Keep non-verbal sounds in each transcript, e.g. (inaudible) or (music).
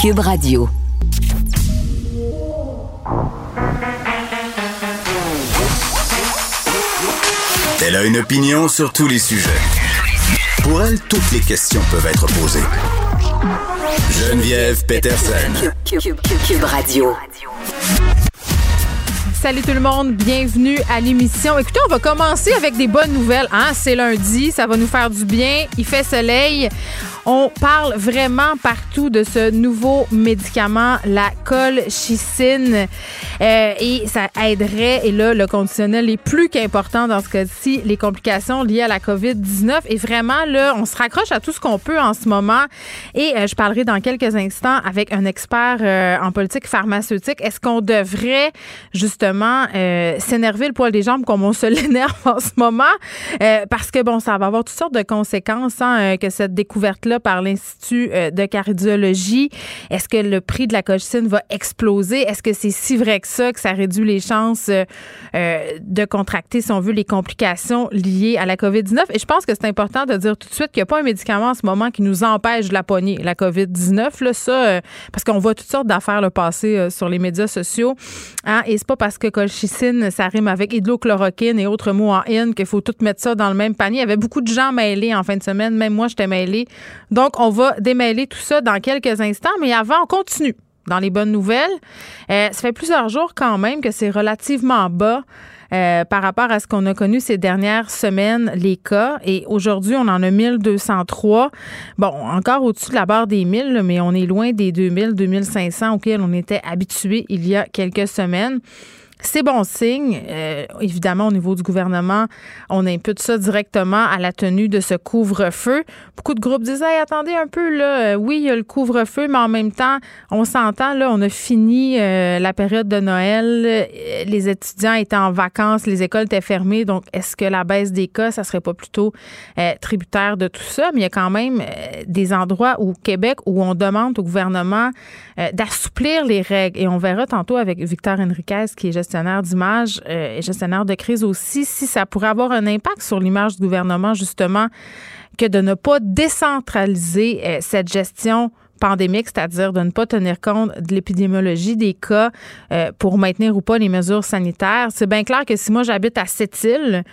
Cube Radio. Elle a une opinion sur tous les sujets. Pour elle, toutes les questions peuvent être posées. Geneviève Peterson. Cube, Radio. Salut tout le monde, bienvenue à l'émission. Écoutez, on va commencer avec des bonnes nouvelles. Hein? C'est lundi, ça va nous faire du bien. Il fait soleil. On parle vraiment partout de ce nouveau médicament, la colchicine, euh, et ça aiderait, et là, le conditionnel est plus qu'important dans ce cas-ci, les complications liées à la COVID-19. Et vraiment, là, on se raccroche à tout ce qu'on peut en ce moment. Et euh, je parlerai dans quelques instants avec un expert euh, en politique pharmaceutique. Est-ce qu'on devrait justement s'énerver le poil des jambes comme on se (laughs) l'énerve en ce moment? parce que, bon, ça va avoir toutes sortes de conséquences hein, que cette découverte-là par l'Institut euh, de cardiologie. Est-ce que le prix de la colchicine va exploser? Est-ce que c'est si vrai que ça, que ça réduit les chances euh, euh, de contracter, si on veut, les complications liées à la COVID-19? Et je pense que c'est important de dire tout de suite qu'il n'y a pas un médicament en ce moment qui nous empêche de la pogner, la COVID-19. Là, ça, parce qu'on voit toutes sortes d'affaires le passer sur les médias sociaux. Hein? Et c'est pas parce que colchicine, ça rime avec hydrochloroquine et autres mots en in qu'il faut tout mettre ça dans le même panier. Il y avait beaucoup de gens mêlés en fin de semaine. Même moi, j'étais mêlée donc, on va démêler tout ça dans quelques instants, mais avant, on continue dans les bonnes nouvelles. Euh, ça fait plusieurs jours quand même que c'est relativement bas. Euh, par rapport à ce qu'on a connu ces dernières semaines, les cas. Et aujourd'hui, on en a 1203. Bon, encore au-dessus de la barre des 1000, mais on est loin des 2000, 2500 auxquels on était habitué il y a quelques semaines. C'est bon signe. Euh, évidemment, au niveau du gouvernement, on impute ça directement à la tenue de ce couvre-feu. Beaucoup de groupes disaient attendez un peu, là, euh, oui, il y a le couvre-feu, mais en même temps, on s'entend, là, on a fini euh, la période de Noël. Les étudiants étaient en vacances, les écoles étaient fermées. Donc, est-ce que la baisse des cas, ça serait pas plutôt tributaire de tout ça? Mais il y a quand même des endroits au Québec où on demande au gouvernement d'assouplir les règles. Et on verra tantôt avec Victor Henriquez, qui est gestionnaire d'image euh, et gestionnaire de crise aussi, si ça pourrait avoir un impact sur l'image du gouvernement, justement, que de ne pas décentraliser euh, cette gestion pandémique, c'est-à-dire de ne pas tenir compte de l'épidémiologie des cas euh, pour maintenir ou pas les mesures sanitaires. C'est bien clair que si moi j'habite à Sept-Îles,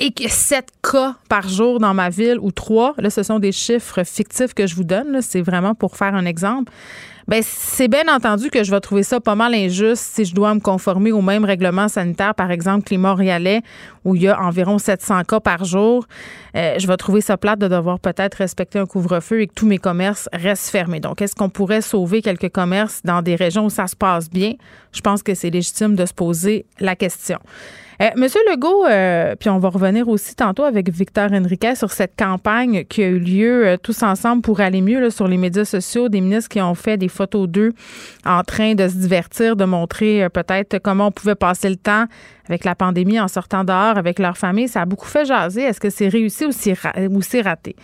et que 7 cas par jour dans ma ville ou 3, là, ce sont des chiffres fictifs que je vous donne, c'est vraiment pour faire un exemple. Ben c'est bien entendu que je vais trouver ça pas mal injuste si je dois me conformer au même règlement sanitaire, par exemple, que les Montréalais, où il y a environ 700 cas par jour. Euh, je vais trouver ça plate de devoir peut-être respecter un couvre-feu et que tous mes commerces restent fermés. Donc, est-ce qu'on pourrait sauver quelques commerces dans des régions où ça se passe bien? Je pense que c'est légitime de se poser la question. Euh, Monsieur Legault, euh, puis on va revenir aussi tantôt avec Victor Henriquet sur cette campagne qui a eu lieu euh, tous ensemble pour aller mieux sur les médias sociaux, des ministres qui ont fait des photos d'eux en train de se divertir, de montrer peut-être comment on pouvait passer le temps avec la pandémie en sortant dehors avec leur famille. Ça a beaucoup fait jaser. Est-ce que c'est réussi ou c'est raté?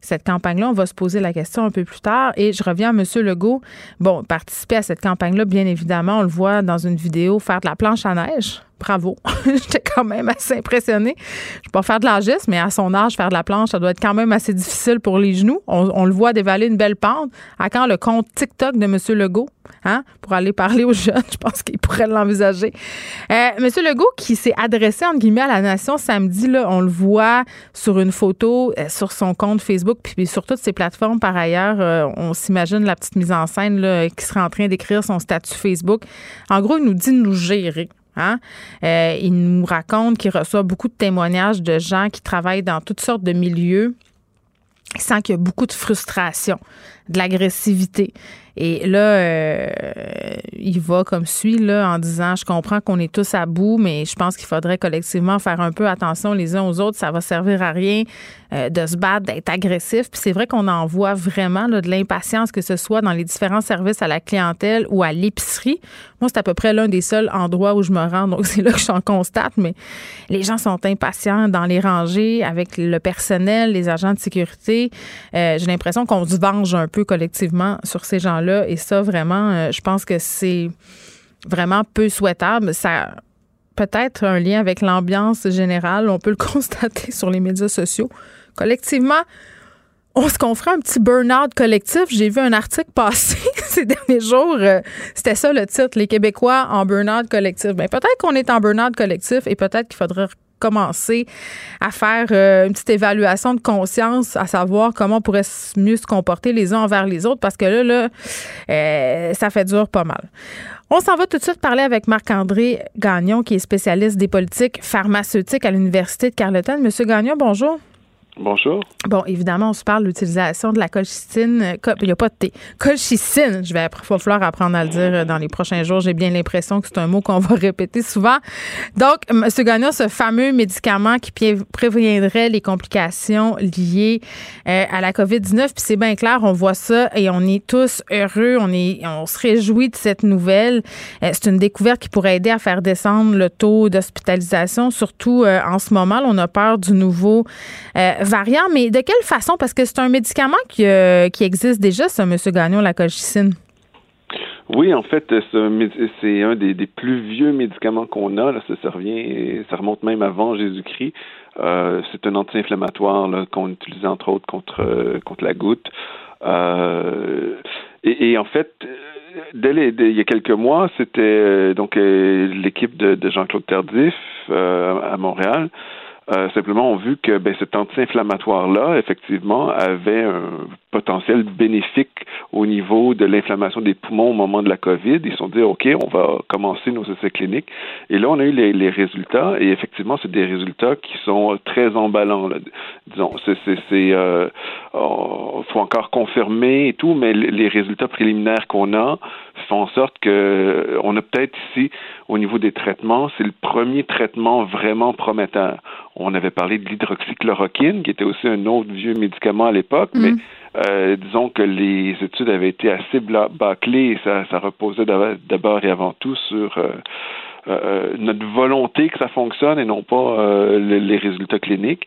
cette campagne-là. On va se poser la question un peu plus tard. Et je reviens à M. Legault. Bon, participer à cette campagne-là, bien évidemment, on le voit dans une vidéo faire de la planche à neige bravo. (laughs) J'étais quand même assez impressionnée. Je peux pas faire de l'âgisme, mais à son âge, faire de la planche, ça doit être quand même assez difficile pour les genoux. On, le voit dévaler une belle pente. À quand le compte TikTok de M. Legault, hein, pour aller parler aux jeunes, (laughs) je pense qu'il pourrait l'envisager. Euh, M. Legault qui s'est adressé, entre guillemets, à la nation samedi, là, on le voit sur une photo euh, sur son compte Facebook, puis sur toutes ses plateformes par ailleurs. Euh, on s'imagine la petite mise en scène là, qui serait en train d'écrire son statut Facebook. En gros, il nous dit de nous gérer. Hein? Euh, il nous raconte qu'il reçoit beaucoup de témoignages de gens qui travaillent dans toutes sortes de milieux. Il sent qu'il y a beaucoup de frustration, de l'agressivité. Et là, euh, il va comme suit là, en disant Je comprends qu'on est tous à bout, mais je pense qu'il faudrait collectivement faire un peu attention les uns aux autres. Ça va servir à rien euh, de se battre, d'être agressif. Puis c'est vrai qu'on en voit vraiment là, de l'impatience, que ce soit dans les différents services à la clientèle ou à l'épicerie. Moi, c'est à peu près l'un des seuls endroits où je me rends, donc (laughs) c'est là que j'en constate. Mais les gens sont impatients dans les rangées avec le personnel, les agents de sécurité. Euh, j'ai l'impression qu'on se venge un peu collectivement sur ces gens-là et ça, vraiment, euh, je pense que c'est vraiment peu souhaitable. Ça peut-être un lien avec l'ambiance générale. On peut le (laughs) constater sur les médias sociaux. Collectivement, on se confronte un petit burn-out collectif. J'ai vu un article (laughs) passer (laughs) ces derniers jours, euh, c'était ça le titre, les Québécois en burn-out collectif. Ben, peut-être qu'on est en burn-out collectif et peut-être qu'il faudrait commencer à faire euh, une petite évaluation de conscience, à savoir comment on pourrait mieux se comporter les uns envers les autres, parce que là, là euh, ça fait dur pas mal. On s'en va tout de suite parler avec Marc-André Gagnon, qui est spécialiste des politiques pharmaceutiques à l'Université de Carleton. Monsieur Gagnon, bonjour. Bonjour. Bon, évidemment, on se parle de l'utilisation de la colchicine. Il n'y a pas de thé. Colchicine, je vais falloir apprendre à le dire euh, dans les prochains jours. J'ai bien l'impression que c'est un mot qu'on va (laughs) répéter souvent. Donc, M. Gagnon, ce fameux médicament qui préviendrait les complications liées euh, à la COVID-19, puis c'est bien clair, on voit ça et on est tous heureux, on, est, on se réjouit de cette nouvelle. Euh, c'est une découverte qui pourrait aider à faire descendre le taux d'hospitalisation, surtout en ce moment. on a peur du nouveau variant, mais de quelle façon? Parce que c'est un médicament qui, euh, existe déjà, ça, M. Gagnon, la colchicine. Oui, en fait, c'est un des, plus vieux médicaments qu'on a. Ça, revient, ça remonte même avant Jésus-Christ. Euh, c'est un anti-inflammatoire qu'on utilise entre autres contre euh, la goutte. et, en fait, dès, il y a quelques mois, c'était donc l'équipe de, de Jean-Claude Tardif à Montréal simplement ont vu que ben, cet anti-inflammatoire-là, effectivement, avait un potentiel bénéfique au niveau de l'inflammation des poumons au moment de la COVID. Ils se sont dit, OK, on va commencer nos essais cliniques. Et là, on a eu les, résultats, et effectivement, c'est des résultats qui sont très emballants. Disons, c'est, c'est, euh, oh, faut encore confirmer et tout, mais les résultats préliminaires qu'on a font en sorte que on a peut-être ici, au niveau des traitements, c'est le premier traitement vraiment prometteur. On avait parlé de l'hydroxychloroquine, qui était aussi un autre vieux médicament à l'époque, mais mm. Euh, disons que les études avaient été assez bâclées et ça, ça reposait d'abord et avant tout sur euh, euh, notre volonté que ça fonctionne et non pas les résultats cliniques.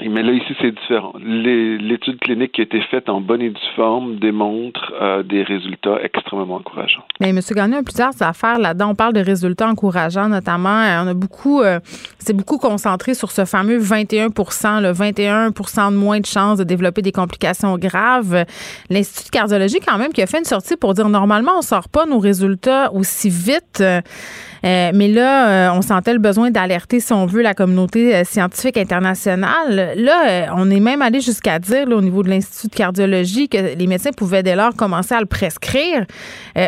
Mais là, ici, c'est différent. L'étude clinique qui a été faite en bonne et due forme démontre euh, des résultats extrêmement encourageants. Mais M. Gagnon plusieurs affaires là-dedans. On parle de résultats encourageants, notamment. Euh, on a beaucoup, euh, c'est beaucoup concentré sur ce fameux 21 le 21% de moins de chances de développer des complications graves. L'Institut de cardiologie, quand même, qui a fait une sortie pour dire normalement, on sort pas nos résultats aussi vite. Euh, mais là, euh, on sentait le besoin d'alerter, si on veut, la communauté euh, scientifique internationale. Là, on est même allé jusqu'à dire, au niveau de l'Institut de cardiologie, que les médecins pouvaient dès lors commencer à le prescrire.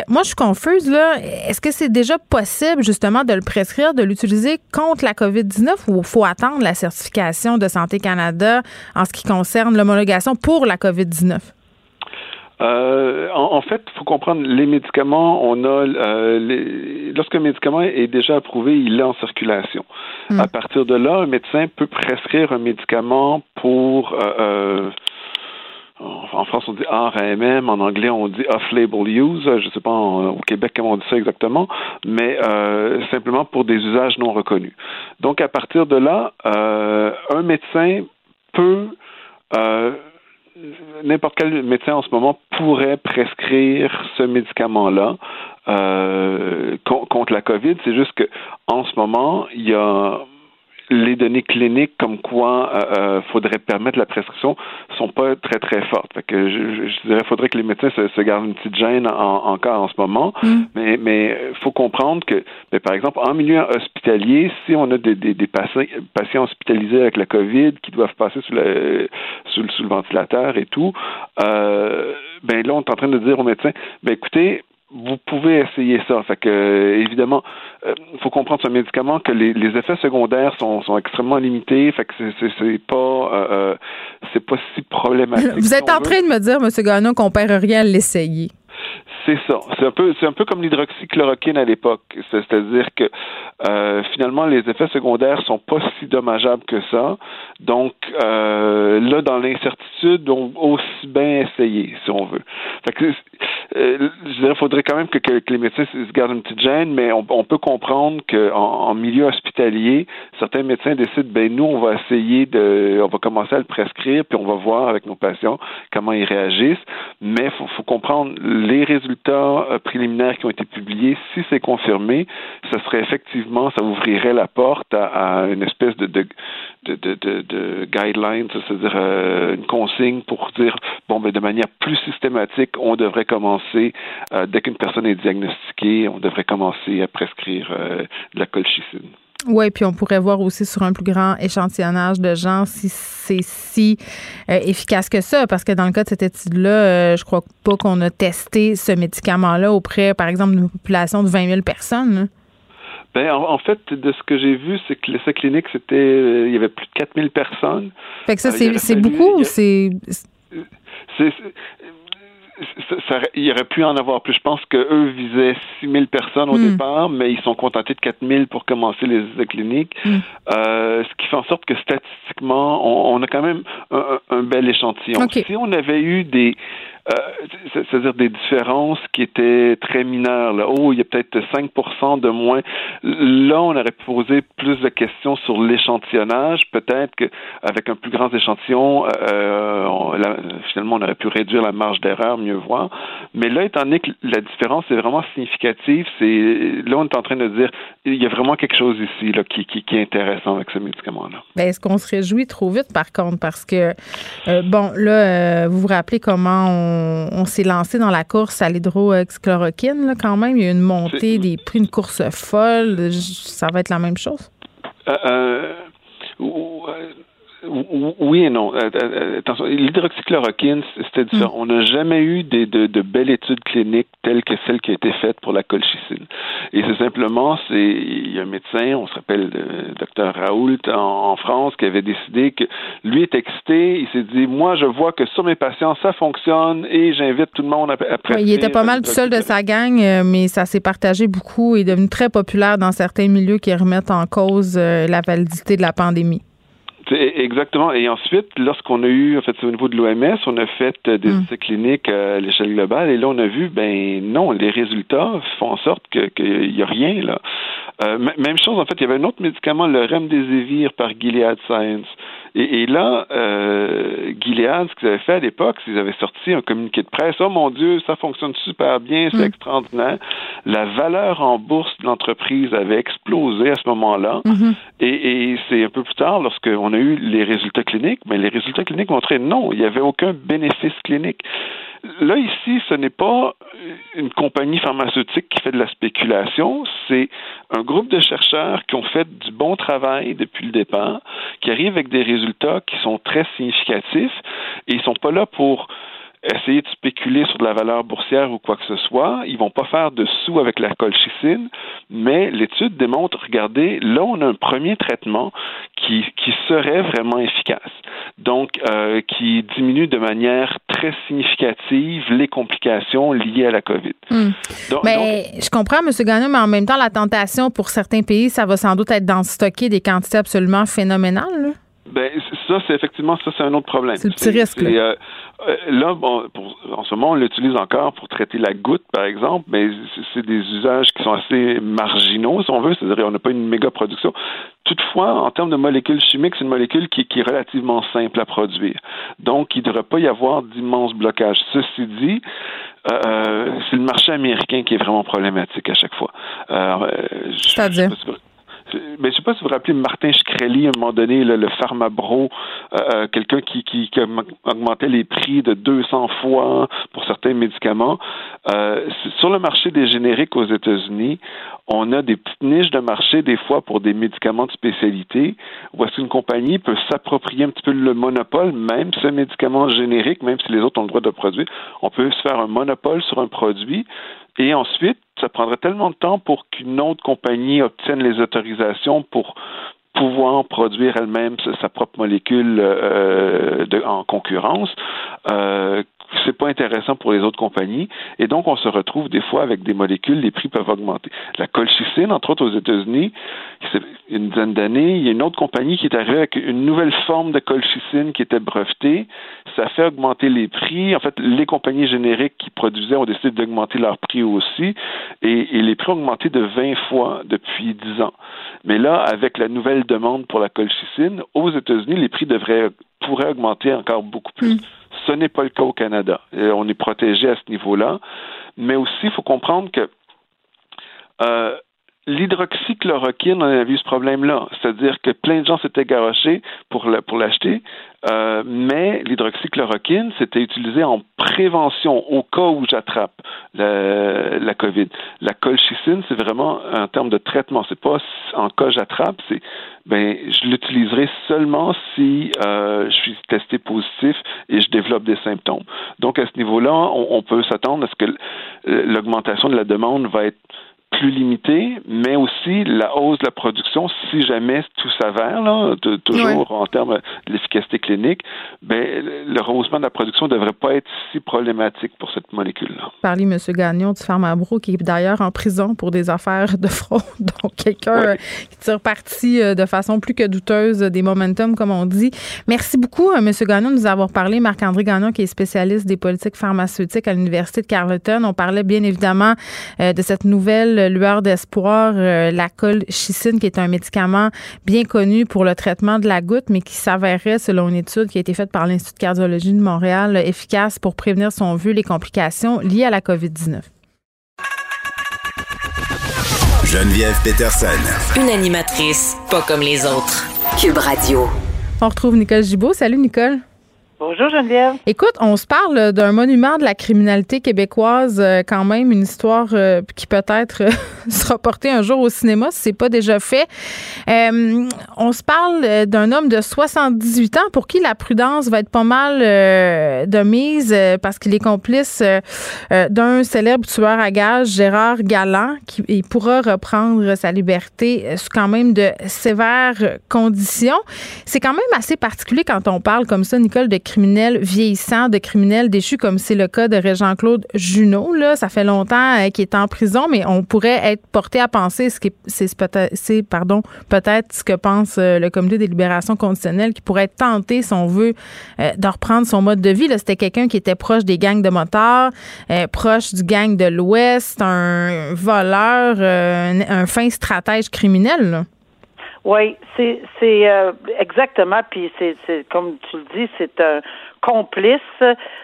moi, je suis confuse, là. Est-ce que c'est déjà possible, justement, de le prescrire, de l'utiliser contre la COVID-19 ou faut attendre la certification de Santé Canada en ce qui concerne l'homologation pour la COVID-19? Euh, en, fait, il faut comprendre les médicaments. On a euh, les, lorsqu'un médicament est déjà approuvé, il est en circulation. Hmm. À partir de là, un médecin peut prescrire un médicament pour euh, en France, on dit RAMM, en anglais, on dit off-label use. Je ne sais pas au Québec comment on dit ça exactement, mais simplement pour des usages non reconnus. Donc, à partir de là, un médecin peut n'importe quel médecin en ce moment pourrait prescrire ce médicament-là euh, contre la COVID. C'est juste que en ce moment, il y a les données cliniques comme quoi euh, euh, faudrait permettre la prescription sont pas très très fortes. Fait que je, je dirais faudrait que les médecins se, gardent une petite gêne encore en ce moment. Mm. Mais mais faut comprendre que mais par exemple en milieu hospitalier, si on a des, des, des patients, patients hospitalisés avec la COVID qui doivent passer sous, le, sous, le ventilateur et tout, euh, ben là on est en train de dire aux médecins, ben écoutez vous pouvez essayer ça. Fait que euh, évidemment, il euh, faut comprendre ce médicament que les, effets secondaires sont, sont, extrêmement limités. Fait que c'est pas euh, c'est pas si problématique. Vous êtes en train de me dire, M. Gagnon, qu'on perd rien à l'essayer. C'est ça. C'est un peu, c'est un peu comme l'hydroxychloroquine à l'époque. C'est-à-dire que euh, finalement, les effets secondaires sont pas si dommageables que ça. Donc euh, là, dans l'incertitude, on aussi bien essayer, si on veut. Fait que euh, je dirais, faudrait quand même que, les médecins se gardent une petite gêne, mais on, on peut comprendre qu'en en, milieu hospitalier, certains médecins décident, ben nous, on va essayer de, on va commencer à le prescrire, puis on va voir avec nos patients comment ils réagissent. Mais faut, faut comprendre les résultats euh, préliminaires qui ont été publiés. Si c'est confirmé, ça serait effectivement, ça ouvrirait la porte à, une espèce de, de, de, de, de guidelines, c'est-à-dire euh, une consigne pour dire bon, ben de manière plus systématique, on devrait commencer euh, dès qu'une personne est diagnostiquée, on devrait commencer à prescrire de la colchicine. Oui, puis on pourrait voir aussi sur un plus grand échantillonnage de gens si c'est si efficace que ça, parce que dans le cas de cette étude-là, je crois pas qu'on a testé ce médicament-là auprès, par exemple, d'une population de 20 000 personnes. Ben, en, fait, de ce que j'ai vu, c'est que l'essai clinique, c'était, euh, il y avait plus de 4000 personnes. Fait que ça, euh, c'est beaucoup ou c'est... il aurait pu en avoir plus. Je pense qu'eux visaient 6000 personnes au hmm. départ, mais ils sont contentés de 4000 pour commencer les essais cliniques. Hmm. Euh, ce qui fait en sorte que statistiquement, on, a quand même un, bel échantillon. Si on avait eu des, euh, c'est-à-dire des différences qui étaient très mineures. Là. Oh, il y a peut-être 5% de moins. Là, on aurait poser plus de questions sur l'échantillonnage. Peut-être qu'avec un plus grand échantillon, euh, finalement, on aurait pu réduire la marge d'erreur, mieux voir. Mais là, étant donné que la différence est vraiment significative, c'est là, on est en train de dire il y a vraiment quelque chose ici là, qui, qui, est intéressant avec ce médicament-là. Ben, est-ce qu'on se réjouit trop vite, par contre? Parce que, euh, bon, là, vous vous rappelez comment on on, s'est lancé dans la course à l'hydroxychloroquine, quand même. Il y a eu une montée des prix, une course folle. Ça va être la même chose? Euh, euh, oui et non. Euh, euh, attention, l'hydroxychloroquine, c'était différent. Mm. On n'a jamais eu des, de, de, belles études cliniques telles que celle qui a été faite pour la colchicine. Et c'est simplement, c'est il y a un médecin, on se rappelle le docteur Raoult en, France, qui avait décidé que lui est excité. Il s'est dit, moi, je vois que sur mes patients, ça fonctionne et j'invite tout le monde à, à Il était pas mal tout seul de sa gang, euh, mais ça s'est partagé beaucoup et est devenu très populaire dans certains milieux qui remettent en cause la validité de la pandémie. Exactement. Et ensuite, lorsqu'on a eu, en fait, au niveau de l'OMS, on a fait euh, des mm. essais cliniques à l'échelle globale et là, on a vu, ben non, les résultats font en sorte qu'il n'y a rien là. Euh, même chose, en fait, il y avait un autre médicament, le Remdesivir par Gilead Science. Et, là, euh, Gilead, ce qu'ils avaient fait à l'époque, c'est qu'ils avaient sorti un communiqué de presse. Oh mon Dieu, ça fonctionne super bien, c'est mm. extraordinaire. La valeur en bourse de l'entreprise avait explosé à ce moment-là. Mm-hmm. Et, et c'est un peu plus tard, lorsqu'on a eu les résultats cliniques, mais les résultats cliniques montraient non, il n'y avait aucun bénéfice clinique. Là, ici, ce n'est pas une compagnie pharmaceutique qui fait de la spéculation, c'est un groupe de chercheurs qui ont fait du bon travail depuis le départ, qui arrivent avec des résultats qui sont très significatifs et ils ne sont pas là pour essayer de spéculer sur de la valeur boursière ou quoi que ce soit. Ils vont pas faire de sous avec la colchicine, mais l'étude démontre, regardez, là, on a un premier traitement qui, qui serait vraiment efficace. Donc, euh, qui diminue de manière très significative les complications liées à la COVID. Hmm. mais je comprends, M. Gagnon, mais en même temps, la tentation pour certains pays, ça va sans doute être d'en stocker des quantités absolument phénoménales. Là. Ben, ça, c'est effectivement, ça, c'est un autre problème. C'est le petit risque. Là, euh, là bon, pour, en ce moment, on l'utilise encore pour traiter la goutte, par exemple, mais c'est des usages qui sont assez marginaux, si on veut, c'est-à-dire on n'a pas une méga production. Toutefois, en termes de molécules chimiques, c'est une molécule qui, qui, est relativement simple à produire. Donc, il ne devrait pas y avoir d'immenses blocages. Ceci dit, euh, c'est le marché américain qui est vraiment problématique à chaque fois. Euh, C'est-à-dire? Mais je sais pas si vous vous rappelez Martin Shkreli, à un moment donné, le pharmabro, euh, euh, quelqu'un qui, qui, qui, augmentait les prix de 200 fois pour certains médicaments. Euh, sur le marché des génériques aux États-Unis, on a des petites niches de marché des fois pour des médicaments de spécialité où est-ce qu'une compagnie peut s'approprier un petit peu le monopole, même ce médicament générique, même si les autres ont le droit de produire, on peut se faire un monopole sur un produit et ensuite, ça prendrait tellement de temps pour qu'une autre compagnie obtienne les autorisations pour pouvoir produire elle-même sa propre molécule euh, en concurrence. Euh, c'est pas intéressant pour les autres compagnies. Et donc, on se retrouve des fois avec des molécules, les prix peuvent augmenter. La colchicine, entre autres aux États-Unis, une dizaine d'années, il y a une autre compagnie qui est arrivée avec une nouvelle forme de colchicine qui était brevetée. Ça fait augmenter les prix. En fait, les compagnies génériques qui produisaient ont décidé d'augmenter leurs prix aussi. Et, les prix ont augmenté de 20 fois depuis 10 ans. Mais là, avec la nouvelle demande pour la colchicine, aux États-Unis, les prix devraient pourraient augmenter encore beaucoup plus. Mm. Ce n'est pas le cas au Canada. on est protégé à ce niveau-là. Mais aussi, il faut comprendre que euh, l'hydroxychloroquine, on a vu ce problème-là. C'est-à-dire que plein de gens s'étaient garochés pour l'acheter, euh, mais l'hydroxychloroquine, c'était utilisé en prévention au cas où j'attrape la, COVID. La colchicine, c'est vraiment un terme de traitement. C'est pas en cas j'attrape, c'est ben je l'utiliserai seulement si euh, je suis testé positif et je développe des symptômes. Donc à ce niveau-là, on peut s'attendre à ce que l'augmentation de la demande va être plus limité, mais aussi la hausse de la production, si jamais tout s'avère, là, toujours en termes de l'efficacité clinique, ben, le rehaussement de la production ne devrait pas être si problématique pour cette molécule-là. Parlez, M. Gagnon du Pharmabro, qui est d'ailleurs en prison pour des affaires de fraude. (laughs) Donc, quelqu'un euh, qui tire parti euh, de façon plus que douteuse des momentum, comme on dit. Merci beaucoup, euh, M. Gagnon, de nous avoir parlé. Marc-André Gagnon, qui est spécialiste des politiques pharmaceutiques à l'Université de Carleton. On parlait bien évidemment de cette nouvelle lueur d'espoir, euh, la colchicine, qui est un médicament bien connu pour le traitement de la goutte, mais qui s'avérait, selon une étude qui a été faite par l'Institut de cardiologie de Montréal, efficace pour prévenir, son vu, les complications liées à la COVID-19. Geneviève Peterson. Une animatrice pas comme les autres. Cube Radio. On retrouve Nicole Gibault. Salut, Nicole. Bonjour Geneviève. Écoute, on se parle d'un monument de la criminalité québécoise, euh, quand même, une histoire euh, qui peut-être euh, (laughs) sera portée un jour au cinéma si c'est pas déjà fait. on se parle d'un homme de 78 ans pour qui la prudence va être pas mal de mise parce qu'il est complice d'un célèbre tueur à gages, Gérard Galland, qui pourra reprendre sa liberté sous quand même de sévères conditions. C'est quand même assez particulier quand on parle comme ça, Nicole, de criminels vieillissants, de criminels déchus, comme c'est le cas de Régent-Claude Junot. Là. Ça fait longtemps euh, qu'il est en prison, mais on pourrait être porté à penser, ce qui c'est peut-être, pardon, peut-être ce que pense euh, le comité des libérations conditionnelles, qui pourrait être tenté, si on veut, euh, de reprendre son mode de vie. C'était quelqu'un qui était proche des gangs de motards, proche du gang de l'Ouest, un voleur, un, fin stratège criminel. Oui, c'est c'est euh, exactement. Puis c'est c'est comme tu le dis, c'est un complice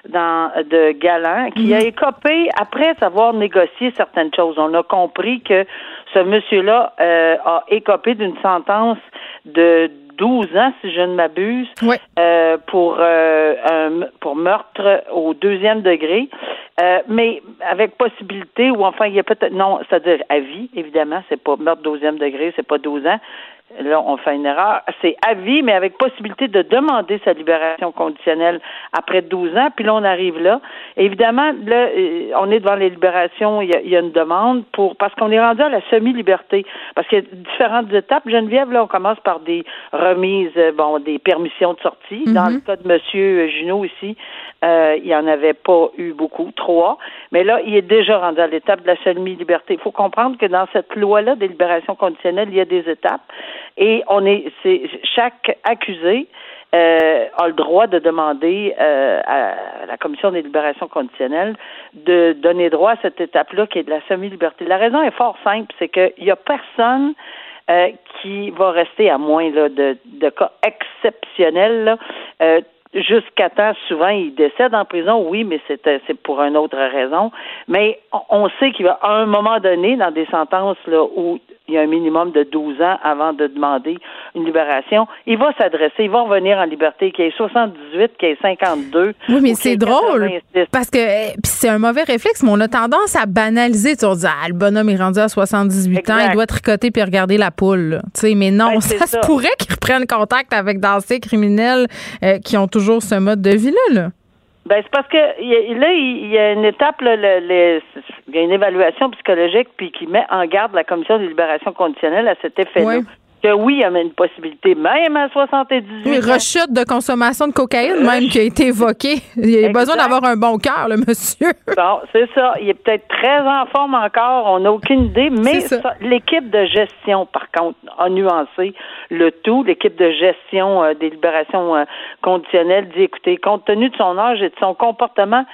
dans de Galant qui a mhm. écopé après avoir négocié certaines choses. On a compris que ce monsieur-là euh, a écopé d'une sentence de 12 ans, si je ne m'abuse, euh, pour euh, un, pour meurtre au deuxième degré, euh, mais avec possibilité ou enfin il y a peut-être non, c'est-à-dire à vie, évidemment, c'est pas meurtre deuxième degré, c'est pas 12 ans, là, on fait une erreur. C'est à vie, mais avec possibilité de demander sa libération conditionnelle après 12 ans. Puis là, on arrive là. évidemment, là, euh, on est devant les libérations. Il y a, une demande pour parce qu'on est rendu à la semi-liberté. Parce qu'il y a différentes étapes. Geneviève, là, on commence par des remises, euh, bon, des permissions de sortie. Dans mhm. le cas de Monsieur Junot ici, euh, il n'y en avait pas eu beaucoup, trois. Mais là, il est déjà rendu à l'étape de la semi-liberté. Il faut comprendre que dans cette loi-là des libérations conditionnelles, il y a des étapes. Et on est, c'est chaque accusé euh, a le droit de demander euh, à la commission des libérations conditionnelles de donner droit à cette étape-là qui est de la semi-liberté. La raison est fort simple, c'est qu'il n'y a personne euh, qui va rester à moins là, de, de cas exceptionnels. Là, jusqu'à temps, souvent, il décède en prison, oui, mais c'est c'est pour une autre raison. Mais on sait qu'il va, à un moment donné, dans des sentences là, où il y a un minimum de 12 ans avant de demander une libération. Il va s'adresser, il va revenir en liberté, qu'il ait 78, qu'il ait 52. Oui, mais c'est drôle. Parce que eh, c'est un mauvais réflexe, mais on a tendance à banaliser. Tu vas dire, ah, le bonhomme est rendu à 78 ans, il doit tricoter puis regarder la poule. Tu sais, mais non, ben, ça, se pourrait qu'il reprenne contact avec d'anciens criminels euh, qui ont toujours ce mode de vie-là. Là. Ben c'est parce que là il y a une étape là, le, il y a une évaluation psychologique puis qui met en garde la commission de libération conditionnelle à cet effet-là. Que oui, il y avait une possibilité, même à 78 oui, rechute de consommation de cocaïne, même, qui a été évoquée. Il a besoin d'avoir un bon cœur, le monsieur. Bon, c'est ça. Il est peut-être très en forme encore, on n'a aucune idée, mais l'équipe de gestion, par contre, a nuancé le tout. L'équipe de gestion euh, des libérations euh, conditionnelles dit, écoutez, compte tenu de son âge et de son comportement,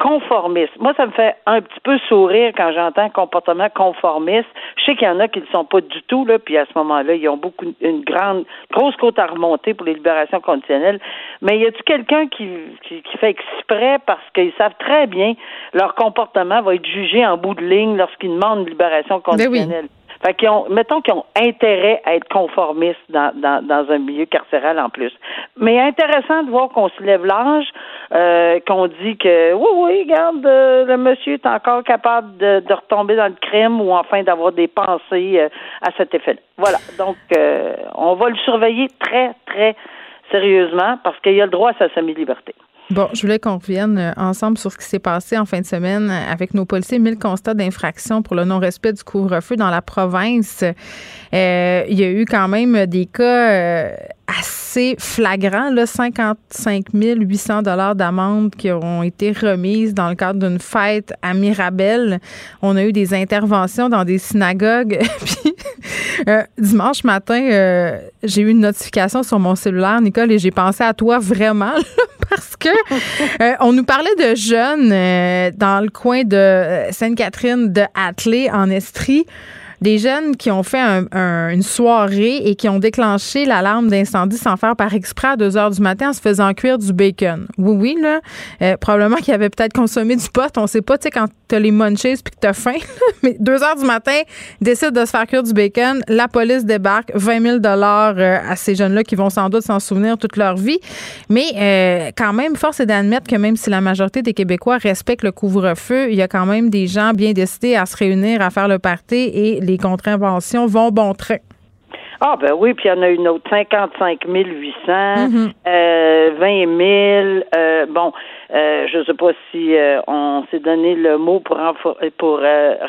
conformiste. Moi, ça me fait un petit peu sourire quand j'entends comportement conformiste. Je sais qu'il y en a qui ne le sont pas du tout, là, puis à ce moment-là, ils ont beaucoup une grande grosse côte à remonter pour les libérations conditionnelles. Mais y a-t-il quelqu'un qui, qui, fait exprès parce qu'ils savent très bien leur comportement va être jugé en bout de ligne lorsqu'ils demandent une libération ben conditionnelle? Fait qu'ils ont, mettons qu'ils ont intérêt à être conformistes dans, dans, dans, un milieu carcéral en plus. Mais intéressant de voir qu'on se lève l'âge, euh, qu'on dit que oui, oui, regarde, euh, le monsieur est encore capable de, de, retomber dans le crime ou enfin d'avoir des pensées euh, à cet effet-là. Voilà. Donc, on va le surveiller très, très sérieusement parce qu'il a le droit à sa semi-liberté. Bon, je voulais qu'on revienne euh, ensemble sur ce qui s'est passé en fin de semaine avec nos policiers. Mille constats d'infraction pour le non-respect du couvre-feu dans la province. Euh, il y a eu quand même des cas euh, assez flagrants, là, 55 800 dollars d'amende qui ont été remises dans le cadre d'une fête à Mirabel. On a eu des interventions dans des synagogues. (laughs) Puis dimanche matin, j'ai eu une notification sur mon cellulaire, Nicole, et j'ai pensé à toi vraiment (laughs) parce que euh, on nous parlait de jeunes euh, dans le coin de euh, Sainte-Catherine de Athlée en Estrie des jeunes qui ont fait une soirée et qui ont déclenché l'alarme d'incendie sans faire par exprès à 2 heures du matin en se faisant cuire du bacon. Oui, oui, là. Euh, probablement qu'ils avaient peut-être consommé du pot. On sait pas, tu sais, quand t'as les munchies puis que t'as faim. (laughs) Mais 2 heures du matin, décide de se faire cuire du bacon. La police débarque. 20 000 euh, à ces jeunes-là qui vont sans doute s'en souvenir toute leur vie. Mais euh, quand même, force est d'admettre que même si la majorité des Québécois respectent le couvre-feu, il y a quand même des gens bien décidés à se réunir, à faire le party et les contraventions vont bon train. Ah ben oui, puis il y en a une autre 55 800, 20 000. Euh, bon, euh, je ne sais pas si euh, on s'est donné le mot pour pour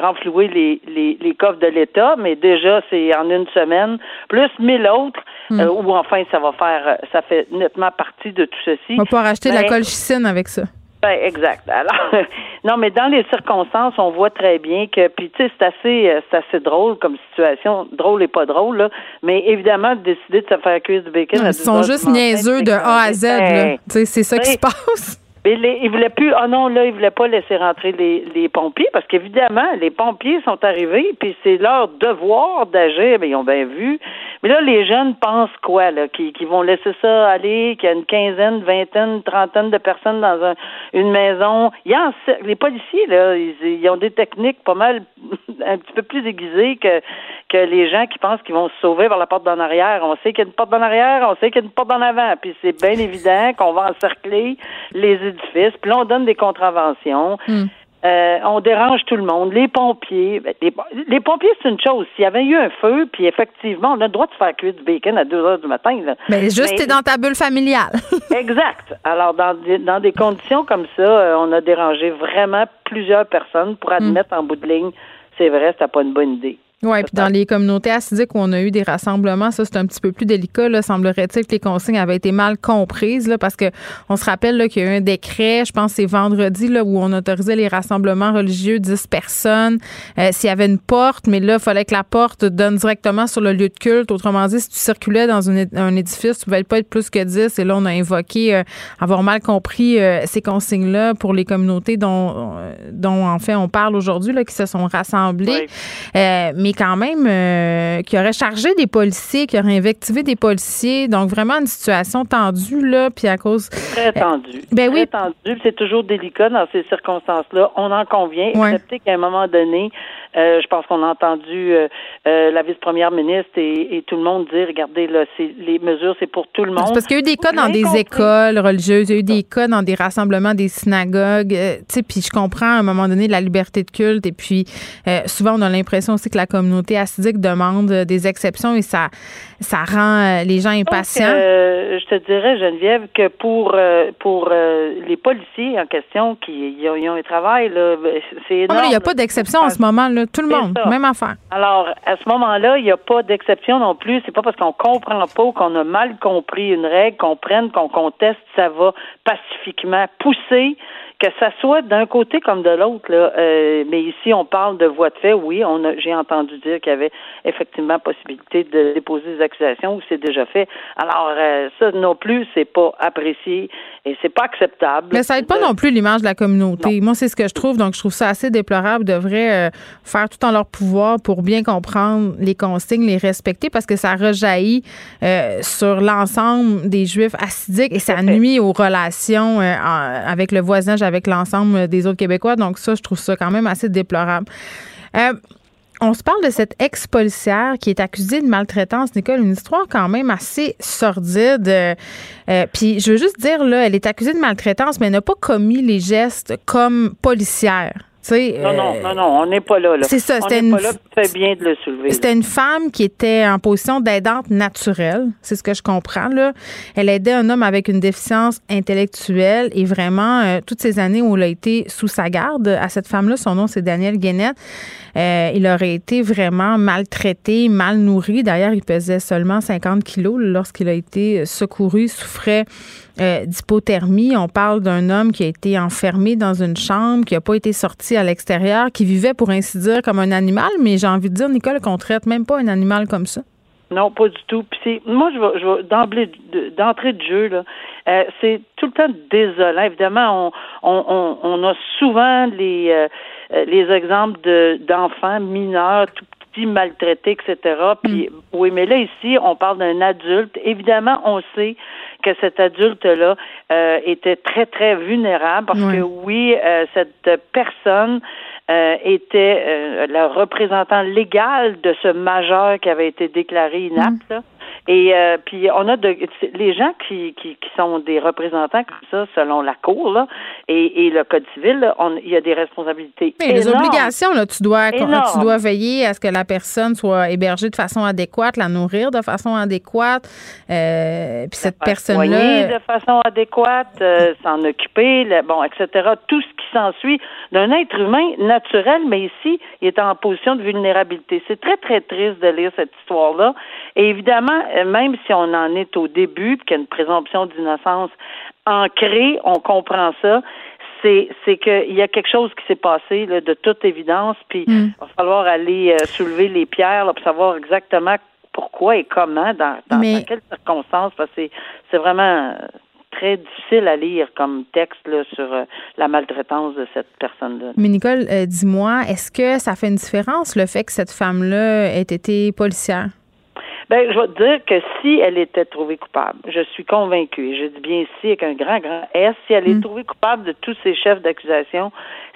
renflouer les, les, les coffres de l'État, mais déjà c'est en une semaine, plus 1000 autres, mm. ou enfin ça va faire, ça fait nettement partie de tout ceci. On va pouvoir acheter de la colchicine avec ça. Ben, exact. Alors, (laughs) non, mais dans les circonstances, on voit très bien que, puis tu sais, c'est assez, euh, c'est assez drôle comme situation, drôle et pas drôle là. Mais évidemment, de décider de se faire cuire du bacon. Ils sont juste niaiseux de A à Z. là. Tu sais, c'est ça qui se passe. Les, ils voulaient plus. Oh non, là, ils voulaient pas laisser rentrer les, les pompiers parce qu'évidemment, les pompiers sont arrivés, puis c'est leur devoir d'agir. Mais ils ont bien vu. Mais là, les jeunes pensent quoi, là? Qui, qui vont laisser ça aller, qu'il y a une quinzaine, vingtaine, trentaine de personnes dans un, une maison? Il y a les policiers, là, ils, ils, ont des techniques pas mal (laughs) un petit peu plus aiguisées que, que les gens qui pensent qu'ils vont se sauver par la porte d'en arrière. On sait qu'il y a une porte d'en arrière, on sait qu'il y a une porte d'en avant. Puis c'est bien (laughs) évident qu'on va encercler les édifices. Puis là, on donne des contraventions. Hmm. Euh, on dérange tout le monde. Les pompiers, ben, les, pompiers, c'est une chose. S'il y avait eu un feu, puis effectivement, on a le droit de faire cuire du bacon à 2 heures du matin. Là. Mais juste, t'es dans ta bulle familiale. (laughs) exact. Alors, dans, dans des conditions comme ça, euh, on a dérangé vraiment plusieurs personnes pour admettre en bout de ligne, c'est vrai, c'était pas une bonne idée. Oui, puis dans les communautés assidiques où on a eu des rassemblements, ça, c'est un petit peu plus délicat. Là. Semblerait-il que les consignes avaient été mal comprises là, parce que on se rappelle qu'il y a eu un décret, je pense c'est vendredi, là, où on autorisait les rassemblements religieux, 10 personnes. Euh, s'il y avait une porte, mais là, il fallait que la porte donne directement sur le lieu de culte. Autrement dit, si tu circulais dans un édifice, tu ne pouvais pas être plus que 10. Et là, on a invoqué euh, avoir mal compris euh, ces consignes-là pour les communautés dont, dont, en fait, on parle aujourd'hui, là, qui se sont rassemblées. mais quand même euh, qui aurait chargé des policiers, qui aurait invectivé des policiers. Donc vraiment une situation tendue là, puis à cause très tendue. ben très oui. tendue, c'est toujours délicat dans ces circonstances-là. On en convient, excepté qu'à un moment donné, euh, je pense qu'on a entendu euh, la vice-première ministre et, tout le monde dire, regardez là, les mesures, c'est pour tout le monde. Parce qu'il y a eu des cas dans des écoles religieuses, il y a eu des cas dans des rassemblements, des synagogues. tu sais, puis je comprends à un moment donné la liberté de culte et puis souvent on a l'impression aussi que la communauté acidique demande des exceptions et ça, ça rend les gens impatients. je te dirais, Geneviève, que pour, pour les policiers en question qui ont, un travail, c'est énorme. il n'y a pas d'exception en ce moment. Là. Tout le monde, même affaire. Alors, à ce moment-là, il n'y a pas d'exception non plus. C'est pas parce qu'on comprend pas ou qu'on a mal compris une règle qu'on prenne, qu'on conteste, ça va pacifiquement pousser que ça soit d'un côté comme de l'autre, là, euh, mais ici on parle de voie de fait. Oui, on a, j'ai entendu dire qu'il y avait effectivement possibilité de déposer des accusations ou c'est déjà fait. Alors euh, ça non plus, c'est pas apprécié et c'est pas acceptable. Mais ça aide pas non plus l'image de la communauté. Moi, c'est ce que je trouve. Donc, je trouve ça assez déplorable. devraient euh, faire tout en leur pouvoir pour bien comprendre les consignes, les respecter, parce que ça rejaillit sur l'ensemble des Juifs acidiques et ça nuit aux relations avec le voisinage avec l'ensemble des autres Québécois. Donc ça, je trouve ça quand même assez déplorable. Euh, on se parle de cette ex-policière qui est accusée de maltraitance, Nicole, une histoire quand même assez sordide. Euh, euh, puis je veux juste dire, là, elle est accusée de maltraitance, mais elle n'a pas commis les gestes comme policière non, non, euh, non, non, on n'est pas là. là. C'est ça, c'était une. Pas là, bien de le soulever. C'était une femme qui était en position d'aidante naturelle, c'est ce que je comprends. Là. Elle aidait un homme avec une déficience intellectuelle et vraiment, euh, toutes ces années où elle a été sous sa garde, à cette femme-là, son nom c'est Daniel Guénette, euh, il aurait été vraiment maltraité, mal nourri. D'ailleurs, il pesait seulement 50 kilos lorsqu'il a été secouru, souffrait euh, d'hypothermie. On parle d'un homme qui a été enfermé dans une chambre, qui n'a pas été sorti à l'extérieur, qui vivait, pour ainsi dire, comme un animal. Mais j'ai envie de dire, Nicole, qu'on traite même pas un animal comme ça. Non, pas du tout. Puis moi, je vais, je vais d'emblée, d'entrée de jeu là, euh, c'est tout le temps désolant. Évidemment, on, a souvent les euh, les exemples de d'enfants mineurs tout petits maltraités, etc. Puis mm. oui, mais là ici, on parle d'un adulte. Évidemment, on sait que cet adulte-là euh, était très, très vulnérable parce que oui, euh, cette personne euh, était euh, le représentant légal de ce majeur qui avait été déclaré inapte. Mm. Et euh, puis on a de, les gens qui, qui, qui, sont des représentants comme ça selon la cour là, et, et le code civil, on, il y a des responsabilités. Mais les obligations là, tu dois tu dois veiller à ce que la personne soit hébergée de façon adéquate, la nourrir de façon adéquate, euh, puis cette personne là de façon adéquate, euh, s'en occuper, bon, etc. Tout ce qui s'ensuit d'un être humain naturel, mais ici il est en position de vulnérabilité. C'est très très triste de lire cette histoire là. Et évidemment euh, même si on en est au début, qu'il y a une présomption d'innocence ancrée, on comprend ça. C'est, c'est qu'il y a quelque chose qui s'est passé là, de toute évidence, puis mm. il va falloir aller euh, soulever les pierres pour savoir exactement pourquoi et comment, dans, dans, quelles circonstances, parce que c'est, vraiment euh, très difficile à lire comme texte là, sur la maltraitance de cette personne-là. Mais Nicole, dis-moi, est-ce que ça fait une différence le fait que cette femme-là ait été policière? Ben, je vais te dire que si elle était trouvée coupable, je suis convaincue, et je dis bien si avec un grand, grand S, si elle est mm. trouvée coupable de tous ces chefs d'accusation,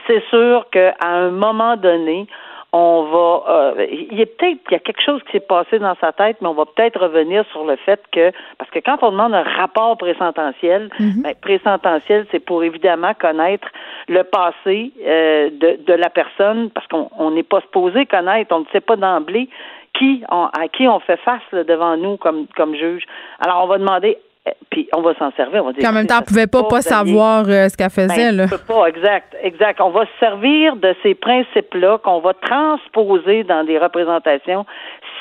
c'est sûr qu'à un moment donné, on va euh, il y a peut-être il y a quelque chose qui s'est passé dans sa tête, mais on va peut-être revenir sur le fait que parce que quand on demande un rapport présententiel, mm ben, présententiel, c'est pour évidemment connaître le passé euh, de, de la personne, parce qu'on n'est pas supposé connaître, on ne sait pas d'emblée qui on, à qui on fait face devant nous comme, comme juge. Alors, on va demander eh, puis on va s'en servir. On va dire, en même temps, on ne pouvait pas, pas savoir euh, ce qu'elle faisait. Ben, là. pas, exact, exact. On va se servir de ces principes-là qu'on va transposer dans des représentations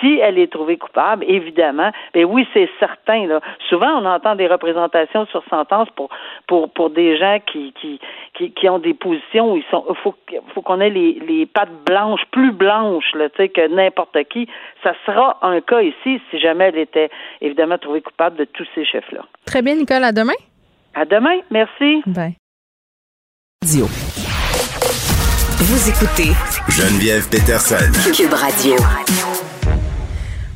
si elle est trouvée coupable, évidemment, mais oui, c'est certain. Là. Souvent, on entend des représentations sur sentence pour pour pour des gens qui qui qui, qui ont des positions où ils sont. Faut faut qu'on ait les, les pattes blanches, plus blanches, là, tu sais, que n'importe qui. Ça sera un cas ici si jamais elle était évidemment trouvée coupable de tous ces chefs-là. Très bien, Nicole. À demain. À demain. Merci. Bye. Vous écoutez Geneviève Peterson. Cube Radio.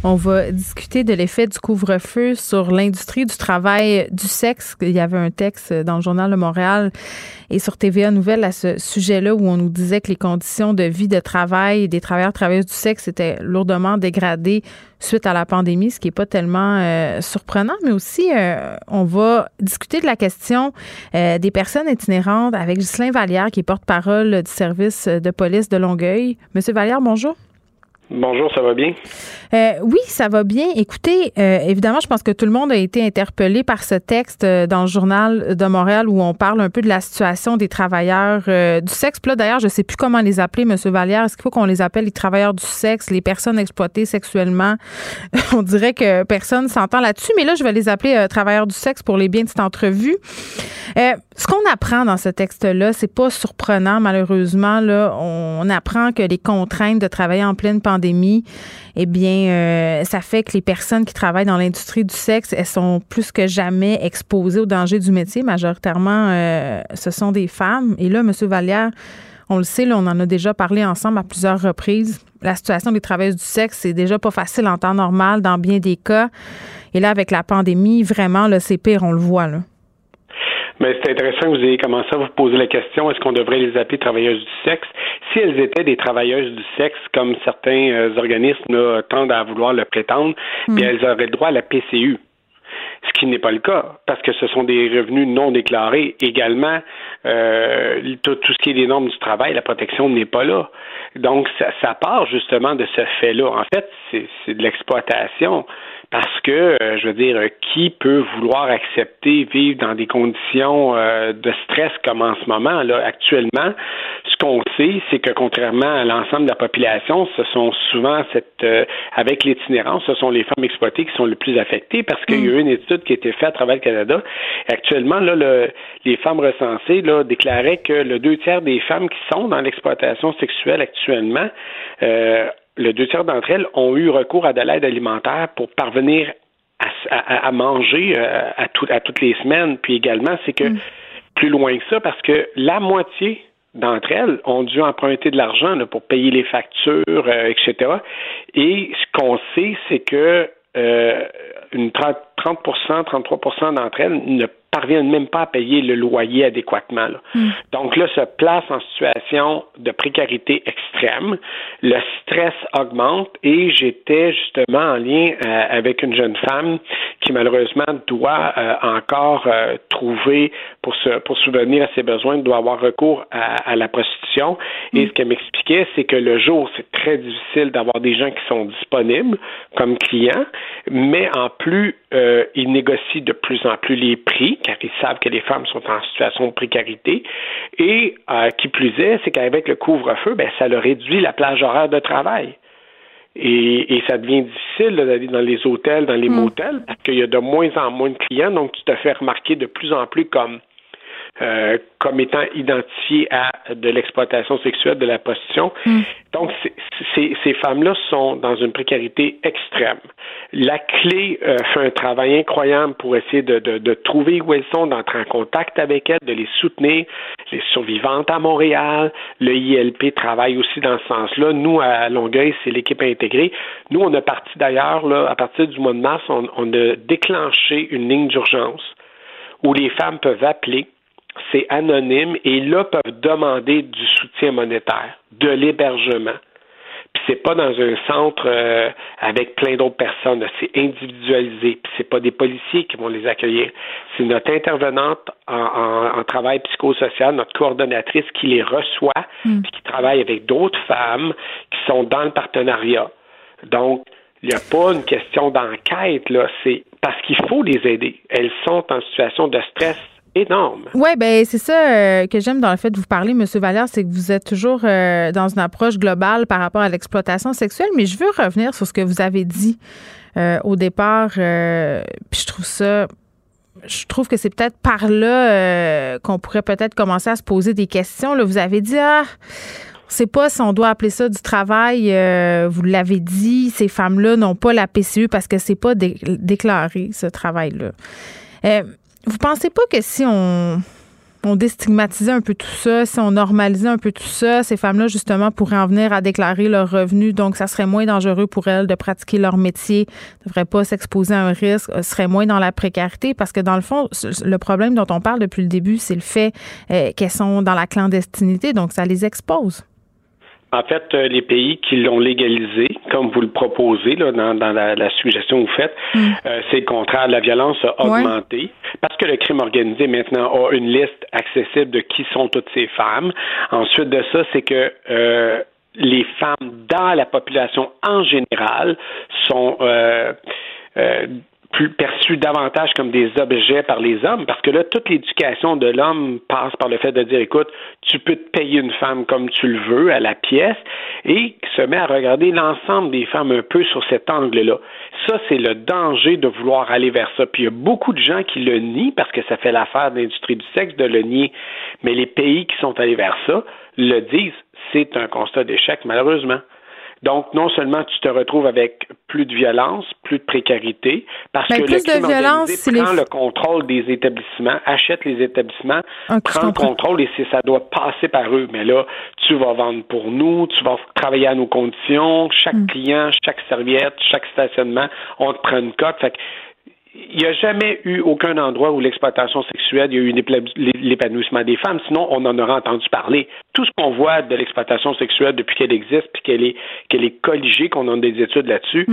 On va discuter de l'effet du couvre-feu sur l'industrie du travail du sexe. Il y avait un texte dans le journal de Montréal et sur TVA Nouvelle à ce sujet-là où on nous disait que les conditions de vie, de travail des travailleurs travailleuses du sexe étaient lourdement dégradées suite à la pandémie, ce qui n'est pas tellement euh, surprenant, mais aussi euh, on va discuter de la question euh, des personnes itinérantes avec Ghislain Vallière, qui est porte-parole du service de police de Longueuil. Monsieur Vallière, bonjour. Bonjour, ça va bien? Euh, oui, ça va bien. Écoutez, euh, évidemment, je pense que tout le monde a été interpellé par ce texte euh, dans le journal de Montréal où on parle un peu de la situation des travailleurs du sexe. Puis là, d'ailleurs, je ne sais plus comment les appeler, M. Vallière. Est-ce qu'il faut qu'on les appelle les travailleurs du sexe, les personnes exploitées sexuellement? (laughs) on dirait que personne s'entend là-dessus, mais là, je vais les appeler travailleurs du sexe pour les biens de cette entrevue. ce qu'on apprend dans ce texte-là, c'est pas surprenant, malheureusement. On apprend que les contraintes de travailler en pleine pandémie, eh bien, euh, ça fait que les personnes qui travaillent dans l'industrie du sexe, elles sont plus que jamais exposées aux dangers du métier. Majoritairement, euh, ce sont des femmes. Et là, M. Vallière, on le sait, on en a déjà parlé ensemble à plusieurs reprises. La situation des travailleuses du sexe, c'est déjà pas facile en temps normal dans bien des cas. Et là, avec la pandémie, vraiment, c'est pire, on le voit. Là. Mais c'est intéressant que vous ayez commencé à vous poser la question est-ce qu'on devrait les appeler travailleuses du sexe? Si elles étaient des travailleuses du sexe, comme certains euh, organismes tendent à vouloir le prétendre, hmm. bien elles auraient le droit à la PCU ce qui n'est pas le cas, parce que ce sont des revenus non déclarés. Également, euh, tout, tout, ce qui est des normes du travail, la protection n'est pas là. Donc, ça, ça part justement de ce fait-là. En fait, c'est de l'exploitation parce que, euh, je veux dire, qui peut vouloir accepter vivre dans des conditions euh, de stress comme en ce moment, là, actuellement? Ce qu'on sait, c'est que contrairement à l'ensemble de la population, ce sont souvent cette, euh, avec l'itinérance, ce sont les femmes exploitées qui sont les plus affectées parce qu'il y a eu une étude qui a été faite à travers le Canada. actuellement, là, le, les femmes recensées là, déclaraient que le deux tiers des femmes qui sont dans l'exploitation sexuelle actuellement euh, le deux tiers d'entre elles ont eu recours à de l'aide alimentaire pour parvenir à, manger euh, à, à, toutes les semaines. Puis également, c'est que mm. plus loin que ça, parce que la moitié d'entre elles ont dû emprunter de l'argent pour payer les factures, euh, etc. Et ce qu'on sait, c'est que euh, une 30, 30 33% d'entre elles ne parviennent même pas à payer le loyer adéquatement. Hmm. Donc là, se place en situation de précarité extrême. Le stress augmente et j'étais justement en lien euh, avec une jeune femme qui malheureusement doit euh, encore euh, trouver pour se pour subvenir à ses besoins, doit avoir recours à, la prostitution. Et hmm. ce qu'elle m'expliquait, c'est que le jour, c'est très difficile d'avoir des gens qui sont disponibles comme clients, mais en plus, ils négocient de plus en plus les prix car ils savent que les femmes sont en situation de précarité. Et euh, qui plus est, c'est qu'avec le couvre-feu, ben, ça leur réduit la plage horaire de travail. Et, ça devient difficile d'aller dans les hôtels, dans les hmm. motels, parce qu'il y a de moins en moins de clients, donc tu te fais remarquer de plus en plus comme euh, comme étant identifié à de l'exploitation sexuelle, de la prostitution. Hmm. Donc, ces femmes-là sont dans une précarité extrême. La clé euh, fait un travail incroyable pour essayer de, de, de trouver où elles sont, d'entrer en contact avec elles, de les soutenir. Les survivantes à Montréal, le ILP travaille aussi dans ce sens-là. Nous, à Longueuil, c'est l'équipe intégrée. Nous, on a parti d'ailleurs, là, à partir du mois de mars, on, on a déclenché une ligne d'urgence où les femmes peuvent appeler c'est anonyme et là peuvent demander du soutien monétaire, de l'hébergement. Puis c'est pas dans un centre euh, avec plein d'autres personnes, c'est individualisé. Puis c'est pas des policiers qui vont les accueillir, c'est notre intervenante en, travail psychosocial, notre coordonnatrice qui les reçoit, mm. puis qui travaille avec d'autres femmes qui sont dans le partenariat. Donc il n'y a pas une question d'enquête, là, c'est parce qu'il faut les aider. Elles sont en situation de stress Oui, ben c'est ça euh, que j'aime dans le fait de vous parler, M. Valère, c'est que vous êtes toujours euh, dans une approche globale par rapport à l'exploitation sexuelle, mais je veux revenir sur ce que vous avez dit euh, au départ, puis je trouve ça je trouve que c'est peut-être par là qu'on pourrait peut-être commencer à se poser des questions. Vous avez dit, ah, on ne sait pas si on doit appeler ça du travail. vous l'avez dit, ces femmes-là n'ont pas la PCU parce que c'est pas déclaré, ce travail-là. Vous pensez pas que si on, on déstigmatisait un peu tout ça, si on normalisait un peu tout ça, ces femmes-là, justement, pourraient en venir à déclarer leurs revenus. Donc, ça serait moins dangereux pour elles de pratiquer leur métier, ne devraient pas s'exposer à un risque, euh, seraient moins dans la précarité? Parce que, dans le fond, le problème dont on parle depuis le début, c'est le fait euh, qu'elles sont dans la clandestinité. Donc, ça les expose. En fait, euh, les pays qui l'ont légalisé, comme vous le proposez là, dans, la, suggestion que vous faites, mm. euh, c'est le contraire. La violence a augmenté parce que le crime organisé maintenant a une liste accessible de qui sont toutes ces femmes. Ensuite de ça, c'est que euh, les femmes dans la population en général sont euh, plus perçus davantage comme des objets par les hommes, parce que là, toute l'éducation de l'homme passe par le fait de dire, écoute, tu peux te payer une femme comme tu le veux à la pièce, et se met à regarder l'ensemble des femmes un peu sur cet angle-là. Ça, c'est le danger de vouloir aller vers ça. Puis il y a beaucoup de gens qui le nient, parce que ça fait l'affaire de l'industrie du sexe de le nier, mais les pays qui sont allés vers ça le disent, c'est un constat d'échec, malheureusement. Donc, non seulement tu te retrouves avec plus de violence, plus de précarité, parce Ben, que plus le crime de violence, organisé les- prend le contrôle des établissements, achète les établissements, je prend le contrôle et ça doit passer par eux. Mais là, tu vas vendre pour nous, tu vas travailler à nos conditions, chaque Hmm. client, chaque serviette, chaque stationnement, on te prend une cote. Fait que, il n'y a jamais eu aucun endroit où l'exploitation sexuelle, il y a eu l'épanouissement des femmes, sinon on en aurait entendu parler. Tout ce qu'on voit de l'exploitation sexuelle depuis qu'elle existe, puis qu'elle est, qu'elle est colligée, qu'on a des études là-dessus,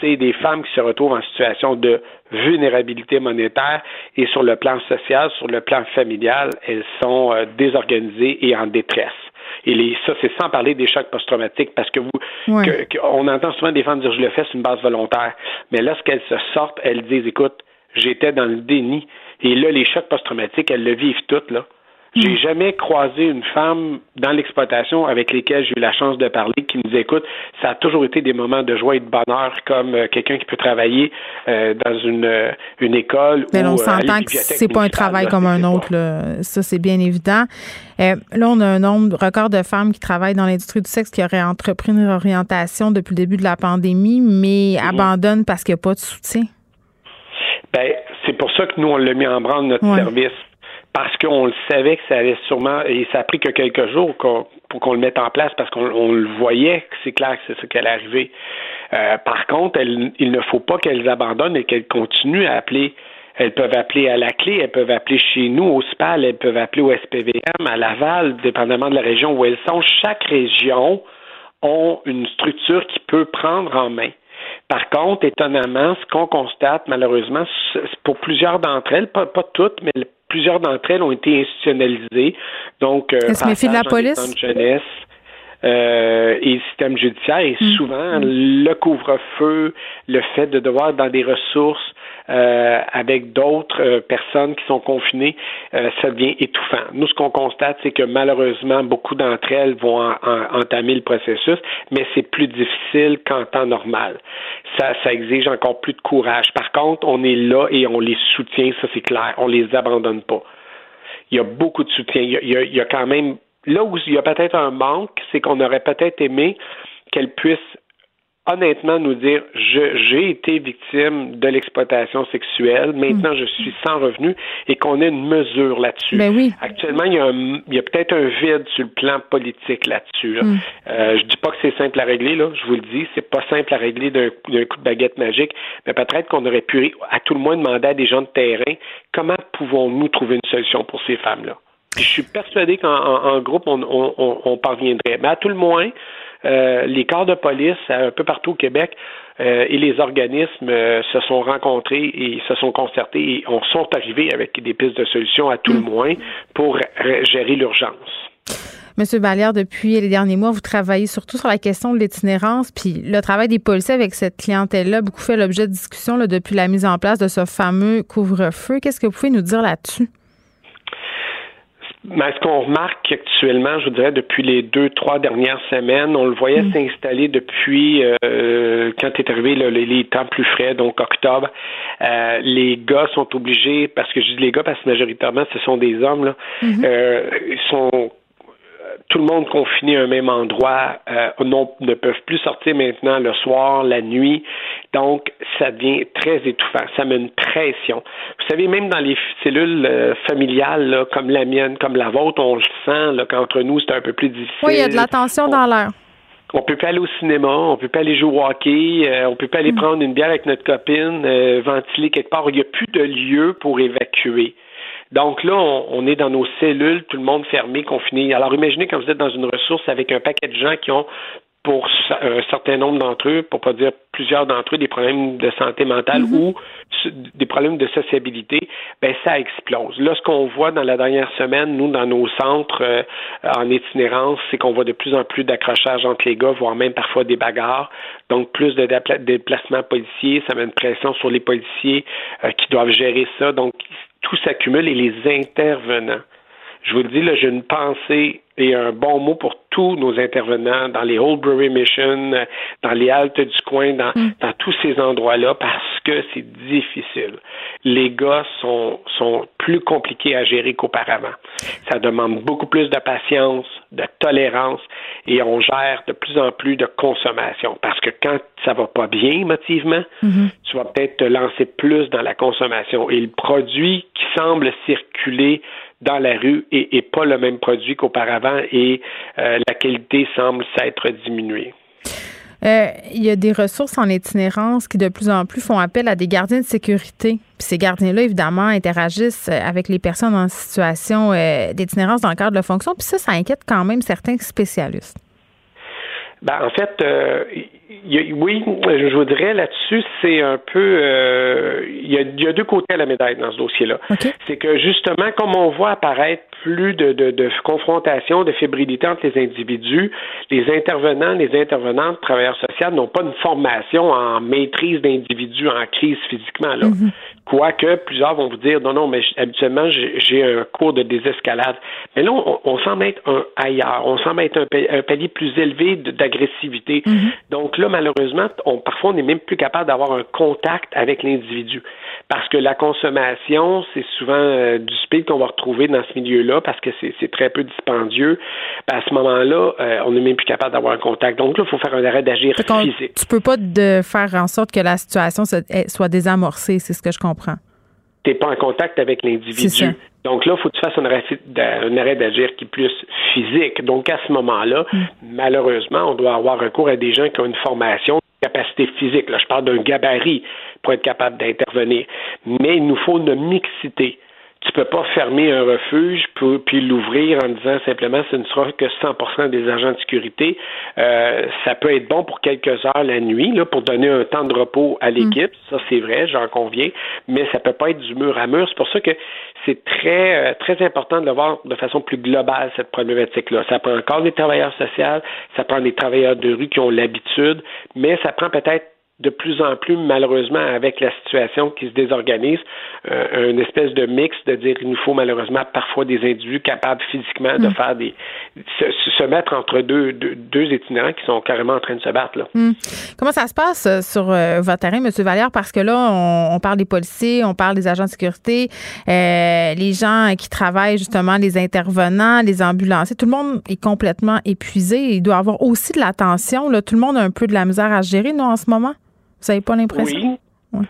c'est des femmes qui se retrouvent en situation de vulnérabilité monétaire et sur le plan social, sur le plan familial, elles sont euh, désorganisées et en détresse. Et les, ça, c'est sans parler des chocs post-traumatiques, parce que vous, Ouais. que- que- on entend souvent des femmes dire je le fais, c'est une base volontaire. Mais lorsqu'elles se sortent, elles disent écoute, j'étais dans le déni. Et là, les chocs post-traumatiques, elles le vivent toutes, là. J'ai jamais croisé une femme dans l'exploitation avec lesquelles j'ai eu la chance de parler qui me disait écoute, ça a toujours été des moments de joie et de bonheur comme euh, quelqu'un qui peut travailler euh, dans une, euh, une école Mais ou on s'entend que c'est pas un travail là, comme un autre, là. ça c'est bien évident. Là, on a un nombre record de femmes qui travaillent dans l'industrie du sexe qui auraient entrepris une orientation depuis le début de la pandémie, mais Mhm. abandonnent parce qu'il n'y a pas de soutien. Ben, c'est pour ça que nous, on l'a mis en branle, notre Ouais. service. Parce qu'on le savait que ça allait sûrement, et ça a pris que quelques jours pour qu'on le mette en place, parce qu'on on le voyait c'est clair que c'est ça qui allait arriver. Euh, par contre, elles- il ne faut pas qu'elles abandonnent et qu'elles continuent à appeler. Elles peuvent appeler à la clé, elles peuvent appeler chez nous au SPAL, elles peuvent appeler au SPVM, à Laval, dépendamment de la région où elles sont. Chaque région ont une structure qui peut prendre en main. Par contre, étonnamment, ce qu'on constate, malheureusement, pour plusieurs d'entre elles, pas, pas toutes, mais plusieurs d'entre elles ont été institutionnalisées. Donc, euh, Elles se méfient de la police? de jeunesse euh, et le système judiciaire. Et Mm. souvent, le couvre-feu, le fait de devoir être dans des ressources euh, avec d'autres euh, personnes qui sont confinées, euh, ça devient étouffant. Nous, ce qu'on constate, c'est que malheureusement, beaucoup d'entre elles vont en- en- entamer le processus, mais c'est plus difficile qu'en temps normal. Ça, ça exige encore plus de courage. Par contre, on est là et on les soutient, ça c'est clair. On les abandonne pas. Il y a beaucoup de soutien. Il y a, il y a- il y a quand même là où il y a peut-être un manque, c'est qu'on aurait peut-être aimé qu'elles puissent honnêtement nous dire je j'ai été victime de l'exploitation sexuelle, maintenant je suis sans revenu et qu'on ait une mesure là-dessus. Ben oui. Actuellement, il y a, un- il y a peut-être un vide sur le plan politique là-dessus. Là. Euh, je dis pas que c'est simple à régler, là, je vous le dis, c'est pas simple à régler d'un d'un coup de baguette magique, mais peut-être qu'on aurait pu à tout le moins demander à des gens de terrain comment pouvons-nous trouver une solution pour ces femmes-là? Puis je suis persuadé qu'en en- en groupe, on, on- on- on parviendrait. Mais à tout le moins, euh, les corps de police euh, un peu partout au Québec euh, et les organismes euh, se sont rencontrés et se sont concertés et on sont arrivés avec des pistes de solutions à tout le moins pour gérer l'urgence. Monsieur Vallière, depuis les derniers mois, vous travaillez surtout sur la question de l'itinérance, puis le travail des policiers avec cette clientèle-là a beaucoup fait l'objet de discussions là, depuis la mise en place de ce fameux couvre-feu. Qu'est-ce que vous pouvez nous dire là-dessus? Mais ce qu'on remarque actuellement, je vous dirais, depuis les deux, trois dernières semaines, on le voyait s'installer depuis euh, quand est arrivé là, les, les temps plus frais, donc octobre. Euh, les gars sont obligés, parce que je dis les gars parce que majoritairement ce sont des hommes, là, euh, ils sont tout le monde confiné à un même endroit, euh, non, ne peuvent plus sortir maintenant le soir, la nuit. Donc, ça devient très étouffant. Ça met une pression. Vous savez, même dans les cellules euh, familiales, là, comme la mienne, comme la vôtre, on le sent là, qu'entre nous, c'est un peu plus difficile. Oui, il y a de la tension On- dans l'air. on peut pas aller au cinéma, on peut pas aller jouer au hockey, euh, on peut pas aller prendre une bière avec notre copine, euh, ventiler quelque part. Il n'y a plus de lieu pour évacuer. Donc là, on, on est dans nos cellules, tout le monde fermé, confiné. Alors imaginez quand vous êtes dans une ressource avec un paquet de gens qui ont pour un certain nombre d'entre eux, pour pas dire plusieurs d'entre eux, des problèmes de santé mentale mm-hmm. ou des problèmes de sociabilité, ben ça explose. Là, ce qu'on voit dans la dernière semaine, nous, dans nos centres euh, en itinérance, c'est qu'on voit de plus en plus d'accrochages entre les gars, voire même parfois des bagarres. Donc, plus de déplacements policiers, ça met une pression sur les policiers euh, qui doivent gérer ça. Donc, tout s'accumule et les intervenants. Je vous le dis, là, j'ai une pensée et un bon mot pour tous nos intervenants dans les Oldbury Mission, dans les haltes du coin, dans, mm. dans tous ces endroits-là, parce que c'est difficile. Les gars sont, sont plus compliqués à gérer qu'auparavant. Ça demande beaucoup plus de patience, de tolérance, et on gère de plus en plus de consommation. Parce que quand ça va pas bien émotivement, mm-hmm. tu vas peut-être te lancer plus dans la consommation. Et le produit qui semble circuler dans la rue et, pas le même produit qu'auparavant et euh, la qualité semble s'être diminuée. Euh, il y a des ressources en itinérance qui de plus en plus font appel à des gardiens de sécurité. Puis ces gardiens-là, évidemment, interagissent avec les personnes en situation euh, d'itinérance dans le cadre de la fonction. Puis ça, ça inquiète quand même certains spécialistes. Ben, en fait, euh, oui, je vous dirais là-dessus, c'est un peu. Euh, il, y a, y, a, deux côtés à la médaille dans ce dossier-là. C'est que justement, comme on voit apparaître plus de, de, de, confrontation, de fébrilité entre les individus, les intervenants, les intervenantes, travailleurs sociaux n'ont pas une formation en maîtrise d'individus en crise physiquement. Là. Mm-hmm. Quoique plusieurs vont vous dire non, non, mais habituellement, j'ai un cours de désescalade. Mais là, on, semble être un ailleurs. On semble être un, palier plus élevé d'agressivité. Mm-hmm. Donc là, malheureusement, on, parfois, on n'est même plus capable d'avoir un contact avec l'individu. Parce que la consommation, c'est souvent euh, du speed qu'on va retrouver dans ce milieu-là parce que c'est très peu dispendieux. Ben, à ce moment-là, euh, on n'est même plus capable d'avoir un contact. Donc là, il faut faire un arrêt d'agir physique. Tu peux pas de faire en sorte que la situation soit désamorcée, c'est ce que je comprends. Tu n'es pas en contact avec l'individu. Donc là, il faut que tu fasses un arrêt, d'agir qui est plus physique. Donc à ce moment-là, mm. malheureusement, on doit avoir recours à des gens qui ont une formation capacité physique. Là, je parle d'un gabarit pour être capable d'intervenir. Mais il nous faut une mixité. Tu peux pas fermer un refuge puis l'ouvrir en disant simplement ce ne sera que 100% des agents de sécurité. Euh, ça peut être bon pour quelques heures la nuit là, pour donner un temps de repos à l'équipe. Mm. Ça c'est vrai, j'en conviens. Mais ça peut pas être du mur à mur. C'est pour ça que c'est très euh, très important de le voir de façon plus globale cette problématique-là. Ça prend encore des travailleurs sociaux, ça prend des travailleurs de rue qui ont l'habitude, mais ça prend peut-être de plus en plus, malheureusement, avec la situation qui se désorganise, euh, une espèce de mix de dire qu'il nous faut malheureusement parfois des individus capables physiquement de mm. faire des se, mettre entre deux, deux, itinérants qui sont carrément en train de se battre. Là. Mm. Comment ça se passe euh, sur euh, votre terrain, M. Valère? Parce que là, on, parle des policiers, on parle des agents de sécurité, les gens qui travaillent justement, les intervenants, les ambulanciers, tout le monde est complètement épuisé. Il doit avoir aussi de l'attention. Tout le monde a un peu de la misère à gérer, nous, en ce moment? Vous n'avez pas l'impression? Oui.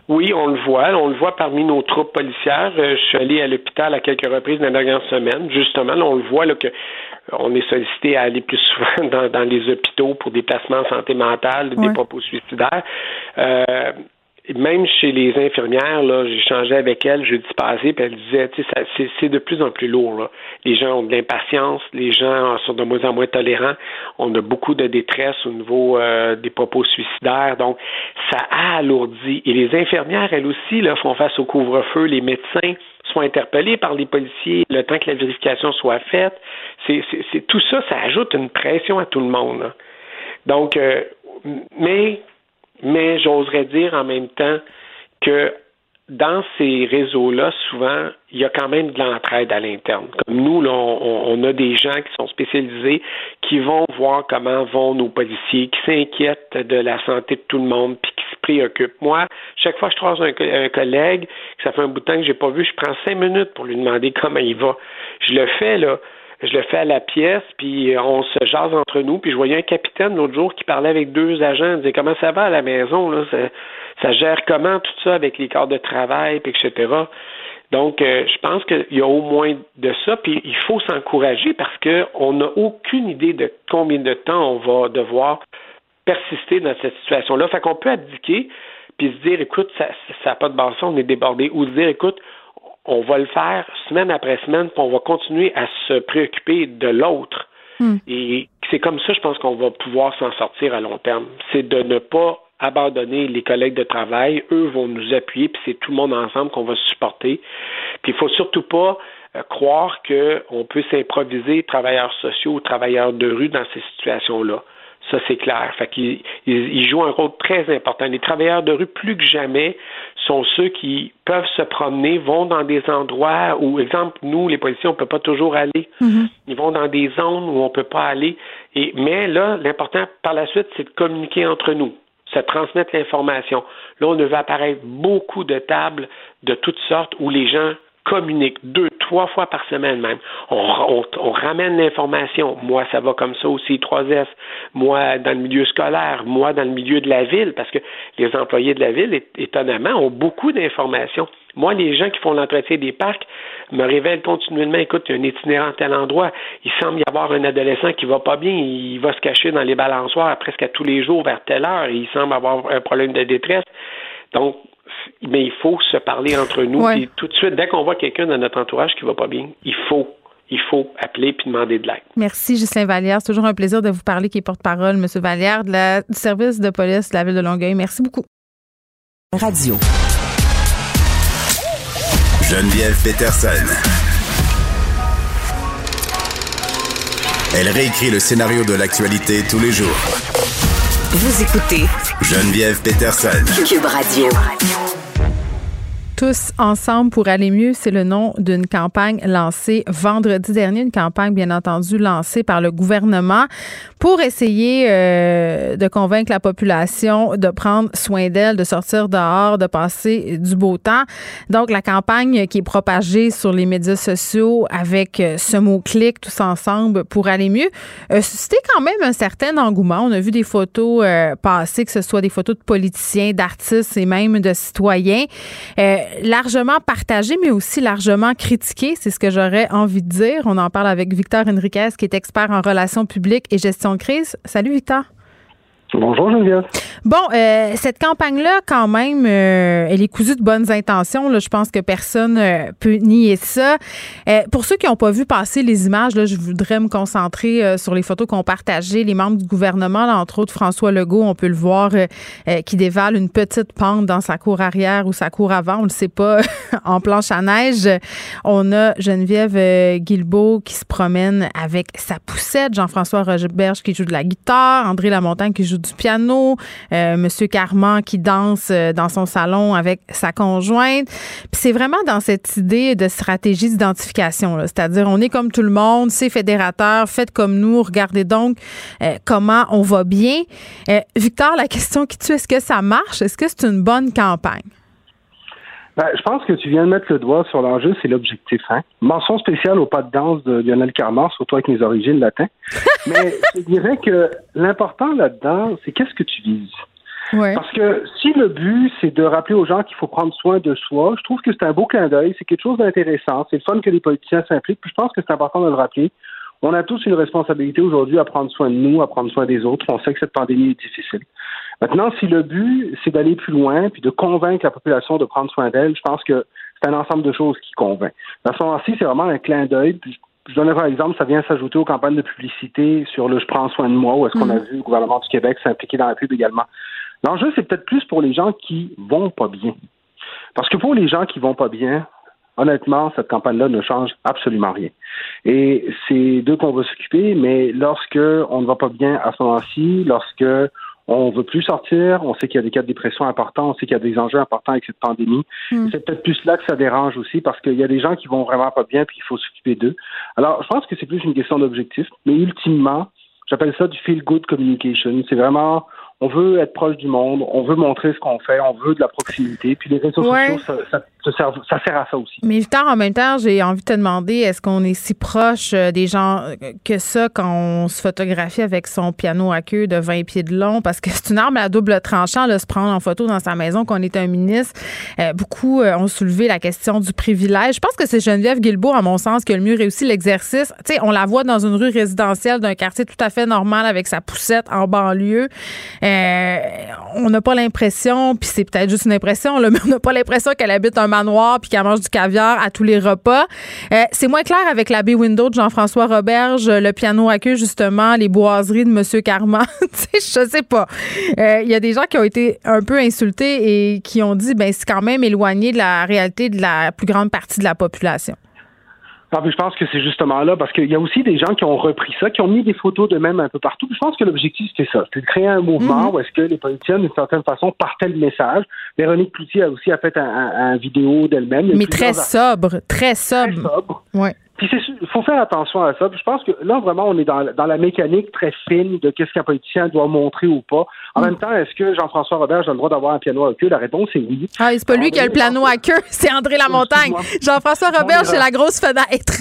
Oui, on le voit. On le voit parmi nos troupes policières. Euh, je suis allé à l'hôpital à quelques reprises dans la dernière semaine. Justement, on le voit là, que on est sollicité à aller plus (laughs) souvent dans, les hôpitaux pour des placements en santé mentale, des propos suicidaires. Euh, même chez les infirmières, là, changé avec elles jeudi passé, puis elle disait, tu sais, c'est de plus en plus lourd. Là. Les gens ont de l'impatience, les gens sont de moins en moins tolérants, on a beaucoup de détresse au niveau euh, des propos suicidaires, donc ça a alourdi. Et les infirmières, elles aussi, là, font face au couvre-feu, les médecins sont interpellés par les policiers, le temps que la vérification soit faite. C'est tout ça, ça ajoute une pression à tout le monde. Donc, euh, mais mais j'oserais dire en même temps que dans ces réseaux-là, souvent, il y a quand même de l'entraide à l'interne. Comme nous, là, on, a des gens qui sont spécialisés, qui vont voir comment vont nos policiers, qui s'inquiètent de la santé de tout le monde, puis qui se préoccupent. Moi, chaque fois que je croise un, collègue, que ça fait un bout de temps que j'ai pas vu, je prends cinq minutes pour lui demander comment il va. Je le fais, là je le fais à la pièce, puis on se jase entre nous. Puis je voyais un capitaine l'autre jour qui parlait avec deux agents, il disait comment ça va à la maison, là, ça, gère comment tout ça avec les corps de travail, puis etc. Donc, euh, je pense qu'il y a au moins de ça, puis il faut s'encourager parce qu'on n'a aucune idée de combien de temps on va devoir persister dans cette situation-là. Fait qu'on peut abdiquer, puis se dire, écoute, ça n'a pas de bon on est débordé, ou se dire, écoute, on va le faire semaine après semaine, puis on va continuer à se préoccuper de l'autre. Hmm. Et c'est comme ça, je pense qu'on va pouvoir s'en sortir à long terme. C'est de ne pas abandonner les collègues de travail. Eux vont nous appuyer, puis c'est tout le monde ensemble qu'on va supporter. Puis il faut surtout pas euh, croire qu'on peut s'improviser travailleurs sociaux ou travailleurs de rue dans ces situations-là. Ça, c'est clair. Fait qu'ils ils jouent un rôle très important. Les travailleurs de rue, plus que jamais, sont ceux qui peuvent se promener, vont dans des endroits où, exemple, nous, les policiers, on ne peut pas toujours aller. Mm-hmm. Ils vont dans des zones où on ne peut pas aller. Et, mais là, l'important par la suite, c'est de communiquer entre nous se transmettre l'information. Là, on ne va apparaître beaucoup de tables de toutes sortes où les gens communiquent deux, trois fois par semaine même. On, ramène l'information. Moi, ça va comme ça aussi, 3S. Moi, dans le milieu scolaire. Moi, dans le milieu de la ville, parce que les employés de la ville, étonnamment, ont beaucoup d'informations. Moi, les gens qui font l'entretien des parcs me révèlent continuellement, écoute, il y a un itinérant à tel endroit, il semble y avoir un adolescent qui va pas bien, il va se cacher dans les balançoires presque à tous les jours vers telle heure, il semble avoir un problème de détresse. Donc, mais il faut se parler entre nous. tout de suite, dès qu'on voit quelqu'un dans notre entourage qui va pas bien, il faut il faut appeler puis demander de l'aide. Merci, Justin Vallière. C'est toujours un plaisir de vous parler, qui est porte-parole, M. Vallière, de la, du service de police de la ville de Longueuil. Merci beaucoup. Radio. Geneviève Peterson. Elle réécrit le scénario de l'actualité tous les jours. Vous écoutez Geneviève Peterson. Cube Radio. Tous ensemble pour aller mieux, c'est le nom d'une campagne lancée vendredi dernier, une campagne bien entendu lancée par le gouvernement pour essayer euh, de convaincre la population de prendre soin d'elle, de sortir dehors, de passer du beau temps. Donc la campagne qui est propagée sur les médias sociaux avec euh, ce mot-clic tous ensemble pour aller mieux a suscité quand même un certain engouement. On a vu des photos euh, passer, que ce soit des photos de politiciens, d'artistes et même de citoyens largement partagé, mais aussi largement critiqué. C'est ce que j'aurais envie de dire. On en parle avec Victor Enriquez, qui est expert en relations publiques et gestion de crise. Salut, Victor. Bonjour Geneviève. Bon, euh, cette campagne-là, quand même, euh, elle est cousue de bonnes intentions. Là. Je pense que personne euh, peut nier ça. pour ceux qui n'ont pas vu passer les images, là, je voudrais me concentrer sur les photos qu'ont partagées les membres du gouvernement, là, entre autres François Legault. On peut le voir qui dévale une petite pente dans sa cour arrière ou sa cour avant. On le sait pas (laughs) en planche à neige. On a Geneviève Guilbeault qui se promène avec sa poussette, Jean-François Rogerberge qui joue de la guitare, André Lamontagne qui joue du piano, euh, Monsieur Carman qui danse euh, dans son salon avec sa conjointe. Puis c'est vraiment dans cette idée de stratégie d'identification, c'est-à-dire on est comme tout le monde, c'est fédérateur, faites comme nous, regardez donc euh, comment on va bien. Victor, la question qui tue, est-ce que ça marche? Est-ce que c'est une bonne campagne? Ben, je pense que tu viens de mettre le doigt sur l'enjeu, c'est l'objectif. Hein? Mention spéciale au pas de danse de Lionel Carman, surtout avec mes origines latines. (laughs) Mais je dirais que l'important là-dedans, c'est qu'est-ce que tu vises? Parce que si le but, c'est de rappeler aux gens qu'il faut prendre soin de soi, je trouve que c'est un beau clin d'œil, c'est quelque chose d'intéressant, c'est le fun que les politiciens s'impliquent, puis je pense que c'est important de le rappeler. On a tous une responsabilité aujourd'hui à prendre soin de nous, à prendre soin des autres. On sait que cette pandémie est difficile. Maintenant, si le but, c'est d'aller plus loin, puis de convaincre la population de prendre soin d'elle, je pense que c'est un ensemble de choses qui convainc. À ce moment-ci, c'est vraiment un clin d'œil. Je donnerai un exemple, ça vient s'ajouter aux campagnes de publicité sur le je prends soin de moi, où est-ce qu'on a mm. vu le gouvernement du Québec s'impliquer dans la pub également. L'enjeu, c'est peut-être plus pour les gens qui vont pas bien. Parce que pour les gens qui vont pas bien, honnêtement, cette campagne-là ne change absolument rien. Et c'est d'eux qu'on va s'occuper, mais lorsque on ne va pas bien à ce moment-ci, lorsque on veut plus sortir, on sait qu'il y a des cas de dépression importants, on sait qu'il y a des enjeux importants avec cette pandémie. Hmm. C'est peut-être plus là que ça dérange aussi parce qu'il y a des gens qui vont vraiment pas bien puis il faut s'occuper d'eux. Alors, je pense que c'est plus une question d'objectif, mais ultimement, j'appelle ça du feel good communication. C'est vraiment on veut être proche du monde, on veut montrer ce qu'on fait, on veut de la proximité. Puis les réseaux sociaux, ça, ça, sert à ça aussi. Mais en même temps, j'ai envie de te demander, est-ce qu'on est si proche euh, des gens euh, que ça quand on se photographie avec son piano à queue de 20 pieds de long? Parce que (laughs) c'est une arme à double tranchant, de se prendre en photo dans sa maison qu'on est un ministre. Euh, beaucoup ont soulevé la question du privilège. Je pense que c'est Geneviève Guilbeault, à mon sens, qui a le mieux réussi l'exercice. Tu sais, on la voit dans une rue résidentielle d'un quartier tout à fait normal avec sa poussette en banlieue. on n'a pas l'impression, puis c'est peut-être juste une impression, là, (laughs) mais on n'a pas l'impression qu'elle habite un puis qu'elle mange du caviar à tous les repas. Euh, c'est moins clair avec la baie window de Jean-François Roberge, le piano à queue, justement, les boiseries de M. Carman. (laughs) je sais pas. Euh, il y a des gens qui ont été un peu insultés et qui ont dit ben c'est quand même éloigné de la réalité de la plus grande partie de la population. Ah, je pense que c'est justement là, parce qu'il y a aussi des gens qui ont repris ça, qui ont mis des photos de même un peu partout. je pense que l'objectif, c'était ça. C'était de créer un mouvement mhm. où est-ce que les politiciens, d'une certaine façon, partaient le message. Véronique Cloutier a aussi fait un, un, vidéo d'elle-même. Mais très sobre, très sobre. Très sobre. Ouais. Puis il faut faire attention à ça. je pense que là, vraiment, on est dans, dans la mécanique très fine de qu'est-ce qu'un politicien doit montrer ou pas. En même temps, est-ce que Jean-François Robert a le droit d'avoir un piano à queue? La réponse est oui. Ah, c'est pas lui qui a le piano à queue, (laughs) c'est André Lamontagne. Jean-François Robert, c'est la grosse fenêtre.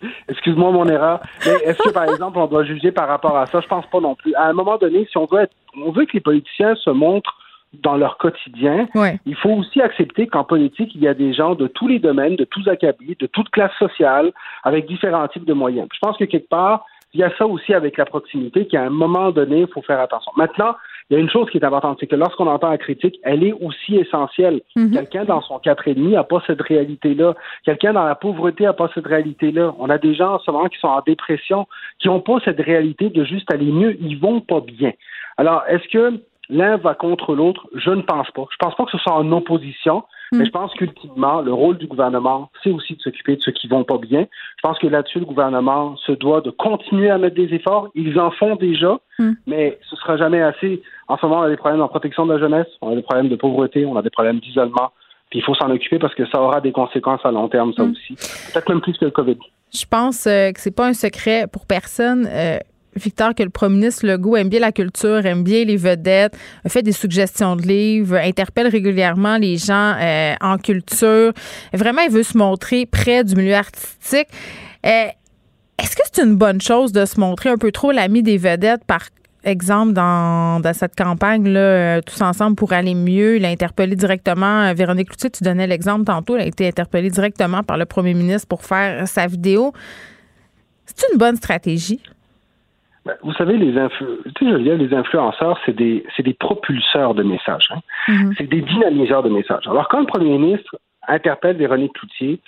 (laughs) Excuse-moi mon erreur. Mais est-ce que, par exemple, on doit juger par rapport à ça? Je pense pas non plus. À un moment donné, si on veut être, on veut que les politiciens se montrent dans leur quotidien. Il faut aussi accepter qu'en politique, il y a des gens de tous les domaines, de tous acabits, de toutes classes sociales, avec différents types de moyens. Je pense que quelque part, il y a ça aussi avec la proximité, qu'à un moment donné, il faut faire attention. Maintenant, il y a une chose qui est importante, c'est que lorsqu'on entend la critique, elle est aussi essentielle. Mhm. Quelqu'un dans son quatre et demi n'a pas cette réalité-là. Quelqu'un dans la pauvreté n'a pas cette réalité-là. On a des gens en ce moment qui sont en dépression, qui n'ont pas cette réalité de juste aller mieux. Ils vont pas bien. Alors, est-ce que l'un va contre l'autre, je ne pense pas. Je pense pas que ce soit en opposition, mais je pense qu'ultimement, le rôle du gouvernement, c'est aussi de s'occuper de ceux qui vont pas bien. Je pense que là-dessus, le gouvernement se doit de continuer à mettre des efforts. Ils en font déjà, hmm. mais ce sera jamais assez. En ce moment, on a des problèmes en protection de la jeunesse, on a des problèmes de pauvreté, on a des problèmes d'isolement. Puis il faut s'en occuper parce que ça aura des conséquences à long terme, ça hmm. aussi. Peut-être même plus que le COVID. Je pense euh, que c'est pas un secret pour personne. Euh, Victor, que le premier ministre Legault aime bien la culture, aime bien les vedettes, fait des suggestions de livres, interpelle régulièrement les gens euh, en culture. Vraiment, il veut se montrer près du milieu artistique. Euh, est-ce que c'est une bonne chose de se montrer un peu trop l'ami des vedettes par exemple dans, cette campagne-là, euh, tous ensemble pour aller mieux? Il a interpellé directement Véronique Cloutier, tu donnais l'exemple tantôt, elle a été interpellée directement par le premier ministre pour faire sa vidéo. C'est une bonne stratégie? Ben, vous savez, les, les influenceurs, c'est des, des propulseurs de messages. Hein. Mm-hmm. C'est des dynamiseurs de messages. Alors, quand le premier ministre interpelle Véronique Cloutier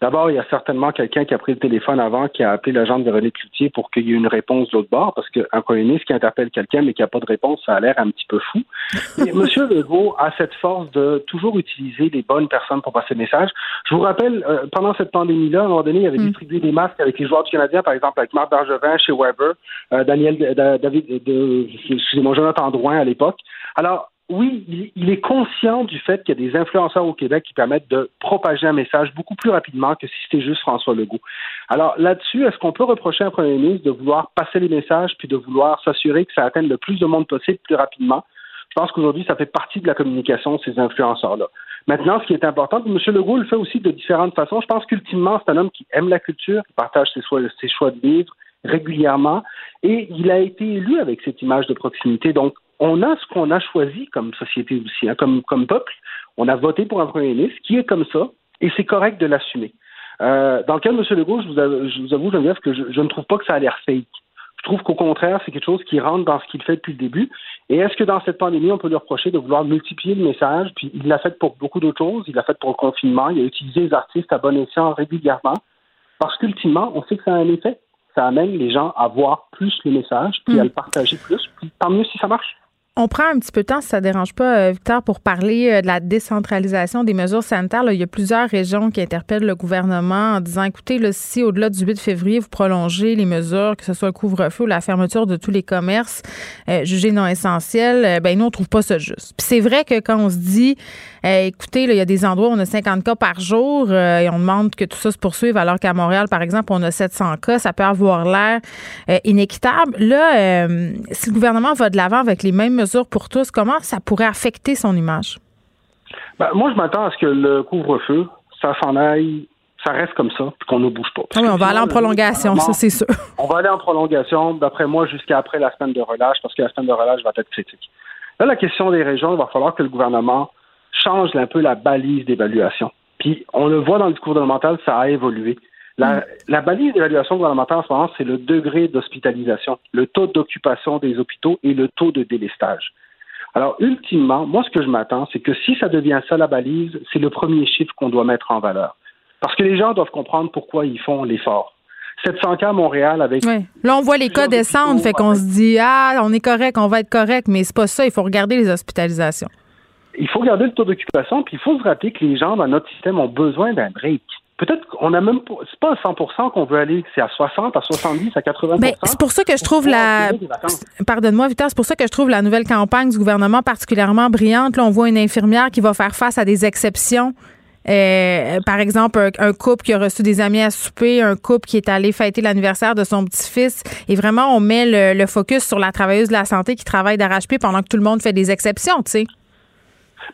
D'abord, il y a certainement quelqu'un qui a pris le téléphone avant, qui a appelé l'agent de Véronique Cloutier pour qu'il y ait une réponse de l'autre bord, parce qu'un premier ministre qui interpelle quelqu'un mais qui n'a pas de réponse, ça a l'air un petit peu fou. (laughs) Et M. Legault a cette force de toujours utiliser les bonnes personnes pour passer le message. Je vous rappelle, euh, pendant cette pandémie-là, à un moment donné, il avait mm. distribué des masques avec les joueurs du Canadien, par exemple, avec Marc Bergevin chez Weber, euh, Daniel, David, de, excusez-moi, Jonathan Drouin à l'époque. Alors, oui, il, est conscient du fait qu'il y a des influenceurs au Québec qui permettent de propager un message beaucoup plus rapidement que si c'était juste François Legault. Alors là-dessus, est-ce qu'on peut reprocher à un premier ministre de vouloir passer les messages puis de vouloir s'assurer que ça atteigne le plus de monde possible plus rapidement? Je pense qu'aujourd'hui, ça fait partie de la communication, ces influenceurs-là. Maintenant, ce qui est important, M. Legault le fait aussi de différentes façons. Je pense qu'ultimement, c'est un homme qui aime la culture, qui partage ses choix, ses choix de vivre régulièrement, et il a été élu avec cette image de proximité. Donc, on a ce qu'on a choisi comme société aussi, hein, comme, comme peuple. On a voté pour un premier ministre qui est comme ça, et c'est correct de l'assumer. Euh, dans le cas de M. Legault, je vous, avoue, je vous avoue, que je, je, ne trouve pas que ça a l'air fake. Je trouve qu'au contraire, c'est quelque chose qui rentre dans ce qu'il fait depuis le début. Et est-ce que dans cette pandémie, on peut lui reprocher de vouloir multiplier le message? Puis il l'a fait pour beaucoup d'autres choses. Il l'a fait pour le confinement. Il a utilisé les artistes à bon escient régulièrement. Parce qu'ultimement, on sait que ça a un effet. Ça amène les gens à voir plus le message, puis à hmm. le partager plus. Puis tant mieux si ça marche. On prend un petit peu de temps, si ça ne dérange pas, euh, Victor, pour parler euh, de la décentralisation des mesures sanitaires. il y a plusieurs régions qui interpellent le gouvernement en disant, écoutez, si au-delà du 8 février, vous prolongez les mesures, que ce soit le couvre-feu ou la fermeture de tous les commerces euh, jugés non essentiels, ben nous, on trouve pas ça juste. Puis c'est vrai que quand on se dit, écoutez, il y a des endroits où on a 50 cas par jour et on demande que tout ça se poursuive, alors qu'à Montréal, par exemple, on a 700 cas, ça peut avoir l'air inéquitable. Là, si le gouvernement va de l'avant avec les mêmes mesures pour tous, comment ça pourrait affecter son image? Ben, moi, je m'attends à ce que le couvre-feu, ça s'en aille, ça reste comme ça, puis qu'on ne bouge pas. Ah oui, on va aller en prolongation, ça c'est sûr. On va aller en prolongation, d'après moi, jusqu'à après la semaine de relâche, parce que la semaine de relâche va être critique. Là, la question des régions, il va falloir que le gouvernement change un peu la balise d'évaluation. Puis, on le voit dans le discours gouvernemental, ça a évolué. La, mm. la balise d'évaluation gouvernementale en ce moment, c'est le degré d'hospitalisation, le taux d'occupation des hôpitaux et le taux de délestage. Alors, ultimement, moi, ce que je m'attends, c'est que si ça devient ça la balise, c'est le premier chiffre qu'on doit mettre en valeur. Parce que les gens doivent comprendre pourquoi ils font l'effort. 700 cas à Montréal avec. Oui. Là, on voit les cas descendre, fait qu'on se dit, ah, on est correct, on va être correct, mais c'est pas ça. Il faut regarder les hospitalisations. Il faut regarder le taux d'occupation, puis il faut se rappeler que les gens dans notre système ont besoin d'un break. Peut-être qu'on a même c'est pas à 100% qu'on veut aller, c'est à 60, à 70, à 80% ben, c'est pour ça que je trouve la Pardonne-moi Victor, c'est pour ça que je trouve la nouvelle campagne du gouvernement particulièrement brillante. Là, on voit une infirmière qui va faire face à des exceptions. Euh, par exemple, un, couple qui a reçu des amis à souper, un couple qui est allé fêter l'anniversaire de son petit-fils. Et vraiment, on met le, focus sur la travailleuse de la santé qui travaille d'arrache-pied pendant que tout le monde fait des exceptions, tu sais.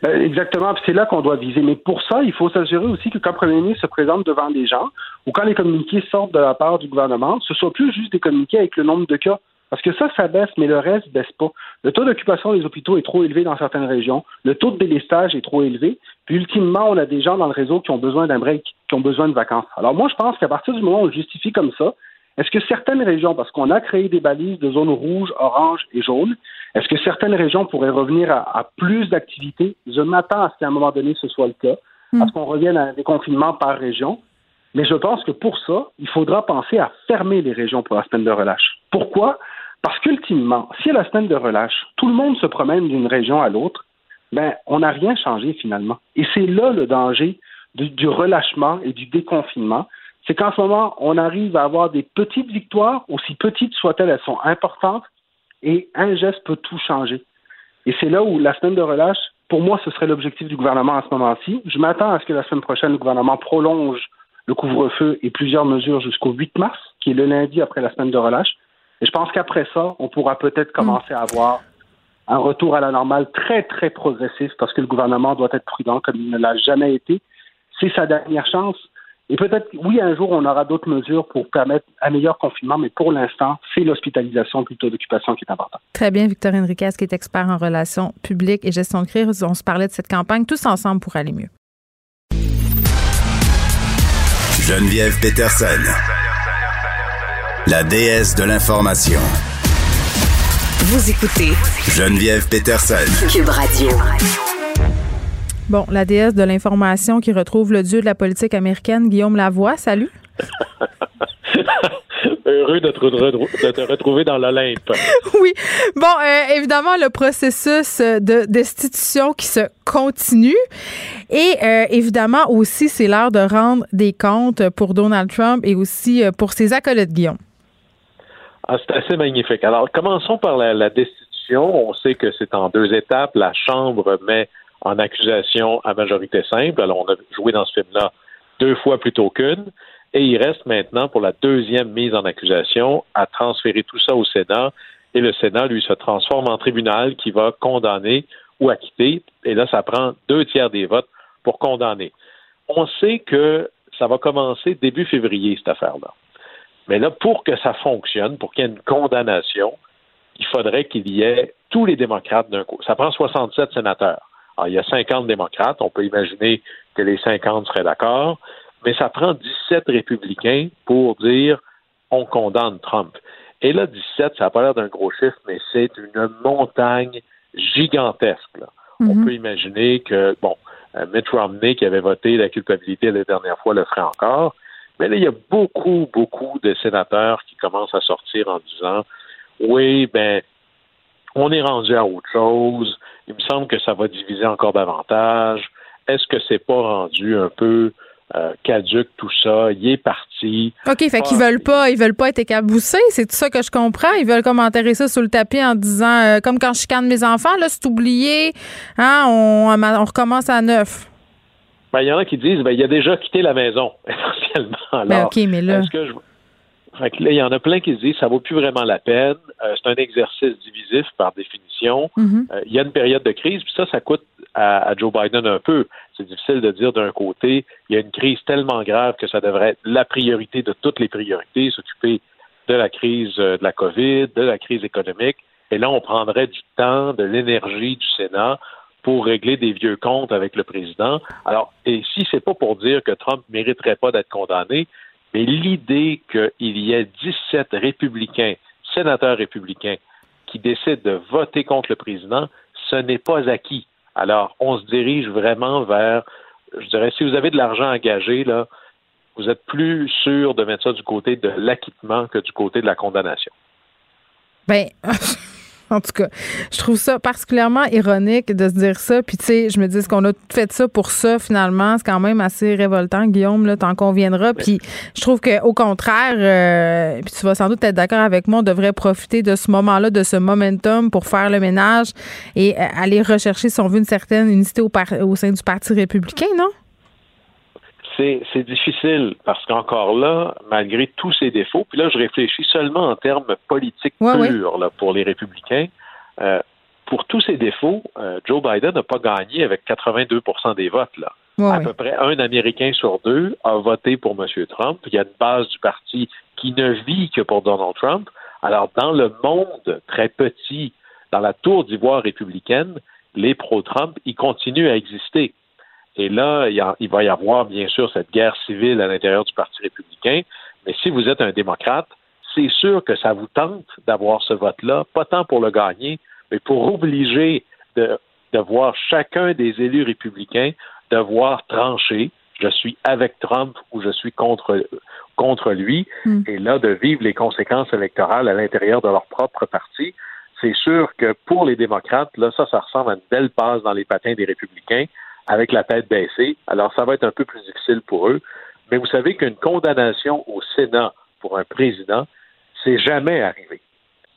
Ben, exactement, c'est là qu'on doit viser. Mais pour ça, il faut s'assurer aussi que quand le premier ministre se présente devant des gens ou quand les communiqués sortent de la part du gouvernement, ce soit plus juste des communiqués avec le nombre de cas. Parce que ça, ça baisse, mais le reste baisse pas. Le taux d'occupation des hôpitaux est trop élevé dans certaines régions. Le taux de délestage est trop élevé. Puis, ultimement, on a des gens dans le réseau qui ont besoin d'un break, qui ont besoin de vacances. Alors, moi, je pense qu'à partir du moment où on le justifie comme ça, est-ce que certaines régions, parce qu'on a créé des balises de zones rouges, oranges et jaunes, est-ce que certaines régions pourraient revenir à, plus d'activités? Je m'attends à ce qu'à un moment donné, ce soit le cas, à ce qu'on revienne à un déconfinement par région. Mais je pense que pour ça, il faudra penser à fermer les régions pour la semaine de relâche. Pourquoi? Parce qu'ultimement, si à la semaine de relâche, tout le monde se promène d'une région à l'autre, ben, on n'a rien changé finalement. Et c'est là le danger du relâchement et du déconfinement c'est qu'en ce moment, on arrive à avoir des petites victoires, aussi petites soient-elles, elles sont importantes, et un geste peut tout changer. Et c'est là où la semaine de relâche, pour moi, ce serait l'objectif du gouvernement à ce moment-ci. Je m'attends à ce que la semaine prochaine, le gouvernement prolonge le couvre-feu et plusieurs mesures jusqu'au 8 mars, qui est le lundi après la semaine de relâche. Et je pense qu'après ça, on pourra peut-être commencer à avoir un retour à la normale très, très progressif parce que le gouvernement doit être prudent comme il ne l'a jamais été. C'est sa dernière chance. Et peut-être, oui, un jour, on aura d'autres mesures pour permettre un meilleur confinement, mais pour l'instant, c'est l'hospitalisation plutôt d'occupation qui est importante. Très bien, Victor Enriquez, qui est expert en relations publiques et gestion de crise. On se parlait de cette campagne tous ensemble pour aller mieux. Geneviève Peterson, la déesse de l'information. Vous écoutez Geneviève Peterson, Cube Radio. Bon, la déesse de l'information qui retrouve le dieu de la politique américaine, Guillaume Lavoie. Salut. (laughs) Heureux de te, retrouver dans l'Olympe. (laughs) Oui. Bon, euh, évidemment, le processus de destitution qui se continue. Et euh, évidemment, aussi, c'est l'heure de rendre des comptes pour Donald Trump et aussi euh, pour ses acolytes, Guillaume. Ah, c'est assez magnifique. Alors, commençons par la, la destitution. On sait que c'est en deux étapes. La Chambre met en accusation à majorité simple. Alors, on a joué dans ce film-là deux fois plutôt qu'une. Et il reste maintenant pour la deuxième mise en accusation à transférer tout ça au Sénat. Et le Sénat, lui, se transforme en tribunal qui va condamner ou acquitter. Et là, ça prend deux tiers des votes pour condamner. On sait que ça va commencer début février, cette affaire-là. Mais là, pour que ça fonctionne, pour qu'il y ait une condamnation, il faudrait qu'il y ait tous les démocrates d'un coup. Ça prend 67 sénateurs. Alors, il y a 50 démocrates, on peut imaginer que les 50 seraient d'accord, mais ça prend 17 républicains pour dire on condamne Trump. Et là, 17, ça n'a pas l'air d'un gros chiffre, mais c'est une montagne gigantesque. On mhm. peut imaginer que, bon, euh, Mitt Romney, qui avait voté la culpabilité la dernière fois, le ferait encore. Mais là, il y a beaucoup, beaucoup de sénateurs qui commencent à sortir en disant oui, ben, on est rendu à autre chose. Il me semble que ça va diviser encore davantage. Est-ce que c'est pas rendu un peu euh, caduque tout ça? Il est parti. OK, fait qu'ils veulent pas, ils veulent pas être écaboussés, c'est tout ça que je comprends. Ils veulent comme enterrer ça sous le tapis en disant euh, comme quand je chicane mes enfants, là, c'est oublié, hein, on, on recommence à neuf. Ben, il y en a qui disent ben, il a déjà quitté la maison, (laughs) essentiellement. Ben, OK, mais là. que je il y en a plein qui se disent ça vaut plus vraiment la peine. Euh, c'est un exercice divisif par définition. Mm-hmm. Euh, il y a une période de crise, puis ça, ça coûte à, Joe Biden un peu. C'est difficile de dire d'un côté, il y a une crise tellement grave que ça devrait être la priorité de toutes les priorités, s'occuper de la crise euh, de la COVID, de la crise économique. Et là, on prendrait du temps, de l'énergie du Sénat pour régler des vieux comptes avec le président. Alors, et si c'est pas pour dire que Trump mériterait pas d'être condamné, mais l'idée qu'il y ait 17 républicains, sénateurs républicains, qui décident de voter contre le président, ce n'est pas acquis. Alors, on se dirige vraiment vers, je dirais, si vous avez de l'argent engagé, là, vous êtes plus sûr de mettre ça du côté de l'acquittement que du côté de la condamnation. Ben, (laughs) (laughs) En tout cas, je trouve ça particulièrement ironique de se dire ça. Puis, tu sais, je me dis qu'on a fait ça pour ça, finalement? C'est quand même assez révoltant, Guillaume, là, t'en conviendras. Puis, je trouve qu'au contraire, euh, puis tu vas sans doute être d'accord avec moi, on devrait profiter de ce moment-là, de ce momentum pour faire le ménage et euh, aller rechercher, si on veut, une certaine unité au, au sein du Parti républicain, non? C'est difficile parce qu'encore là, malgré tous ses défauts, puis là, je réfléchis seulement en termes politiques purs Là, pour les républicains. Euh, pour tous ses défauts, euh, Joe Biden n'a pas gagné avec 82% des votes. Là. à peu près un Américain sur deux a voté pour M. Trump. Il y a une base du parti qui ne vit que pour Donald Trump. Alors, dans le monde très petit, dans la tour d'ivoire républicaine, les pro-Trump, ils continuent à exister. Et là, il, va y avoir bien sûr cette guerre civile à l'intérieur du Parti républicain. Mais si vous êtes un démocrate, c'est sûr que ça vous tente d'avoir ce vote-là, pas tant pour le gagner, mais pour obliger de, voir chacun des élus républicains devoir trancher. Je suis avec Trump ou je suis contre, contre lui. Hmm. Et là, de vivre les conséquences électorales à l'intérieur de leur propre parti. C'est sûr que pour les démocrates, là, ça, ça ressemble à une belle passe dans les patins des républicains avec la tête baissée. Alors, ça va être un peu plus difficile pour eux. Mais vous savez qu'une condamnation au Sénat pour un président, c'est jamais arrivé.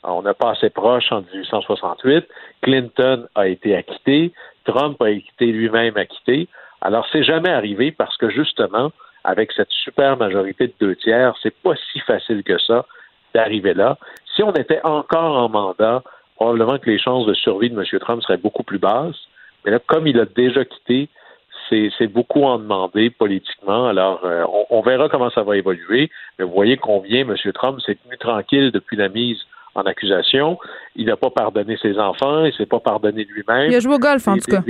on a passé proche en 1868. Clinton a été acquitté. Trump a été lui-même acquitté. Alors, c'est jamais arrivé parce que justement, avec cette super majorité de deux tiers, c'est pas si facile que ça d'arriver là. Si on était encore en mandat, probablement que les chances de survie de M. Trump seraient beaucoup plus basses. Mais là, comme il a déjà quitté, c'est beaucoup en demandé politiquement. Alors, euh, on, verra comment ça va évoluer. Mais vous voyez combien M. Trump s'est tenu tranquille depuis la mise en accusation. Il n'a pas pardonné ses enfants, il ne s'est pas pardonné lui-même. Il a joué au golf, en tout cas.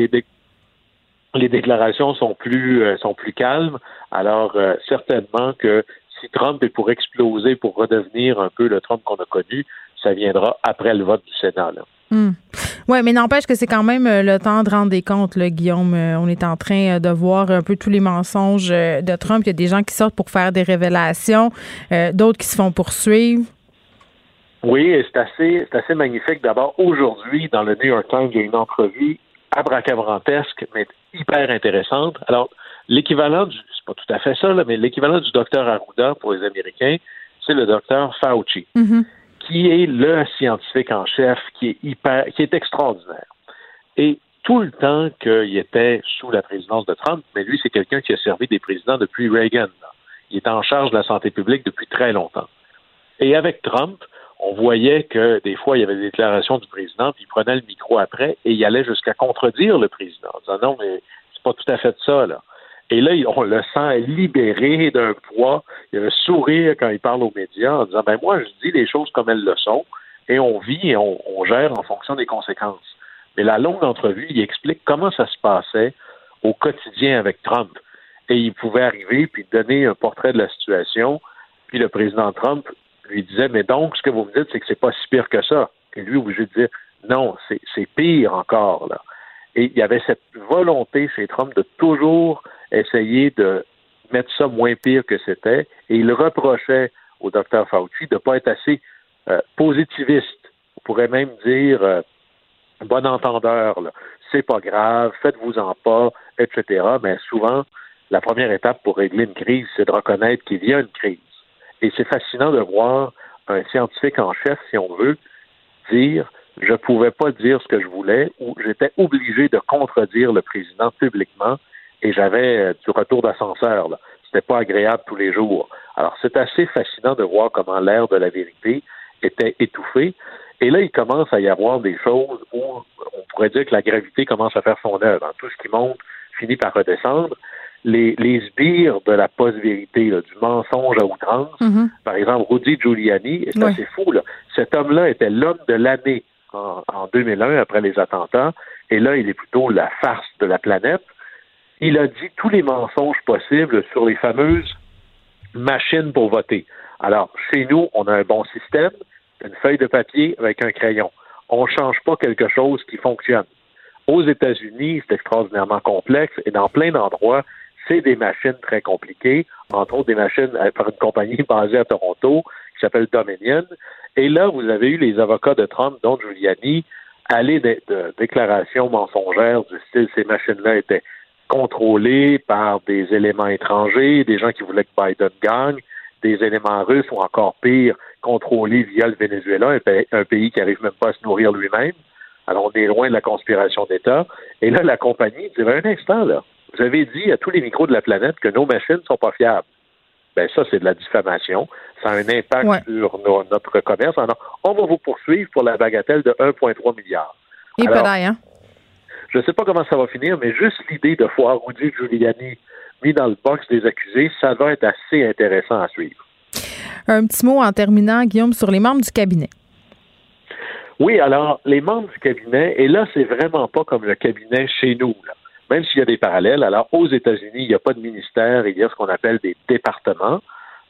Les, déclarations sont plus, euh, sont plus calmes. Alors, euh, certainement que si Trump est pour exploser, pour redevenir un peu le Trump qu'on a connu, ça viendra après le vote du Sénat. Là. Hmm. Oui, mais n'empêche que c'est quand même euh, le temps de rendre des comptes, là, Guillaume. Euh, on est en train euh, de voir un peu tous les mensonges de Trump. Il y a des gens qui sortent pour faire des révélations, d'autres qui se font poursuivre. Oui, c'est assez, c'est assez magnifique. D'abord, aujourd'hui, dans le New York Times, il y a une entrevue abracabrantesque, mais hyper intéressante. Alors, l'équivalent du, c'est pas tout à fait ça, mais l'équivalent du docteur Arruda pour les Américains, c'est le docteur Fauci. Mm-hmm qui est le scientifique en chef, qui est hyper, qui est extraordinaire. Et tout le temps qu'il était sous la présidence de Trump, mais lui, c'est quelqu'un qui a servi des présidents depuis Reagan. Il est en charge de la santé publique depuis très longtemps. Et avec Trump, on voyait que des fois, il y avait des déclarations du président, puis il prenait le micro après et il allait jusqu'à contredire le président, en disant non, mais c'est pas tout à fait ça, là. Et là, on le sent libéré d'un poids. Il a un sourire quand il parle aux médias en disant, ben moi, je dis les choses comme elles le sont et on vit et on, gère en fonction des conséquences. Mais la longue entrevue, il explique comment ça se passait au quotidien avec Trump. Et il pouvait arriver puis donner un portrait de la situation. Puis le président Trump lui disait, mais donc, ce que vous me dites, c'est que c'est pas si pire que ça. Et lui, obligé de dire, non, c'est pire encore, là. Et il y avait cette volonté chez Trump de toujours essayer de mettre ça moins pire que c'était. Et il reprochait au docteur Fauci de ne pas être assez euh, positiviste. On pourrait même dire euh, bon entendeur, c'est pas grave, faites-vous-en pas, etc. Mais souvent, la première étape pour régler une crise, c'est de reconnaître qu'il y a une crise. Et c'est fascinant de voir un scientifique en chef, si on veut, dire je ne pouvais pas dire ce que je voulais ou j'étais obligé de contredire le président publiquement et j'avais euh, du retour d'ascenseur. C'était pas agréable tous les jours. Alors, c'est assez fascinant de voir comment l'air de la vérité était étouffé. Et là, il commence à y avoir des choses où on pourrait dire que la gravité commence à faire son œuvre. Tout ce qui monte finit par redescendre. Les, les sbires de la post-vérité, du mensonge à outrance, mm-hmm. par exemple, Rudy Giuliani, c'est assez fou. Là. Cet homme-là était l'homme de l'année en, en 2001, après les attentats, et là, il est plutôt la farce de la planète il a dit tous les mensonges possibles sur les fameuses machines pour voter. Alors, chez nous, on a un bon système, une feuille de papier avec un crayon. On ne change pas quelque chose qui fonctionne. Aux États-Unis, c'est extraordinairement complexe et dans plein d'endroits, c'est des machines très compliquées, entre autres des machines euh, par une compagnie basée à Toronto qui s'appelle Dominion. Et là, vous avez eu les avocats de Trump, dont Giuliani, aller de, déclarations mensongères du style ces machines-là étaient contrôlées par des éléments étrangers, des gens qui voulaient que Biden gagne, des éléments russes ou encore pire, contrôlés via le Venezuela, un pays, qui n'arrive même pas à se nourrir lui-même. Alors, on est loin de la conspiration d'État. Et là, la compagnie dit, un instant, là, vous avez dit à tous les micros de la planète que nos machines ne sont pas fiables. Ben ça, c'est de la diffamation. Ça a un impact sur notre commerce. Alors, on va vous poursuivre pour la bagatelle de 1,3 milliard. Et hein? Je ne sais pas comment ça va finir, mais juste l'idée de voir Rudy Giuliani mis dans le box des accusés, ça va être assez intéressant à suivre. Un petit mot en terminant, Guillaume, sur les membres du cabinet. Oui, alors, les membres du cabinet, et là, c'est vraiment pas comme le cabinet chez nous. Là même s'il y a des parallèles. Alors, aux États-Unis, il n'y a pas de ministère, il y a ce qu'on appelle des départements,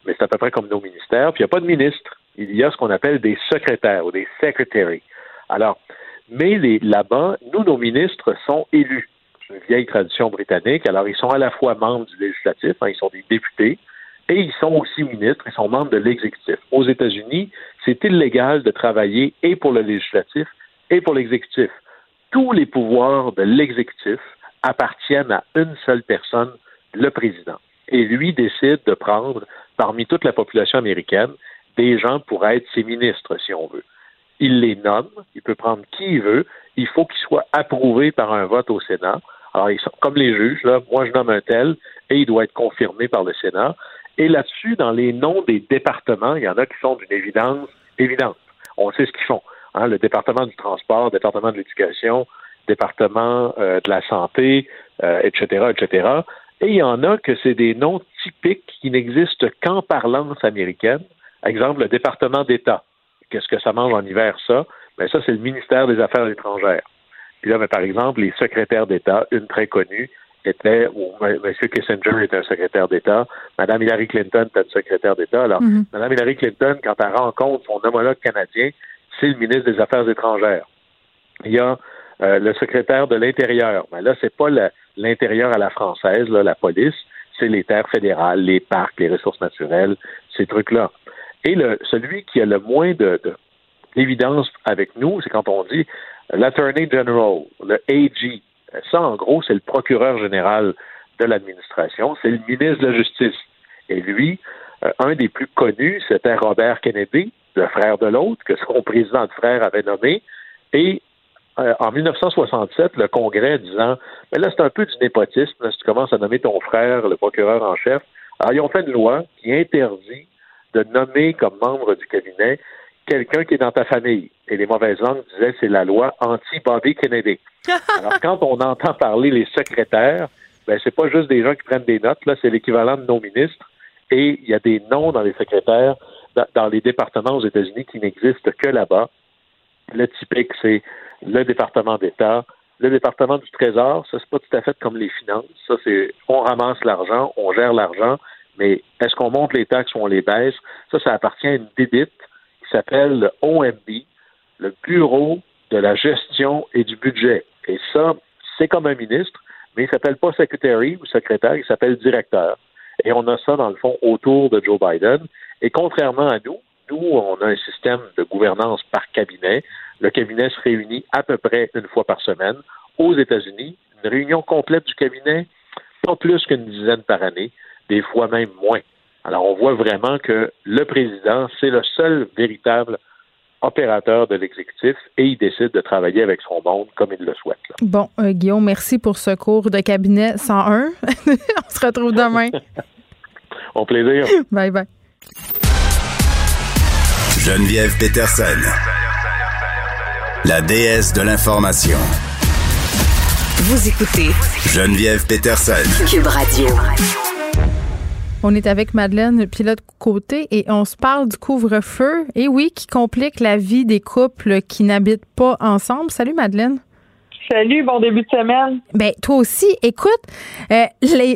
mais c'est à peu près comme nos ministères. Puis il n'y a pas de ministre, il y a ce qu'on appelle des secrétaires ou des secretaries. Alors, mais là-bas, nous, nos ministres sont élus. C'est une vieille tradition britannique. Alors, ils sont à la fois membres du législatif, hein, ils sont des députés, et ils sont aussi ministres, ils sont membres de l'exécutif. Aux États-Unis, c'est illégal de travailler et pour le législatif et pour l'exécutif. Tous les pouvoirs de l'exécutif appartiennent à une seule personne, le président. Et lui décide de prendre, parmi toute la population américaine, des gens pour être ses ministres, si on veut. Il les nomme, il peut prendre qui il veut, il faut qu'ils soient approuvés par un vote au Sénat. Alors, ils sont comme les juges, moi je nomme un tel, et il doit être confirmé par le Sénat. Et là-dessus, dans les noms des départements, il y en a qui sont d'une évidence évidente. On sait ce qu'ils font. Hein, le département du transport, le département de l'éducation, département euh, de la santé, etc., euh, etc. Et il y en a que c'est des noms typiques qui n'existent qu'en parlance américaine. Exemple, le département d'État. Qu'est-ce que ça mange en hiver, ça? Ben, ça, c'est le ministère des Affaires étrangères. Puis là, ben, par exemple, les secrétaires d'État, une très connue, était, ou M. Kissinger était un secrétaire d'État, Mme Hillary Clinton était une secrétaire d'État. Alors. Mme Hillary Clinton, quand elle rencontre son homologue canadien, c'est le ministre des Affaires étrangères. Il y a euh, le secrétaire de l'Intérieur. Mais là, c'est pas l'intérieur à la française, là, la police, c'est les terres fédérales, les parcs, les ressources naturelles, ces trucs-là. Et le, celui qui a le moins de, d'évidence avec nous, c'est quand on dit l'Attorney General, le AG. Ça, en gros, c'est le procureur général de l'administration, c'est le ministre de la Justice. Et lui, euh, un des plus connus, c'était Robert Kennedy, le frère de l'autre, que son (laughs) président de frère avait nommé. Et en 1967, le Congrès disant Mais là, c'est un peu du népotisme, si tu commences à nommer ton frère, le procureur en chef. Alors, ils ont fait une loi qui interdit de nommer comme membre du cabinet quelqu'un qui est dans ta famille. Et les mauvaises langues disaient c'est la loi anti-Bobby Kennedy. (laughs) Alors, quand on entend parler les secrétaires, ben, c'est pas juste des gens qui prennent des notes, là, c'est l'équivalent de nos ministres. Et il y a des noms dans les secrétaires, dans les départements aux États-Unis qui n'existent que là-bas. Le typique, c'est le département d'État, le département du Trésor, ça c'est pas tout à fait comme les finances. Ça c'est on ramasse l'argent, on gère l'argent, mais est-ce qu'on monte les taxes ou on les baisse? Ça, ça appartient à une débite qui s'appelle le OMB, le Bureau de la gestion et du budget. Et ça, c'est comme un ministre, mais il s'appelle pas secretary ou secrétaire, il s'appelle directeur. Et on a ça dans le fond autour de Joe Biden. Et contrairement à nous, nous, on a un système de gouvernance par cabinet. Le cabinet se réunit à peu près une fois par semaine. Aux États-Unis, une réunion complète du cabinet, pas plus qu'une dizaine par année, des fois même moins. Alors, on voit vraiment que le président, c'est le seul véritable opérateur de l'exécutif et il décide de travailler avec son monde comme il le souhaite. Bon, euh, Guillaume, merci pour ce cours de cabinet 101. (laughs) on se retrouve demain. (laughs) Au plaisir. Bye bye. Geneviève Peterson la déesse de l'information. Vous écoutez Geneviève Peterson. Cube Radio. On est avec Madeleine Pilote Côté et on se parle du couvre-feu. Et oui, qui complique la vie des couples qui n'habitent pas ensemble. Salut Madeleine. Salut, bon début de semaine. Ben toi aussi. Écoute, euh,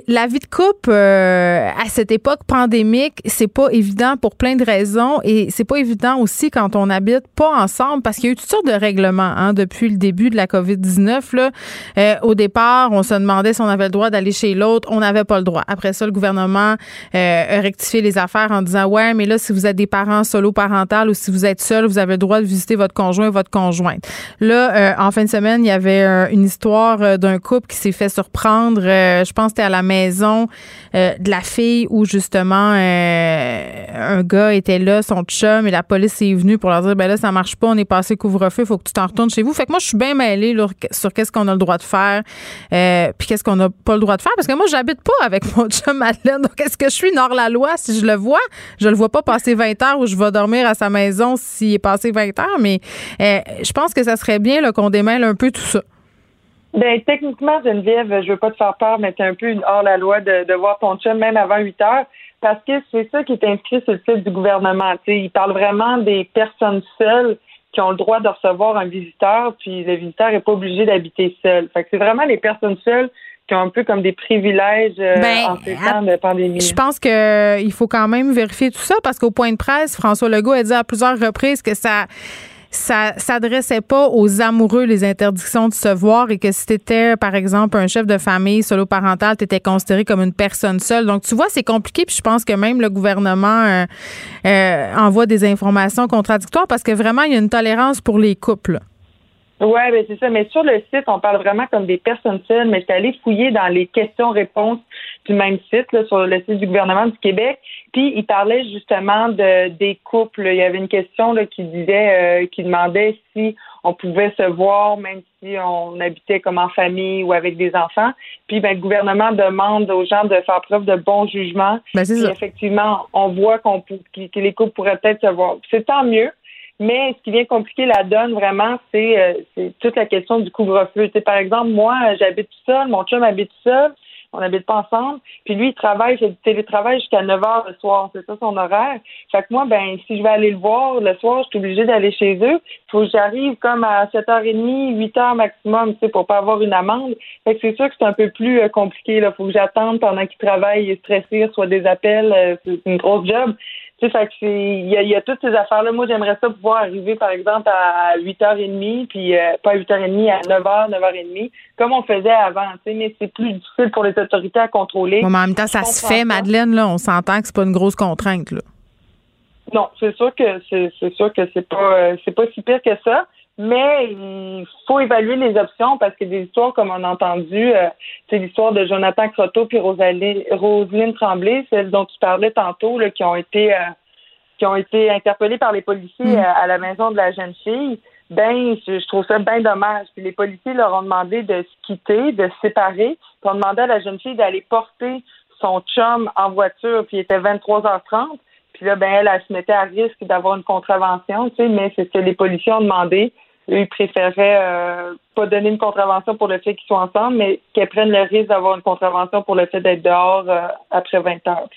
la vie de couple euh, à cette époque pandémique, c'est pas évident pour plein de raisons et c'est pas évident aussi quand on habite pas ensemble parce qu'il y a eu toutes sortes de règlements hein, depuis le début de la COVID-19. Là, euh, au départ, on se demandait si on avait le droit d'aller chez l'autre, on n'avait pas le droit. Après ça, le gouvernement a rectifié les affaires en disant ouais, mais là, si vous êtes des parents solo parentales ou si vous êtes seul, vous avez le droit de visiter votre conjoint, votre conjointe. Là, en fin de semaine, il y avait euh, une histoire euh, d'un couple qui s'est fait surprendre. Euh, je pense que c'était à la maison de la fille où justement un gars était là, son chum, et la police est venue pour leur dire ben là ça marche pas, on est passé couvre-feu, faut que tu t'en retournes chez vous. Fait que moi je suis bien mêlée sur qu'est-ce qu'on a le droit de faire, puis qu'est-ce qu'on n'a pas le droit de faire parce que moi j'habite pas avec (laughs) mon chum Madeleine. Donc est-ce que je suis hors la loi si je le vois Je le vois pas passer 20 heures ou je vais dormir à sa maison s'il est passé 20 heures, mais je pense que ça serait bien qu'on démêle un peu tout ça. Ben techniquement, Geneviève, je veux pas te faire peur, mais c'est un peu une hors la loi de, de voir ton chum même avant 8 heures, parce que c'est ça qui est inscrit sur le site du gouvernement. sais, il parle vraiment des personnes seules qui ont le droit de recevoir un visiteur, puis le visiteur est pas obligé d'habiter seul. Fait que c'est vraiment les personnes seules qui ont un peu comme des privilèges euh, ben, en ces temps de pandémie. Je pense qu'il euh, faut quand même vérifier tout ça parce qu'au point de presse, François Legault a dit à plusieurs reprises que ça ça s'adressait pas aux amoureux les interdictions de se voir et que si tu étais par exemple un chef de famille solo parental, tu étais considéré comme une personne seule. Donc tu vois, c'est compliqué puis je pense que même le gouvernement euh, euh, envoie des informations contradictoires parce que vraiment il y a une tolérance pour les couples. Oui, ben c'est ça. Mais sur le site, on parle vraiment comme des personnes seules, mais je suis allée fouiller dans les questions-réponses du même site, là, sur le site du gouvernement du Québec. Puis il parlait justement de des couples. Il y avait une question là, qui disait euh, qui demandait si on pouvait se voir même si on habitait comme en famille ou avec des enfants. Puis ben, le gouvernement demande aux gens de faire preuve de bon jugement. Ben, Puis, effectivement, on voit qu'on que les couples pourraient peut-être se voir. C'est tant mieux. Mais ce qui vient compliquer la donne vraiment, c'est euh, toute la question du couvre-feu. par exemple, moi, j'habite seul, mon chum habite seul, on n'habite pas ensemble. Puis lui, il travaille, fait du télétravail jusqu'à 9 heures le soir. C'est ça son horaire. Fait que moi, ben, si je vais aller le voir le soir, je suis obligée d'aller chez eux. Il faut que j'arrive comme à 7h30, 8h maximum, tu sais, pour pas avoir une amende. Fait que c'est sûr que c'est un peu plus euh, compliqué, là. Faut que j'attende pendant qu'il travaille et stressé, soit des appels. Euh, c'est une grosse job. Tu sais, il y a, y a, toutes ces affaires-là. Moi, j'aimerais ça pouvoir arriver, par exemple, à 8h30, puis euh, pas à 8h30, à 9h, 9h30, comme on faisait avant, tu sais, mais c'est plus difficile pour les autorités à contrôler. mais en même temps, ça se fait, Madeleine, là, on s'entend que c'est pas une grosse contrainte, là. Non, c'est sûr que c'est sûr que c'est pas euh, c'est pas si pire que ça. Mais il faut évaluer les options parce que des histoires comme on a entendu, euh, c'est l'histoire de Jonathan Croteau puis Roselyne Tremblay, celles dont tu parlais tantôt, là, qui ont été euh, qui ont été interpellées par les policiers mm. à, la maison de la jeune fille. Ben, je, trouve ça bien dommage. Puis les policiers leur ont demandé de se quitter, de se séparer. Puis ont demandé à la jeune fille d'aller porter son chum en voiture. Puis il était 23h30. Puis là, ben elle, elle se mettait à risque d'avoir une contravention, tu sais, mais c'est ce que les policiers ont demandé. Ils préféraient euh, pas donner une contravention pour le fait qu'ils soient ensemble, mais qu'elles prennent le risque d'avoir une contravention pour le fait d'être dehors euh, après 20 heures.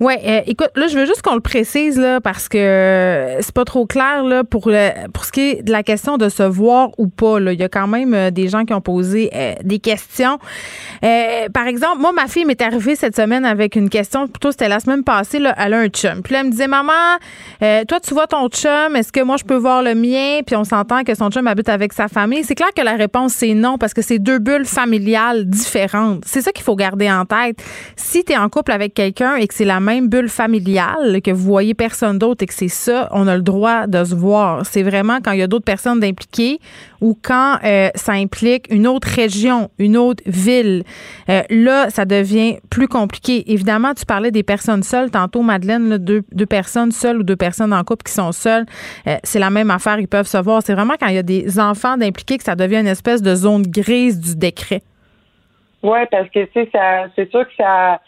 Oui, euh, écoute, là, je veux juste qu'on le précise là, parce que c'est pas trop clair là, pour, pour ce qui est de la question de se voir ou pas. Là. Il y a quand même euh, des gens qui ont posé euh, des questions. par exemple, moi, ma fille m'est arrivée cette semaine avec une question, plutôt c'était la semaine passée, là, elle a un chum. Puis là, elle me disait, maman, toi, tu vois ton chum, est-ce que moi, je peux voir le mien? Puis on s'entend que son chum habite avec sa famille. C'est clair que la réponse, c'est non, parce que c'est deux bulles familiales différentes. C'est ça qu'il faut garder en tête. Si tu es en couple avec quelqu'un et que c'est la même bulle familiale, que vous voyez personne d'autre et que c'est ça, on a le droit de se voir. C'est vraiment quand il y a d'autres personnes impliquées ou quand euh, ça implique une autre région, une autre ville. Euh, là, ça devient plus compliqué. Évidemment, tu parlais des personnes seules. Tantôt, Madeleine, deux, personnes seules ou deux personnes en couple qui sont seules, euh, c'est la même affaire. Ils peuvent se voir. C'est vraiment quand il y a des enfants d'impliqués que ça devient une espèce de zone grise du décret. Oui, parce que, tu sais, c'est sûr que ça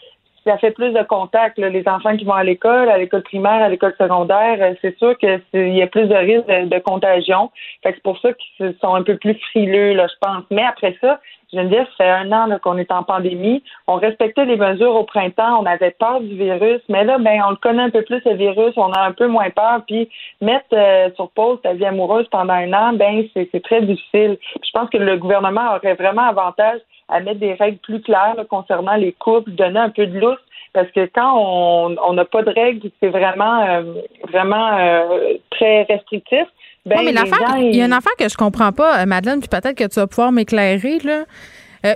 ça fait plus de contacts. Les enfants qui vont à l'école, à l'école primaire, à l'école secondaire, euh, c'est sûr qu'il y a plus de risques de, contagion. Fait que c'est pour ça qu'ils sont un peu plus frileux, là, je pense. Mais après ça, Geneviève, ça fait un an qu'on est en pandémie. On respectait les mesures au printemps, on avait peur du virus, mais là, ben, on le connaît un peu plus, le virus, on a un peu moins peur. Puis mettre euh, sur pause ta vie amoureuse pendant un an, ben, c'est très difficile. je pense que le gouvernement aurait vraiment avantage à mettre des règles plus claires concernant les couples, donner un peu de lousse parce que quand on n'a pas de règles, c'est vraiment euh, vraiment euh, très restrictif. Ben, mais l'affaire, il y a une affaire que je comprends pas, euh, Madeleine, puis peut-être que tu vas pouvoir m'éclairer là.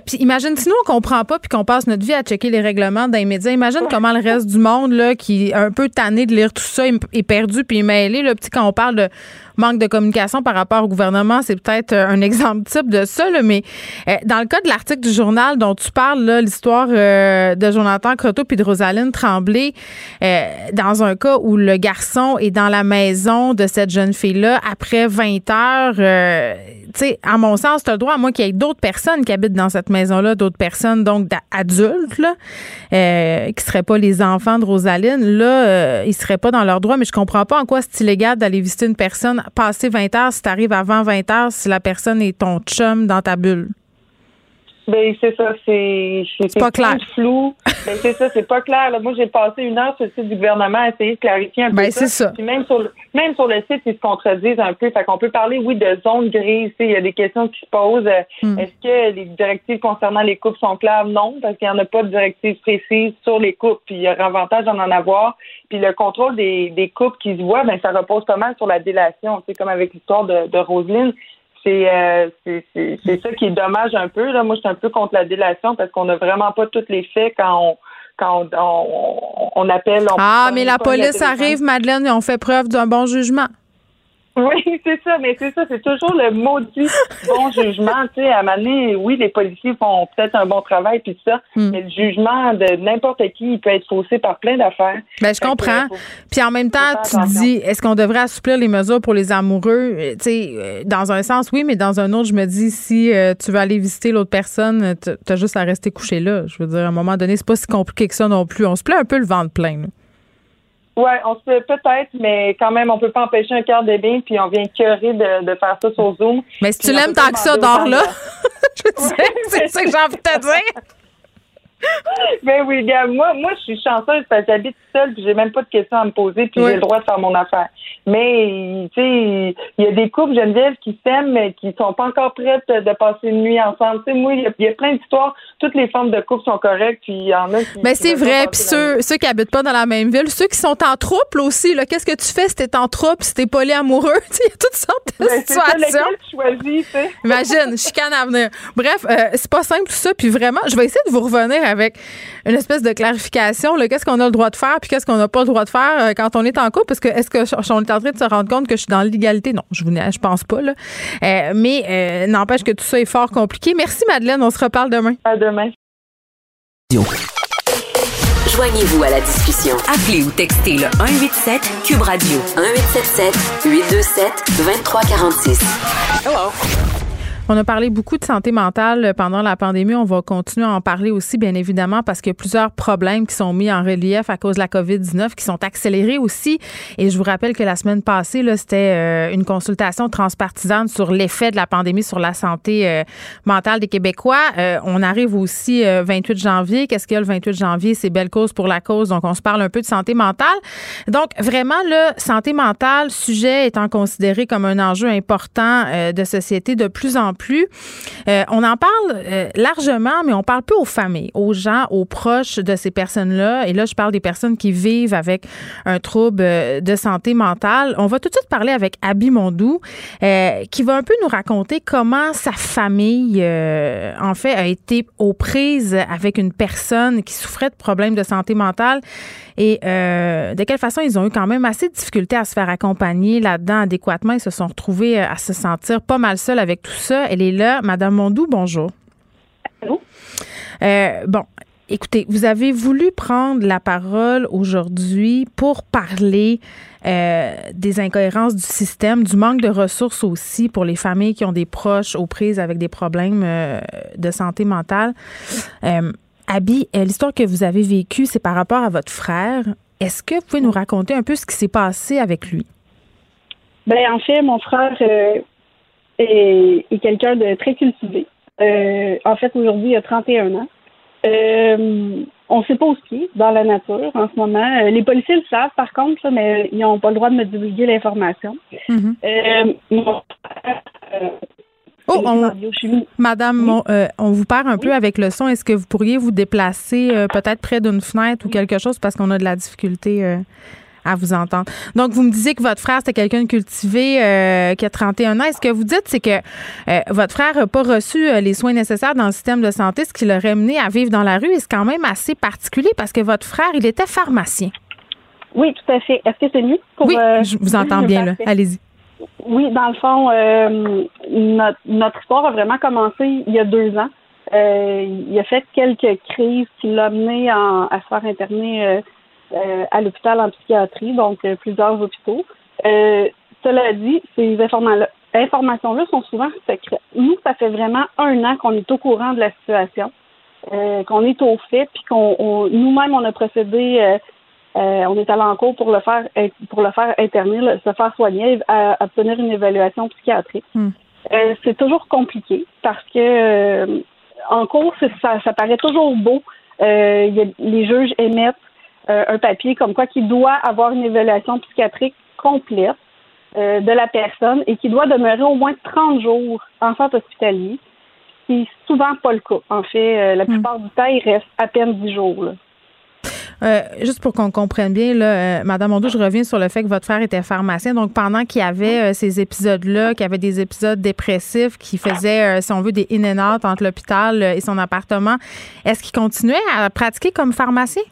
puis imagine si nous on comprend pas puis qu'on passe notre vie à checker les règlements dans les médias. Imagine comment le reste du monde là qui est un peu tanné de lire tout ça est perdu puis mêlé là, petit quand on parle de manque de communication par rapport au gouvernement, c'est peut-être euh, un (laughs) exemple type de ça. mais euh, dans le cas de l'article du journal dont tu parles, l'histoire euh, de Jonathan Croteau puis de Rosaline Tremblay, dans un cas où le garçon est dans la maison de cette jeune fille-là après 20 heures, tu sais, à mon sens, tu as le droit, à moi, qu'il y ait d'autres personnes qui habitent dans cette maison-là, d'autres personnes, donc adultes, là, qui ne seraient pas les enfants de Rosaline. Là, ils seraient pas dans leur droit, mais je comprends pas en quoi c'est illégal d'aller visiter une personne passer 20 heures si tu avant 20 heures si la personne est ton chum dans ta bulle? Ben, c'est ça, c'est c'est pas clair. flou. (laughs) ben, c'est ça, c'est pas clair. Moi, j'ai passé une heure sur le site du gouvernement à essayer de clarifier un peu ben, c'est ça. même sur le même sur le site, ils se contredisent un peu. Fait qu'on peut parler, oui, de zone grise. Il y a des questions qui se posent. Hmm. Est-ce que les directives concernant les coupes sont claires? Non, parce qu'il n'y en a pas de directives précises sur les coupes. Puis il y a avantage d'en en avoir. Puis le contrôle des, des coupes qui se voient, ben ça repose pas mal sur la délation. C'est comme avec l'histoire de, de Roselyne. Euh, c'est ça qui est dommage un peu. Là. Moi, je suis un peu contre la délation parce qu'on n'a vraiment pas tous les faits quand on quand on, on, appelle. ah, mais la police arrive, Madeleine, et on fait preuve d'un bon jugement. (laughs) Oui, c'est ça, mais c'est ça, c'est toujours le maudit bon (laughs) jugement. Tu sais, à un oui, les policiers font peut-être un bon travail, puis ça, hmm. mais le jugement de n'importe qui, il peut être faussé par plein d'affaires. Ben, je comprends. puis en même temps, tu dis, est-ce qu'on devrait assouplir les mesures pour les amoureux? Euh, tu sais, euh, dans un sens, oui, mais dans un autre, je me dis, si euh, tu veux aller visiter l'autre personne, tu as juste à rester couché là. Je veux dire, à un moment donné, c'est pas si compliqué que ça non plus. On se plaît un peu le ventre plein. Oui, on se peut peut-être, mais quand même, on peut pas empêcher un cœur de bien, puis on vient cœurer de, de faire ça sur Zoom. Mais si tu l'aimes tant que ça, dors-là. (laughs) c'est ça que j'ai envie de te dire. (laughs) ben oui, gars, moi, moi, je suis chanceuse parce que j'habite seule puis j'ai même pas de questions à me poser puis j'ai le droit de faire mon affaire. Mais, tu sais, il y a des couples, Geneviève, qui s'aiment mais qui sont pas encore prêtes de passer une nuit ensemble. Tu sais, moi, il y, a plein d'histoires. Toutes les formes de couple sont correctes puis il y en a qui. Ben, c'est vrai. Puis ceux, ceux qui habitent pas dans la même ville, ceux qui sont en trouble aussi, là, qu'est-ce que tu fais si t'es en trouble, si t'es amoureux? (laughs) il y a toutes sortes de ben, situations. tu choisis, tu sais? Imagine, chicane à venir. Bref, euh, c'est pas simple tout ça. Puis vraiment, je vais essayer de vous revenir avec une espèce de clarification. Qu'est-ce qu'on a le droit de faire puis qu'est-ce qu'on n'a pas le droit de faire euh, quand on est en couple? Parce que est-ce que on est en train de se rendre compte que je suis dans l'égalité? Non, je je pense pas. Là. Euh, mais euh, n'empêche que tout ça est fort compliqué. Merci Madeleine, on se reparle demain. À demain. Joignez-vous à la discussion. Appelez ou textez le 187 Cube Radio 1877 827 2346. Hello. On a parlé beaucoup de santé mentale pendant la pandémie. On va continuer à en parler aussi, bien évidemment, parce qu'il y a plusieurs problèmes qui sont mis en relief à cause de la COVID-19, qui sont accélérés aussi. Et je vous rappelle que la semaine passée, c'était euh, une consultation transpartisane sur l'effet de la pandémie sur la santé euh, mentale des Québécois. Euh, on arrive aussi 28 janvier. Qu'est-ce qu'il y a le 28 janvier? C'est belle cause pour la cause. Donc, on se parle un peu de santé mentale. Donc, vraiment, le santé mentale, sujet étant considéré comme un enjeu important de société de plus en plus Euh, on en parle euh, largement, mais on parle peu aux familles, aux gens, aux proches de ces personnes-là. Et là, je parle des personnes qui vivent avec un trouble euh, de santé mentale. On va tout de suite parler avec Abby Mondou, qui va un peu nous raconter comment sa famille, en fait, a été aux prises avec une personne qui souffrait de problèmes de santé mentale et de quelle façon ils ont eu quand même assez de difficultés à se faire accompagner là-dedans adéquatement? Ils se sont retrouvés à se sentir pas mal seuls avec tout ça. Elle est là. Madame Mondou, bonjour. Allô? Euh, bon, écoutez, vous avez voulu prendre la parole aujourd'hui pour parler euh, des incohérences du système, du manque de ressources aussi pour les familles qui ont des proches aux prises avec des problèmes euh, de santé mentale. Abby, euh, l'histoire que vous avez vécue, c'est par rapport à votre frère. Est-ce que vous pouvez nous raconter un peu ce qui s'est passé avec lui? Ben, en fait, mon frère euh, est, quelqu'un de très cultivé. Euh, en fait, aujourd'hui, il a 31 ans. on ne sait pas où il est dans la nature en ce moment. les policiers le savent, par contre, mais ils n'ont pas le droit de me divulguer l'information. Mm-hmm. mon frère, Oh, on, Madame, euh, on vous perd un peu avec le son. Est-ce que vous pourriez vous déplacer euh, peut-être près d'une fenêtre ou quelque chose parce qu'on a de la difficulté euh, à vous entendre? Donc, vous me disiez que votre frère, c'était quelqu'un de cultivé qui a 31 ans. est ce que vous dites, c'est que votre frère n'a pas reçu les soins nécessaires dans le système de santé, ce qui l'aurait mené à vivre dans la rue? Et c'est quand même assez particulier parce que votre frère, il était pharmacien. Oui, tout à fait. Est-ce que c'est mieux? oui, je vous entends (laughs) bien. Là. Allez-y. Oui, dans le fond, euh, notre, histoire a vraiment commencé il y a deux ans. Euh, il a fait quelques crises qui l'ont amené à se faire interner euh, à l'hôpital en psychiatrie, donc plusieurs hôpitaux. cela dit, ces informations-là sont souvent secrètes. Nous, ça fait vraiment un an qu'on est au courant de la situation, qu'on est au fait, puis qu'on nous-mêmes on a procédé euh, on est allé en cours pour le faire pour le faire interner, se faire soigner, à, obtenir une évaluation psychiatrique. Hmm. Euh, c'est toujours compliqué parce que euh, en cours, ça, ça paraît toujours beau. les juges émettent un papier comme quoi qu'il doit avoir une évaluation psychiatrique complète de la personne et qui doit demeurer au moins 30 jours en centre hospitalier. C'est souvent pas le cas. En fait, la hmm. plupart du temps, il reste à peine 10 jours. Là. Euh, juste pour qu'on comprenne bien, là, euh, Madame Mondou, je reviens sur le fait que votre frère était pharmacien. Donc, pendant qu'il y avait euh, ces épisodes-là, qu'il y avait des épisodes dépressifs qui faisaient, si on veut, des in and out entre l'hôpital et son appartement, est-ce qu'il continuait à pratiquer comme pharmacien?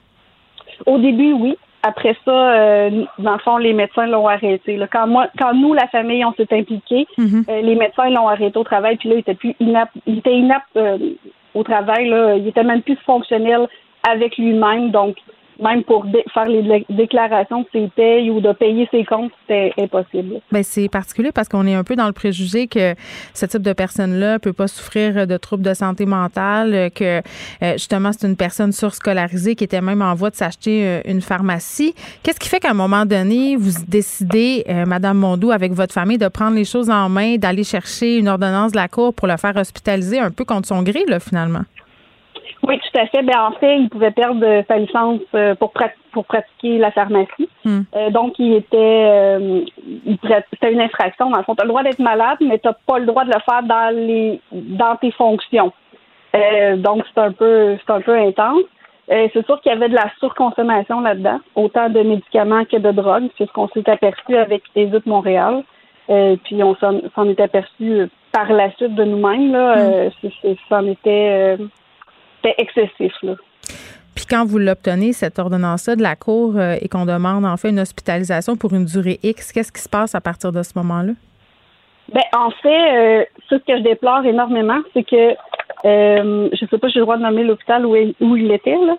Au début, oui. Après ça, dans le fond, les médecins l'ont arrêté. Quand moi, quand nous, la famille, on s'est impliqués, mm-hmm. les médecins l'ont arrêté au travail, puis là, il était plus inapte, il était inapte au travail. Là, il était même plus fonctionnel avec lui-même. Donc, même pour faire les déclarations de ses payes ou de payer ses comptes, c'était impossible. Bien, c'est particulier parce qu'on est un peu dans le préjugé que ce type de personne-là peut pas souffrir de troubles de santé mentale, que euh, justement c'est une personne surscolarisée qui était même en voie de s'acheter euh, une pharmacie. Qu'est-ce qui fait qu'à un moment donné, vous décidez, euh, Madame Mondou, avec votre famille, de prendre les choses en main, d'aller chercher une ordonnance de la Cour pour le faire hospitaliser un peu contre son gré, là, finalement? Oui, tout à fait. Ben, en fait, il pouvait perdre sa licence euh, pour, pour pratiquer la pharmacie. Hmm. Euh, donc, il était, euh, c'était une infraction. Dans le fond, tu as le droit d'être malade, mais tu n'as pas le droit de le faire dans les, dans tes fonctions. donc, c'est un peu, c'est un peu intense. c'est sûr qu'il y avait de la surconsommation là-dedans, autant de médicaments que de drogues. C'est ce qu'on s'est aperçu avec de Montréal. puis on s'en, est aperçu par la suite de nous-mêmes. Là, hmm. c'en était excessif. Là. Puis quand vous l'obtenez, cette ordonnance-là de la Cour, euh, et qu'on demande en fait une hospitalisation pour une durée X, qu'est-ce qui se passe à partir de ce moment-là? Ben, en fait, euh, ce que je déplore énormément, c'est que euh, je ne sais pas si j'ai le droit de nommer l'hôpital où, où, il était, là,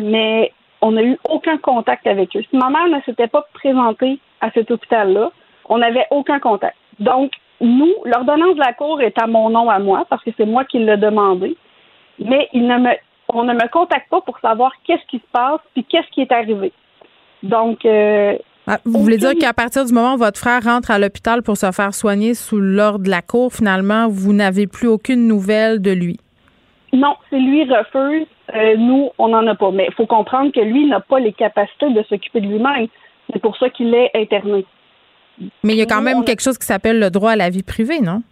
mais on n'a eu aucun contact avec eux. Si ma mère ne s'était pas présentée à cet hôpital-là, on n'avait aucun contact. Donc, nous, l'ordonnance de la Cour est à mon nom à moi, parce que c'est moi qui l'ai demandé mais il ne me, on ne me contacte pas pour savoir qu'est-ce qui se passe puis qu'est-ce qui est arrivé. Donc, euh, ah, vous voulez dire qu'à partir du moment où votre frère rentre à l'hôpital pour se faire soigner sous l'ordre de la cour, finalement, vous n'avez plus aucune nouvelle de lui? Non, c'est lui refuse. Euh, nous, on n'en a pas. Mais il faut comprendre que lui n'a pas les capacités de s'occuper de lui-même. C'est pour ça qu'il est interné. Mais il y a quand même quelque chose qui s'appelle le droit à la vie privée, non?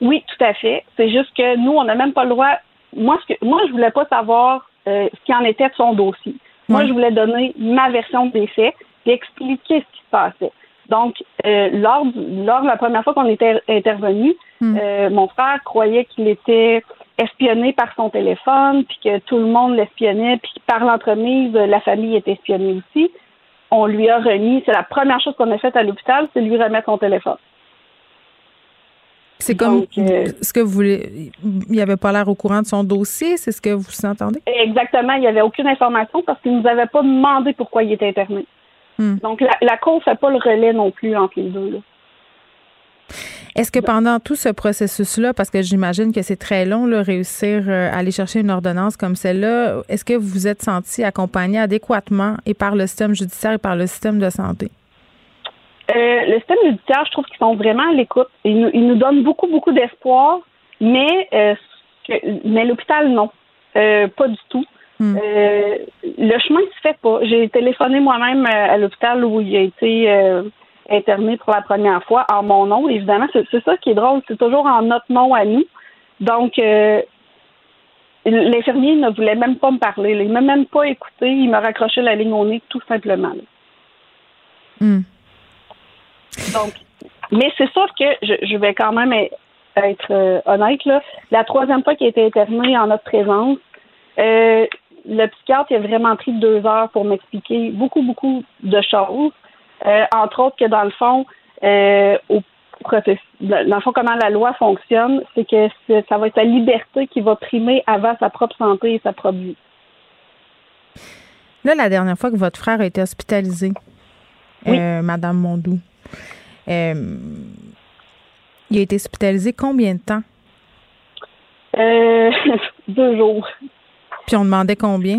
Oui, tout à fait. C'est juste que nous, on n'a même pas le droit moi, ce que, moi, je voulais pas savoir euh, ce qui en était de son dossier. Moi, je voulais donner ma version des faits et expliquer ce qui se passait. Donc, euh, lors, lors de la première fois qu'on était intervenu, hmm. euh, mon frère croyait qu'il était espionné par son téléphone, puis que tout le monde l'espionnait, puis par l'entremise, la famille était espionnée aussi. On lui a remis, c'est la première chose qu'on a faite à l'hôpital, c'est lui remettre son téléphone. C'est comme euh, ce que vous voulez. Il n'y avait pas l'air au courant de son dossier, c'est ce que vous entendez? Exactement. Il n'y avait aucune information parce qu'il ne nous avait pas demandé pourquoi il était interné. Hmm. Donc, la, la Cour ne fait pas le relais non plus entre les deux. Est-ce que pendant tout ce processus-là, parce que j'imagine que c'est très long, là, réussir à aller chercher une ordonnance comme celle-là, est-ce que vous vous êtes senti accompagné adéquatement et par le système judiciaire et par le système de santé? Euh, le système judiciaire, je trouve qu'ils sont vraiment à l'écoute. Ils nous, ils nous donnent beaucoup, beaucoup d'espoir, mais, euh, mais l'hôpital, non. Euh, pas du tout. Hmm. Le chemin se fait pas. J'ai téléphoné moi-même à l'hôpital où il a été interné pour la première fois en mon nom. Évidemment, c'est ça qui est drôle. C'est toujours en notre nom à nous. Donc, l'infirmier ne voulait même pas me parler. Il m'a même pas écouté. Il m'a raccroché la ligne au nez, tout simplement. là. Donc, mais c'est sûr que je, je vais quand même être euh, honnête. Là. La troisième fois qu'il a été interné en notre présence, euh, le psychiatre il a vraiment pris deux heures pour m'expliquer beaucoup, beaucoup de choses. Euh, entre autres que dans le fond, au dans le fond, comment la loi fonctionne, c'est que ça va être la liberté qui va primer avant sa propre santé et sa propre vie. Là, la dernière fois que votre frère a été hospitalisé, euh, Madame Mondou, euh, il a été hospitalisé combien de temps? Euh, (laughs) deux jours. Puis on demandait combien?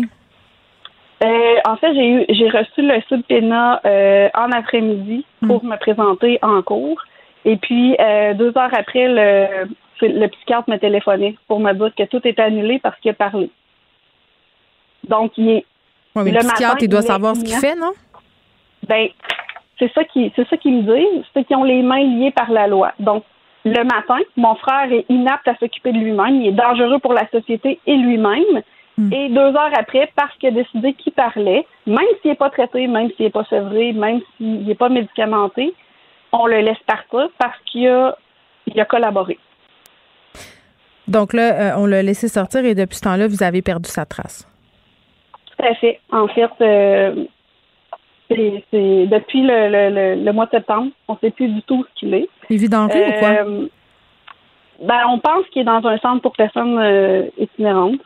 Euh, en fait, j'ai eu j'ai reçu le subpoena euh, en après-midi pour me présenter en cours. Et puis deux heures après, le, le psychiatre m'a téléphoné pour me dire que tout était annulé parce qu'il a parlé. Donc, il est. Ouais, mais le le psychiatre, matin, il doit est savoir ce qu'il fait, non? Ben, c'est ça qui c'est ça qu'ils me disent, c'est qu'ils ont les mains liées par la loi. Donc, le matin, mon frère est inapte à s'occuper de lui-même, il est dangereux pour la société et lui-même. Et deux heures après, parce qu'il a décidé qu'il parlait, même s'il n'est pas traité, même s'il n'est pas sevré, même s'il n'est pas médicamenté, on le laisse partir parce qu'il a, il a collaboré. Donc là, euh, on l'a laissé sortir et depuis ce temps-là, vous avez perdu sa trace. Tout à fait. En fait, euh, c'est, depuis le, le, le, le mois de septembre, on ne sait plus du tout ce qu'il est. Il vit dans rue ou quoi? Euh, Ben, on pense qu'il est dans un centre pour personnes euh, itinérantes.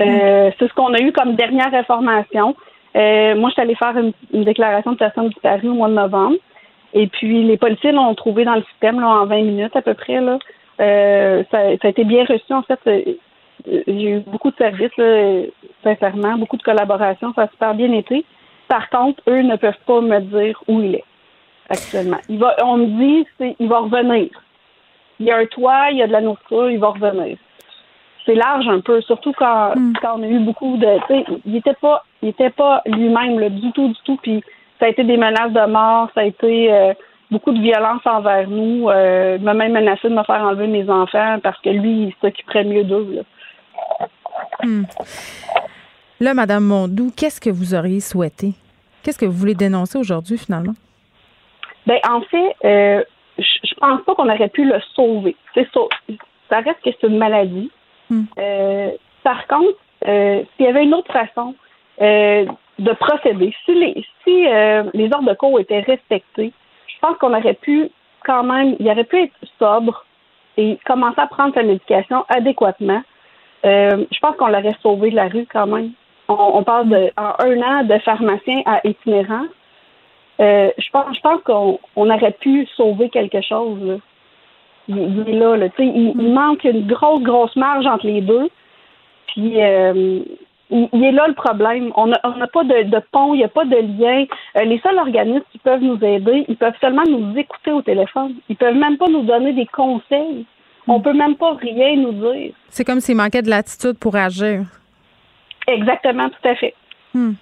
Euh, C'est ce qu'on a eu comme dernière information. Euh, moi, je suis allée faire une, une déclaration de personnes disparues au mois de novembre. Et puis, les policiers l'ont trouvé dans le système là, en 20 minutes à peu près. Là. Ça, ça a été bien reçu. En fait, j'ai eu beaucoup de services, là, sincèrement, beaucoup de collaboration. Ça a super bien été. Par contre, eux ne peuvent pas me dire où il est actuellement. Il va, on me dit il va revenir. Il y a un toit, il y a de la nourriture, il va revenir. C'est large un peu, surtout quand, quand on a eu beaucoup de. Il était pas, il était pas lui-même du tout, du tout. Puis ça a été des menaces de mort, ça a été euh, beaucoup de violence envers nous. Euh, il m'a même menacé de me faire enlever mes enfants parce que lui, il s'occuperait mieux d'eux. Hmm. Là, Madame Mondou, qu'est-ce que vous auriez souhaité? Qu'est-ce que vous voulez dénoncer aujourd'hui, finalement? Ben, en fait, euh, je pense pas qu'on aurait pu le sauver. C'est ça. Ça reste que c'est une maladie. Euh, par contre, euh, s'il y avait une autre façon euh, de procéder, si les si les ordres de cours étaient respectés, je pense qu'on aurait pu quand même, il aurait pu être sobre et commencer à prendre sa médication adéquatement. Euh, je pense qu'on l'aurait sauvé de la rue quand même. On, parle de en un an de pharmacien à itinérant. Euh, je pense, je pense qu'on on aurait pu sauver quelque chose. Il, est là, là. Il, manque une grosse, grosse marge entre les deux. Puis euh, il, est là le problème. On n'a pas de, de pont, il n'y a pas de lien. Euh, les seuls organismes qui peuvent nous aider, ils peuvent seulement nous écouter au téléphone. Ils peuvent même pas nous donner des conseils. On peut même pas rien nous dire. C'est comme s'il manquait de l'attitude pour agir. Exactement, tout à fait. Hmm.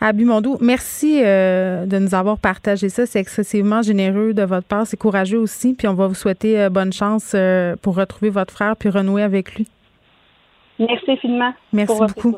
Abby Mondou, merci euh, de nous avoir partagé ça. C'est excessivement généreux de votre part. C'est courageux aussi. Puis on va vous souhaiter euh, bonne chance euh, pour retrouver votre frère puis renouer avec lui. Merci infiniment. Merci beaucoup.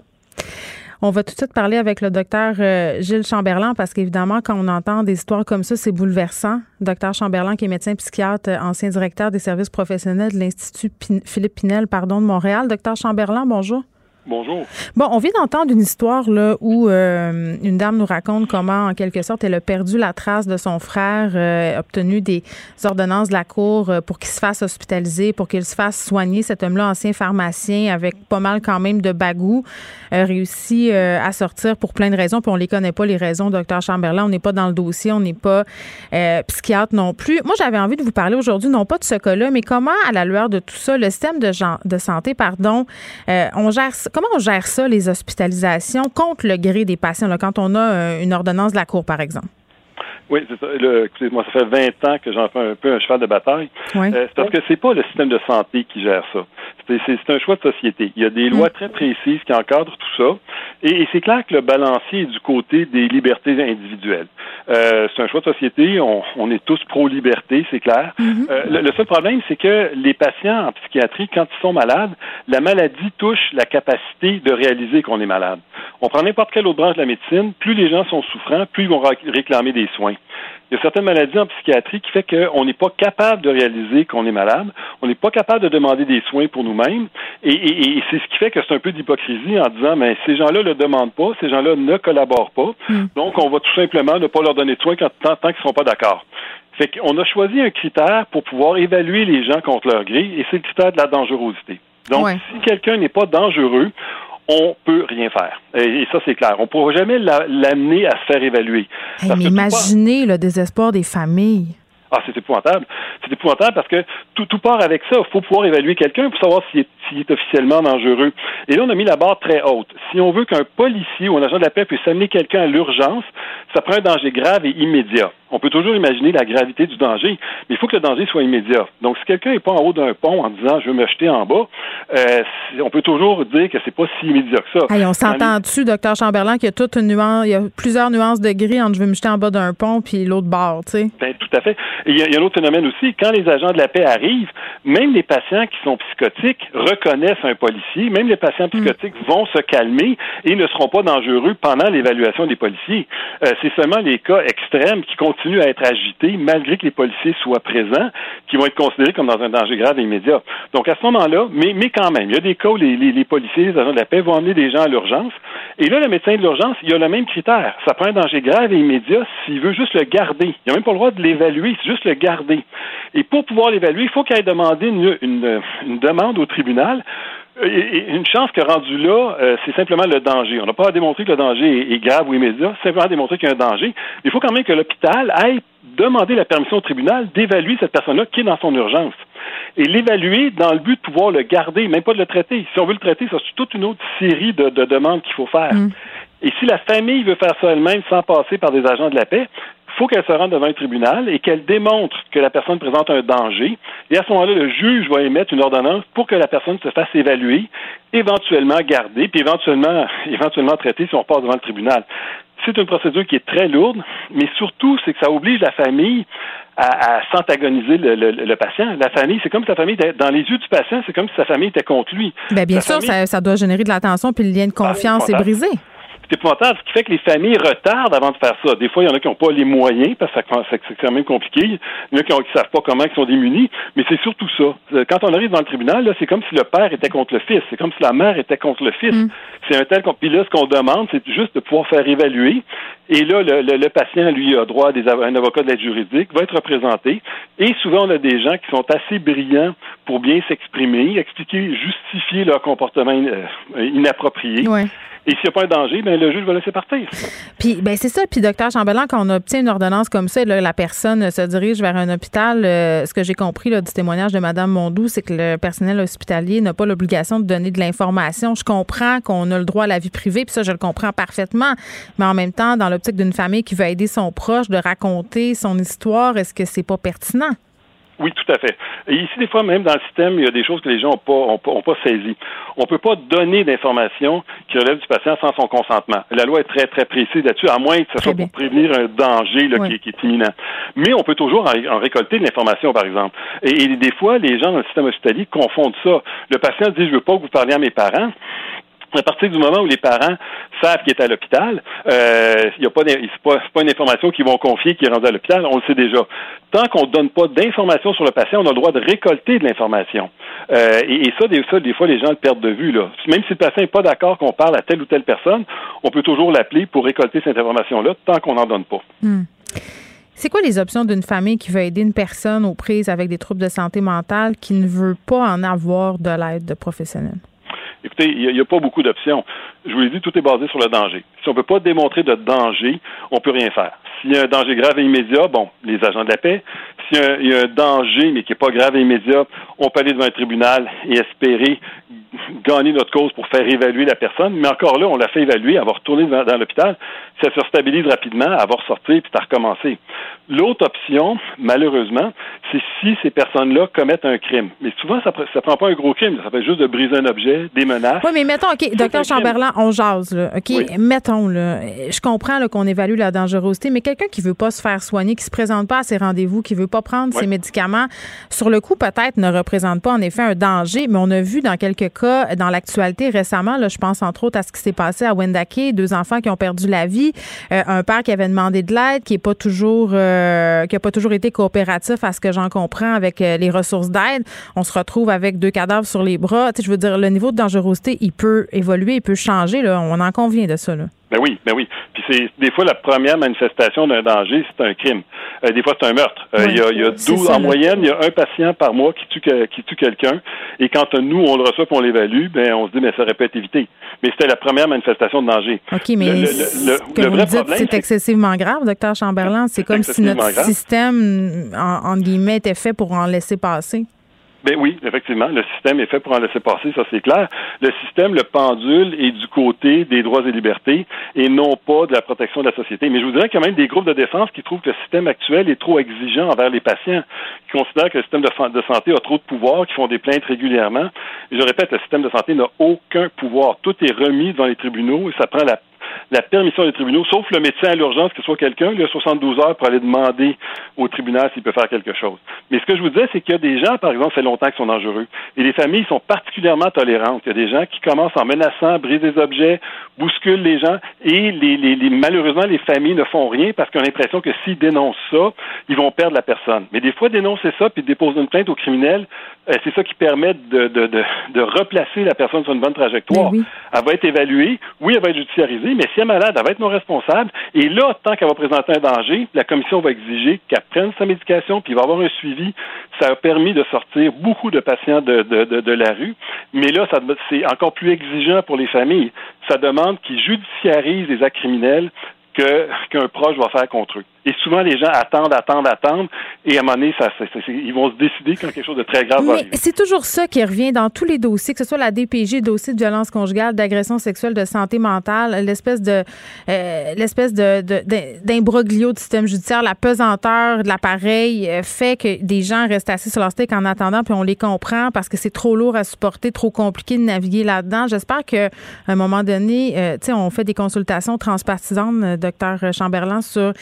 On va tout de suite parler avec le docteur Gilles Chamberlain parce qu'évidemment, quand on entend des histoires comme ça, c'est bouleversant. Docteur Chamberlain, qui est médecin psychiatre, ancien directeur des services professionnels de l'Institut Philippe Pinel pardon, de Montréal. Docteur Chamberlain, bonjour. Bonjour. Bon, on vient d'entendre une histoire là où euh, une dame nous raconte comment, en quelque sorte, elle a perdu la trace de son frère, euh, obtenu des ordonnances de la cour euh, pour qu'il se fasse hospitaliser, pour qu'il se fasse soigner. Cet homme-là, ancien pharmacien, avec pas mal quand même de bagou, réussi à sortir pour plein de raisons. Puis on les connaît pas les raisons, docteur Chamberlain. On n'est pas dans le dossier, on n'est pas psychiatre non plus. Moi, j'avais envie de vous parler aujourd'hui, non pas de ce cas-là, mais comment, à la lueur de tout ça, le système de, de santé, pardon, on gère comment on gère ça, les hospitalisations, contre le gré des patients, quand on a euh, une ordonnance de la Cour, par exemple? Oui, c'est ça. Excusez-moi, ça fait 20 ans que j'en fais un peu un cheval de bataille. Euh, c'est parce que c'est pas le système de santé qui gère ça. C'est un choix de société. Il y a des lois mm. très précises qui encadrent tout ça. Et, c'est clair que le balancier est du côté des libertés individuelles. Euh, c'est un choix de société. On, est tous pro-liberté, c'est clair. Mm-hmm. Euh, le, seul problème, c'est que les patients en psychiatrie, quand ils sont malades, la maladie touche la capacité de réaliser qu'on est malade. On prend n'importe quelle autre branche de la médecine, plus les gens sont souffrants, plus ils vont réclamer des soins. Il y a certaines maladies en psychiatrie qui fait qu'on n'est pas capable de réaliser qu'on est malade, on n'est pas capable de demander des soins pour nous-mêmes, et, c'est ce qui fait que c'est un peu d'hypocrisie en disant, mais ces gens-là ne le demandent pas, ces gens-là ne collaborent pas, hmm. donc on va tout simplement ne pas leur donner de soins tant, tant qu'ils ne seront pas d'accord. Fait qu'on a choisi un critère pour pouvoir évaluer les gens contre leur gré, et c'est le critère de la dangerosité. Donc, si quelqu'un n'est pas dangereux, on peut rien faire. Et, ça, c'est clair. On ne pourra jamais l'amener à se faire évaluer. mais imaginez le désespoir des familles. Ah, c'est épouvantable. C'est épouvantable parce que tout, tout part avec ça. Il faut pouvoir évaluer quelqu'un pour savoir s'il est, est, officiellement dangereux. Et là, on a mis la barre très haute. Si on veut qu'un policier ou un agent de la paix puisse amener quelqu'un à l'urgence, ça prend un danger grave et immédiat. On peut toujours imaginer la gravité du danger, mais il faut que le danger soit immédiat. Donc, si quelqu'un n'est pas en haut d'un pont en disant je veux me jeter en bas, euh, on peut toujours dire que c'est pas si immédiat que ça. on s'entend dessus, docteur Chamberlain, qu'il y a toute une nuance, il y a plusieurs nuances de gris entre je veux me jeter en bas d'un pont puis l'autre bord, tu sais. Ben, tout à fait. il y, a, un autre phénomène aussi. Quand les agents de la paix arrivent, même les patients qui sont psychotiques reconnaissent un policier. Même les patients mm. psychotiques vont se calmer et ne seront pas dangereux pendant l'évaluation des policiers. Euh, c'est seulement les cas extrêmes qui continuent à être agités malgré que les policiers soient présents, qui vont être considérés comme dans un danger grave et immédiat. Donc à ce moment-là, mais, mais quand même, il y a des cas où les, les, policiers, les agents de la paix vont emmener des gens à l'urgence. Et là, le médecin de l'urgence, il a le même critère. Ça prend un danger grave et immédiat s'il veut juste le garder. Il n'a même pas le droit de l'évaluer, c'est juste le garder. Et pour pouvoir l'évaluer, il faut qu'il ait demandé une, une, une demande au tribunal et une chance que rendu là, euh, c'est simplement le danger. On n'a pas à démontrer que le danger est, grave ou immédiat, c'est simplement à démontrer qu'il y a un danger. Il faut quand même que l'hôpital aille demander la permission au tribunal d'évaluer cette personne-là qui est dans son urgence. Et l'évaluer dans le but de pouvoir le garder, même pas de le traiter. Si on veut le traiter, c'est toute une autre série de, demandes qu'il faut faire. Mm. Et si la famille veut faire ça elle-même sans passer par des agents de la paix, faut qu'elle se rende devant un tribunal et qu'elle démontre que la personne présente un danger. Et à ce moment-là, le juge va émettre une ordonnance pour que la personne se fasse évaluer, éventuellement garder, puis éventuellement, (laughs) éventuellement traiter si on passe devant le tribunal. C'est une procédure qui est très lourde, mais surtout, c'est que ça oblige la famille à, s'antagoniser le, patient. La famille, c'est comme si sa famille était, dans les yeux du patient, c'est comme si sa famille était contre lui. Bien, bien sûr, ça, ça, doit générer de l'attention, puis le lien de ah, confiance est brisé c'est épouvantable, ce qui fait que les familles retardent avant de faire ça. Des fois, il y en a qui n'ont pas les moyens, parce que c'est quand même compliqué. Il y en a qui ne savent pas comment ils sont démunis, mais c'est surtout ça. Euh, quand on arrive dans le tribunal, là, c'est comme si le père était contre le fils, c'est comme si la mère était contre le fils. Mm. C'est un tel... Puis là, ce qu'on demande, c'est juste de pouvoir faire évaluer. Et là, le, patient, lui, a droit à des, un avocat de l'aide juridique, va être représenté. Et souvent, on a des gens qui sont assez brillants pour bien s'exprimer, expliquer, justifier leur comportement euh, inapproprié. Et s'il n'y a pas un danger, ben, le juge va laisser partir. Puis, ben, c'est ça. Puis, docteur Chambellan, quand on obtient une ordonnance comme ça, la personne se dirige vers un hôpital, euh, ce que j'ai compris là, du témoignage de Mme Mondou, c'est que le personnel hospitalier n'a pas l'obligation de donner de l'information. Je comprends qu'on a le droit à la vie privée, puis ça, je le comprends parfaitement. Mais en même temps, dans l'optique d'une famille qui veut aider son proche, de raconter son histoire, est-ce que c'est pas pertinent? Oui, tout à fait. Et ici, des fois, même dans le système, il y a des choses que les gens n'ont pas, ont, ont pas saisies. On ne peut pas donner d'informations qui relèvent du patient sans son consentement. La loi est très, très précise là-dessus, à moins que ce soit pour prévenir un danger là, qui, est imminent. Mais on peut toujours en, récolter de l'information, par exemple. Et, des fois, les gens dans le système hospitalier confondent ça. Le patient dit, je veux pas que vous parliez à mes parents. À partir du moment où les parents savent qu'il est à l'hôpital, euh, y a pas, une information qu'ils vont confier qui est rendue à l'hôpital, on le sait déjà. Tant qu'on ne donne pas d'informations sur le patient, on a le droit de récolter de l'information. Euh, et, ça, des, ça, des fois, les gens le perdent de vue. Là. Même si le patient n'est pas d'accord qu'on parle à telle ou telle personne, on peut toujours l'appeler pour récolter cette information-là tant qu'on n'en donne pas. Hmm. C'est quoi les options d'une famille qui veut aider une personne aux prises avec des troubles de santé mentale qui ne veut pas en avoir de l'aide de professionnels? Écoutez, il n'y a, pas beaucoup d'options. Je vous l'ai dit, tout est basé sur le danger. Si on ne peut pas démontrer de danger, on ne peut rien faire. S'il y a un danger grave et immédiat, bon, les agents de la paix. S'il y, a un danger, mais qui n'est pas grave et immédiat, on peut aller devant un tribunal et espérer gagner notre cause pour faire évaluer la personne. Mais encore là, on l'a fait évaluer, elle va retourner dans, l'hôpital, ça se stabilise rapidement, elle va ressortir, puis ça recommencer. L'autre option, malheureusement, c'est si ces personnes-là commettent un crime. Mais souvent, ça ne prend pas un gros crime. Ça fait juste de briser un objet, des menaces. Oui, mais mettons, OK, docteur Chamberlain, on jase, là. OK, mettons, là, je comprends qu'on évalue la dangerosité, mais quelqu'un qui veut pas se faire soigner, qui se présente pas à ses rendez-vous, qui veut pas prendre ses médicaments, sur le coup, peut-être ne représente pas en effet un danger, mais on a vu dans quelques cas, dans l'actualité récemment, là, je pense entre autres à ce qui s'est passé à Wendake, deux enfants qui ont perdu la vie, euh, un père qui avait demandé de l'aide, qui est pas toujours, euh, qui a pas toujours été coopératif à ce que j'en comprends avec euh, les ressources d'aide. On se retrouve avec deux cadavres sur les bras. Tu sais, je veux dire, le niveau de dangerosité, il peut évoluer, il peut changer. Là. On en convient de ça. Là. Ben oui, ben oui. Puis c'est des fois la première manifestation d'un danger, c'est un crime. Euh, des fois c'est un meurtre. Euh, il y a, y a 12, en moyenne, il y a un patient par mois qui tue qui tue quelqu'un. Et quand nous on le reçoit, et on l'évalue, ben on se dit mais ça aurait pu être évité. Mais c'était la première manifestation de danger. Ok, mais le, que vous dites, c'est excessivement grave, docteur Chamberlain. C'est comme si notre système, en, en guillemets, était fait pour en laisser passer. Ben oui, effectivement, le système est fait pour en laisser passer, ça c'est clair. Le système, le pendule est du côté des droits et libertés et non pas de la protection de la société. Mais je vous dirais a même des groupes de défense qui trouvent que le système actuel est trop exigeant envers les patients, qui considèrent que le système de, santé a trop de pouvoir, qui font des plaintes régulièrement. Et je répète, le système de santé n'a aucun pouvoir. Tout est remis devant les tribunaux et ça prend la la permission des tribunaux, sauf le médecin à l'urgence, que ce soit quelqu'un, il a 72 heures pour aller demander au tribunal s'il peut faire quelque chose. Mais ce que je vous disais, c'est qu'il y a des gens, par exemple, ça fait longtemps qui sont dangereux. Et les familles sont particulièrement tolérantes. Il y a des gens qui commencent en menaçant, brisent des objets, bousculent les gens, et les, malheureusement, les familles ne font rien parce qu'ils ont l'impression que s'ils dénoncent ça, ils vont perdre la personne. Mais des fois, dénoncer ça puis déposer une plainte au criminel, euh, c'est ça qui permet de, de, de, replacer la personne sur une bonne trajectoire. Elle va être évaluée, oui, elle va être judiciarisée, mais si elle est malade, elle va être non responsable. Et là, tant qu'elle va présenter un danger, la commission va exiger qu'elle prenne sa médication, puis il va avoir un suivi. Ça a permis de sortir beaucoup de patients de, de, de, la rue. Mais là, c'est encore plus exigeant pour les familles. Ça demande qu'ils judiciarisent les actes criminels qu'un proche va faire contre eux. Et souvent, les gens attendent, attendent, attendent, et à un moment donné, ça, ils vont se décider quand quelque chose de très grave va arriver. C'est toujours ça qui revient dans tous les dossiers, que ce soit la DPG, dossier de violence conjugale, d'agression sexuelle, de santé mentale, l'espèce de euh, l'espèce de, d'imbroglio du système judiciaire, la pesanteur de l'appareil euh, fait que des gens restent assis sur leur steak en attendant, puis on les comprend parce que c'est trop lourd à supporter, trop compliqué de naviguer là-dedans. J'espère qu'à un moment donné, euh, tu sais, on fait des consultations transpartisanes, docteur Chamberlain, sur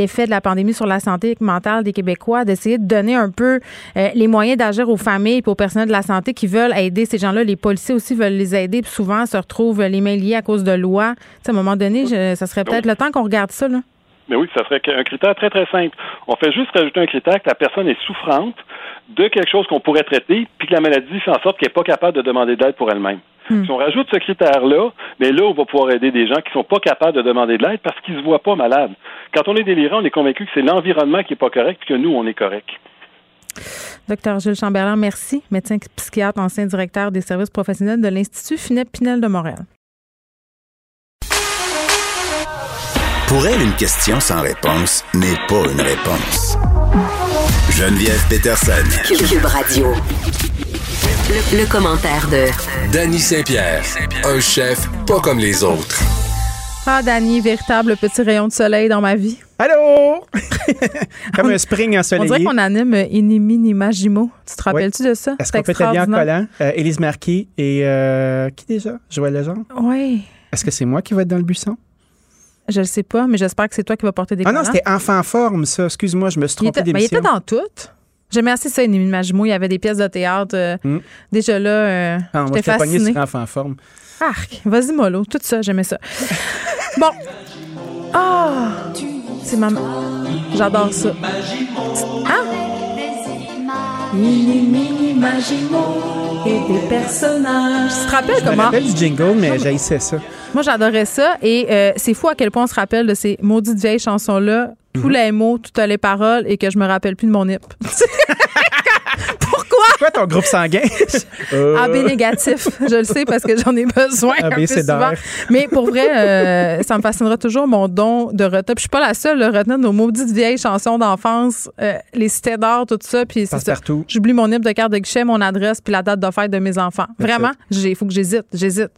l'effet de la pandémie sur la santé mentale des Québécois, d'essayer de donner un peu euh, les moyens d'agir aux familles et aux personnels de la santé qui veulent aider ces gens-là. Les policiers aussi veulent les aider, puis souvent se retrouvent les mains liées à cause de lois. à un moment donné, ça serait peut-être le temps qu'on regarde ça. Là. Mais oui, ça serait un critère très, très simple. On fait juste rajouter un critère que la personne est souffrante de quelque chose qu'on pourrait traiter, puis que la maladie fait en sorte qu'elle n'est pas capable de demander d'aide pour elle-même. Hmm. Si on rajoute ce critère-là, mais là, on va pouvoir aider des gens qui ne sont pas capables de demander de l'aide parce qu'ils ne se voient pas malades. Quand on est délirant, on est convaincu que c'est l'environnement qui n'est pas correct et que nous, on est correct. Docteur Jules Chamberlain, merci, médecin psychiatre, ancien directeur des services professionnels de l'Institut Finep Pinel de Montréal. Pour elle, une question sans réponse n'est pas une réponse. Geneviève Peterson. Cube Radio. Le, commentaire de Danny Saint-Pierre, un chef pas comme les autres. Ah, Danny, véritable petit rayon de soleil dans ma vie. Allô? (laughs) Comme un spring ensoleillé. On dirait qu'on anime Inimi Nimajimo. Tu te rappelles-tu de ça? Est-ce qu'on peut être bien collant? Euh, Élise Marquis et euh, qui déjà? Joël Legendre? Oui. Est-ce que c'est moi qui vais être dans le buisson? Je ne sais pas, mais j'espère que c'est toi qui vas porter des Ah non, c'était enfant forme, ça. Excuse-moi, je me suis trompé d'émission. Mais il était dans toutes. J'aimais assez ça, Inimi Majimo. Il y avait des pièces de théâtre. Euh, hmm. Déjà là, euh, ah, j'étais fascinée. sur enfant forme. Arc, vas-y, mollo. Tout ça, j'aimais ça. Bon. Ah! C'est ma. J'adore ça. Hein? et des personnages. Tu te rappelles Je me comment? rappelle du jingle, mais j'haïssais ça. Moi, j'adorais ça. Et euh, c'est fou à quel point on se rappelle de ces maudites vieilles chansons-là, tous Mhm. les mots, toutes les paroles, et que je me rappelle plus de mon hip. (laughs) Pourquoi? Quoi, ton groupe sanguin? (laughs) Euh, AB négatif. Je le sais parce que j'en ai besoin un AB, peu c'est souvent. d'air. Mais pour vrai, euh, ça me fascinera toujours mon don de retenir. Puis Je suis pas la seule à retenir nos maudites vieilles chansons d'enfance, euh, les cités d'or, tout ça. Puis c'est ça. J'oublie mon hip de carte de guichet, mon adresse, puis la date de fête de mes enfants. Vraiment, il faut que j'hésite. J'hésite.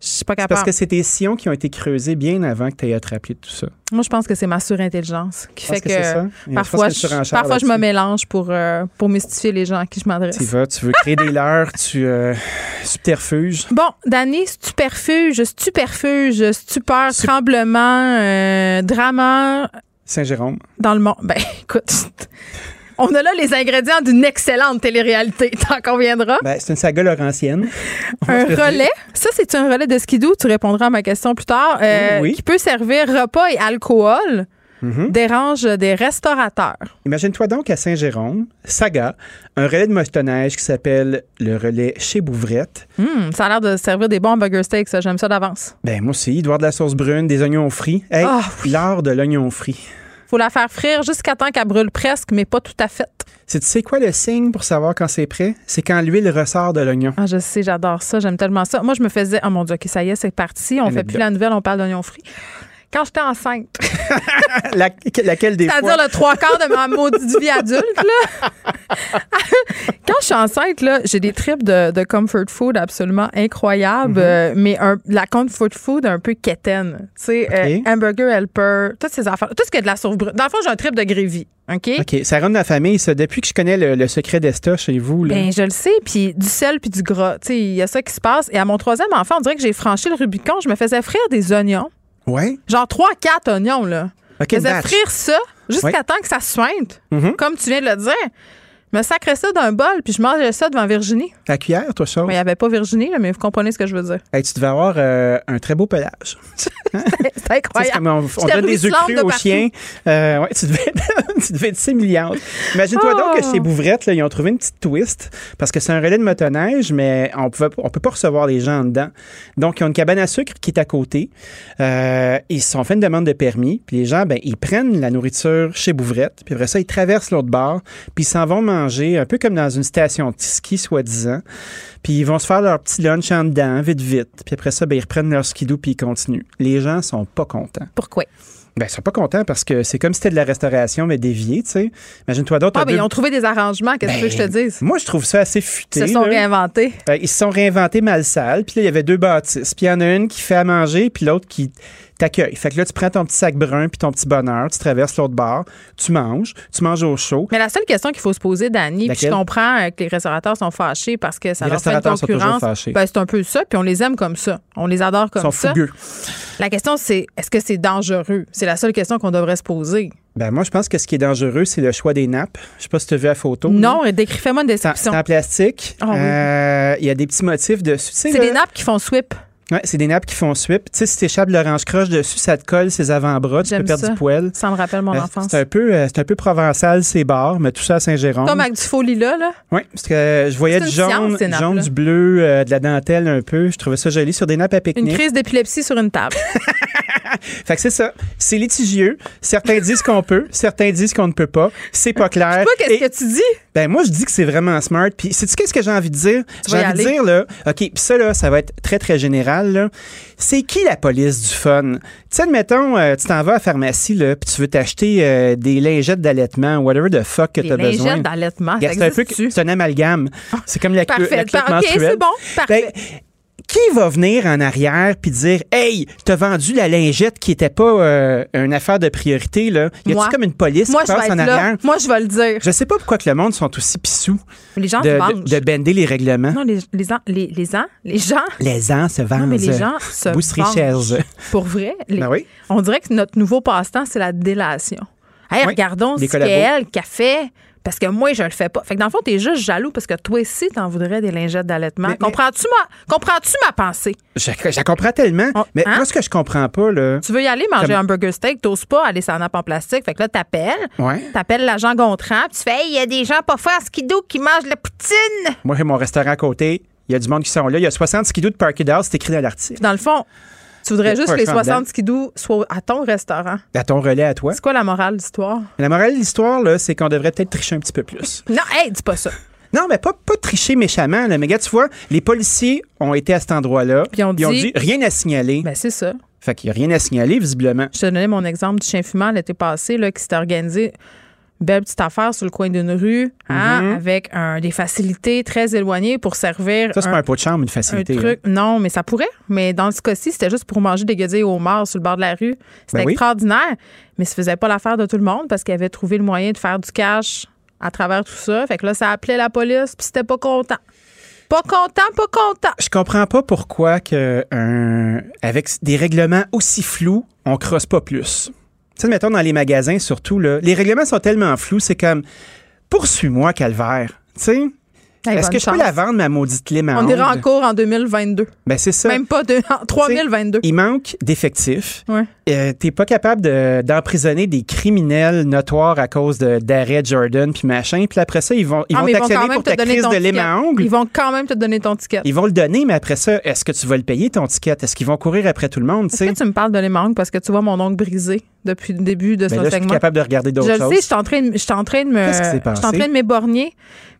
Je suis pas capable. parce que c'est tes sillons qui ont été creusés bien avant que tu aies de tout ça. Moi, je pense que c'est ma surintelligence qui fait que ça? Parfois, je, parfois je me mélange pour, euh, pour mystifier les gens à qui je m'adresse. Tu vas, tu veux créer des leurs, tu euh, subterfuges. Bon, Danny, stuperfuge, stuperfuge, stupeur, tremblement, euh, drama Saint-Jérôme. dans le monde. Ben, (laughs) écoute, on a là les ingrédients d'une excellente télé-réalité, (laughs) t'en conviendras. Ben, c'est une saga laurentienne. un relais, ça c'est un relais de skidoo, tu répondras à ma question plus tard, euh, Oui, oui. qui peut servir repas et alcool, Mhm. dérange des restaurateurs. Imagine-toi donc à Saint-Jérôme, saga, un relais de motoneige qui s'appelle le relais chez Bouvrette. Hum, ça a l'air de servir des bons burger steaks, ça, j'aime ça d'avance. Ben, moi aussi, il doit de la sauce brune, des oignons frits. Hey, Ah, l'art de l'oignon frit. Faut la faire frire jusqu'à temps qu'elle brûle presque, mais pas tout à fait. C'est- Tu sais quoi le signe pour savoir quand c'est prêt? C'est quand l'huile ressort de l'oignon. Ah, je sais, j'adore ça, j'aime tellement ça. Moi, je me faisais, oh mon Dieu, OK, ça y est, c'est parti, on fait plus la nouvelle, on parle d'oignons frits. Quand j'étais enceinte, (laughs) La- laquelle des c'est-à-dire le trois quarts de ma maudite vie adulte, là. (laughs) Quand je suis enceinte, là, j'ai des trips de, de comfort food absolument incroyables, Mhm. euh, mais un, la comfort food un peu quétaine. Tu sais, euh, hamburger helper, toutes ces affaires. Tout ce qui est de la sauce brune. Dans le fond, j'ai un trip de grévy. OK? OK, ça rentre dans la famille, ça. Depuis que je connais le, le secret d'Esta chez vous, là. Ben, je le sais, puis du sel puis du gras. Tu sais, il y a ça qui se passe. Et à mon troisième enfant, on dirait que j'ai franchi le Rubicon. Je me faisais frire des oignons. Ouais? Genre 3-4 oignons, là. OK, faisais frire ça jusqu'à temps que ça sointe, Mhm. comme tu viens de le dire. Je me sacrais ça d'un bol, puis je mangeais ça devant Virginie. La cuillère, toi, chose? Mais il n'y avait pas Virginie, là, mais vous comprenez ce que je veux dire. Hey, tu devais avoir euh, un très beau pelage. (laughs) C'est incroyable. on, donne des œufs crus de aux chiens. Euh, ouais, tu devais, (laughs) tu devais être sémillante. Imagine-toi donc que Oh. chez Bouvrette, là, ils ont trouvé une petite twist parce que c'est un relais de motoneige, mais on on peut pas recevoir les gens en dedans. Donc, ils ont une cabane à sucre qui est à côté. Euh, ils se sont fait une demande de permis. Puis les gens, ben, ils prennent la nourriture chez Bouvrette. Puis après ça, ils traversent l'autre bar. Puis ils s'en vont manger un peu comme dans une station de ski, soi-disant. Puis ils vont se faire leur petit lunch en dedans, vite, vite. Puis après ça, ben, ils reprennent leur skidoo puis ils continuent. Les gens sont pas contents. Pourquoi? Ben, ils sont pas contents parce que c'est comme si c'était de la restauration, mais déviée, tu sais. Imagine-toi d'autres. Ah, t'as ben, deux- ils ont trouvé des arrangements, qu'est-ce que je te Ben, dise? Moi, je trouve ça assez futé. Ils se sont là. réinventés. Euh, ils se sont réinventés mal sale. Puis là, il y avait deux bâtisses. Puis il y en a une qui fait à manger, puis l'autre qui t'accueille. Fait que là, tu prends ton petit sac brun puis ton petit bonheur, tu traverses l'autre bar, tu manges, tu manges au chaud. Mais la seule question qu'il faut se poser, Dani, puis je comprends euh, que les restaurateurs sont fâchés parce que ça Les leur fait une concurrence. Ben, c'est un peu ça, puis on les aime comme ça. On les adore comme Ils sont ça. fougueux. La question, c'est est-ce que c'est dangereux? C'est la seule question qu'on devrait se poser. Ben, moi, je pense que ce qui est dangereux, c'est le choix des nappes. Je sais pas si tu as vu la photo. Non, décris, fais-moi une description. c'est en plastique. Ah oui. Euh, Il y a des petits motifs dessus. C'est des nappes qui font sweep. Ouais, c'est des nappes qui font sweep. Tu sais, si t'échappes de l'orange croche dessus, ça te colle ses avant-bras, tu peux perdre ça. du poil. Ça me rappelle mon Euh, enfance. C'est un peu, euh, c'est un peu provençal ces bars, mais tout ça à Saint-Jérôme. Comme avec du faux lilas, là. Oui, parce que euh, je voyais du une science, jaune, jaune, du bleu, euh, de la dentelle un peu. Je trouvais ça joli sur des nappes à Une pique-nique. crise d'épilepsie sur une table. (laughs) (laughs) Fait que c'est ça. C'est litigieux. Certains (laughs) disent qu'on peut, certains disent qu'on ne peut pas. C'est pas clair. Toi, qu'est-ce Et- que tu dis? Ben moi, je dis que c'est vraiment smart. Puis, sais-tu qu'est-ce que j'ai envie de dire? J'ai envie de dire, là, OK, puis ça, là, ça va être très, très général, là. C'est qui la police du fun? Tu sais, admettons, euh, tu t'en vas à la pharmacie, là, puis tu veux t'acheter euh, des lingettes d'allaitement, whatever the fuck que tu as besoin. lingettes d'allaitement, C'est un peu, c'est un amalgame. C'est comme la, Parfait. la menstruelle. c'est bon. Parfait. Ben, qui va venir en arrière puis dire Hey, t'as vendu la lingette qui était pas euh, une affaire de priorité, là? Y a-tu comme une police Moi, qui passe en là. arrière? Moi, je vais le dire. Je sais pas pourquoi que le monde sont aussi pissous Les gens de, se de, vengent. de bender les règlements. Non, les, les, ans- les, les, ans- les gens, Les ans se vendent. non, mais les gens se vengent. Pour vrai, les- Ben oui. on dirait que notre nouveau passe-temps, c'est la délation. Hey, Oui, regardons ce qu'elle qui a fait Parce que moi, je le fais pas. Fait que dans le fond, t'es juste jaloux parce que toi aussi, t'en voudrais des lingettes d'allaitement. Comprends-tu ma, comprends-tu ma pensée? Je, je la comprends tellement. mais hein? moi, ce que je comprends pas, là. Tu veux y aller manger un burger steak, t'oses pas aller sur un nappe en plastique. Fait que là, t'appelles. Ouais. T'appelles l'agent Gontran, puis tu fais, Hey, il y a des gens pas forts à skidoo qui mangent la poutine. Moi, j'ai mon restaurant à côté. Il y a du monde qui sont là. Il y a 60 skidoo de Parky House, c'est écrit dans l'article. Dans le fond, tu voudrais juste que les un champ 60 dedans. skidoo soient à ton restaurant. À ton relais à toi. C'est quoi la morale de l'histoire? La morale de l'histoire, là, c'est qu'on devrait peut-être tricher un petit peu plus. (laughs) Non, hey, dis pas ça. Non, mais pas, pas tricher méchamment, là. Mais gars, tu vois, les policiers ont été à cet endroit-là. Puis on Ils ont dit- dit rien à signaler. Ben, c'est ça. Fait qu'il n'y a rien à signaler, visiblement. Je te donnais mon exemple du chien fumant l'été passé, là, qui s'était organisé belle petite affaire sur le coin d'une rue, hein, Mhm. avec un, des facilités très éloignées pour servir. Ça, c'est un- pas un pot de chambre, une un facilité. truc. Non, mais ça pourrait. Mais dans ce cas-ci, c'était juste pour manger des guédilles au mort sur le bord de la rue. C'était Ben oui. extraordinaire. Mais ça faisait pas l'affaire de tout le monde parce qu'il avait trouvé le moyen de faire du cash à travers tout ça. Fait que là, ça appelait la police, puis c'était pas content. Pas content, pas content. Je comprends pas pourquoi que un, avec des règlements aussi flous, on crosse pas plus. Sais, mettons dans les magasins surtout, là, les règlements sont tellement flous, c'est comme poursuis-moi, calvaire. Tu sais? Hey, Est-ce que je peux chance. la vendre, ma maudite lime à On ira en cours en 2022. Ben, c'est ça. Même pas de, en 3022. Il manque d'effectifs. Ouais. Euh, T'es pas capable de- d'emprisonner des criminels notoires à cause d'arrêts Jordan puis machin. Puis après ça, ils vont ils Ah, vont t'actionner pour ta crise de lime à ongles. Ils vont quand même te donner ton ticket. Ils vont le donner, mais après ça, est-ce que tu vas le payer ton ticket? Est-ce qu'ils vont courir après tout le monde? tu Est-ce que tu me parles de l'aimangue parce que tu vois mon ongle brisé? Depuis le début de ce là, je suis segment? capable de regarder d'autres Je le choses. sais, je suis en train de, je suis en train de me, je suis en train de m'éborgner.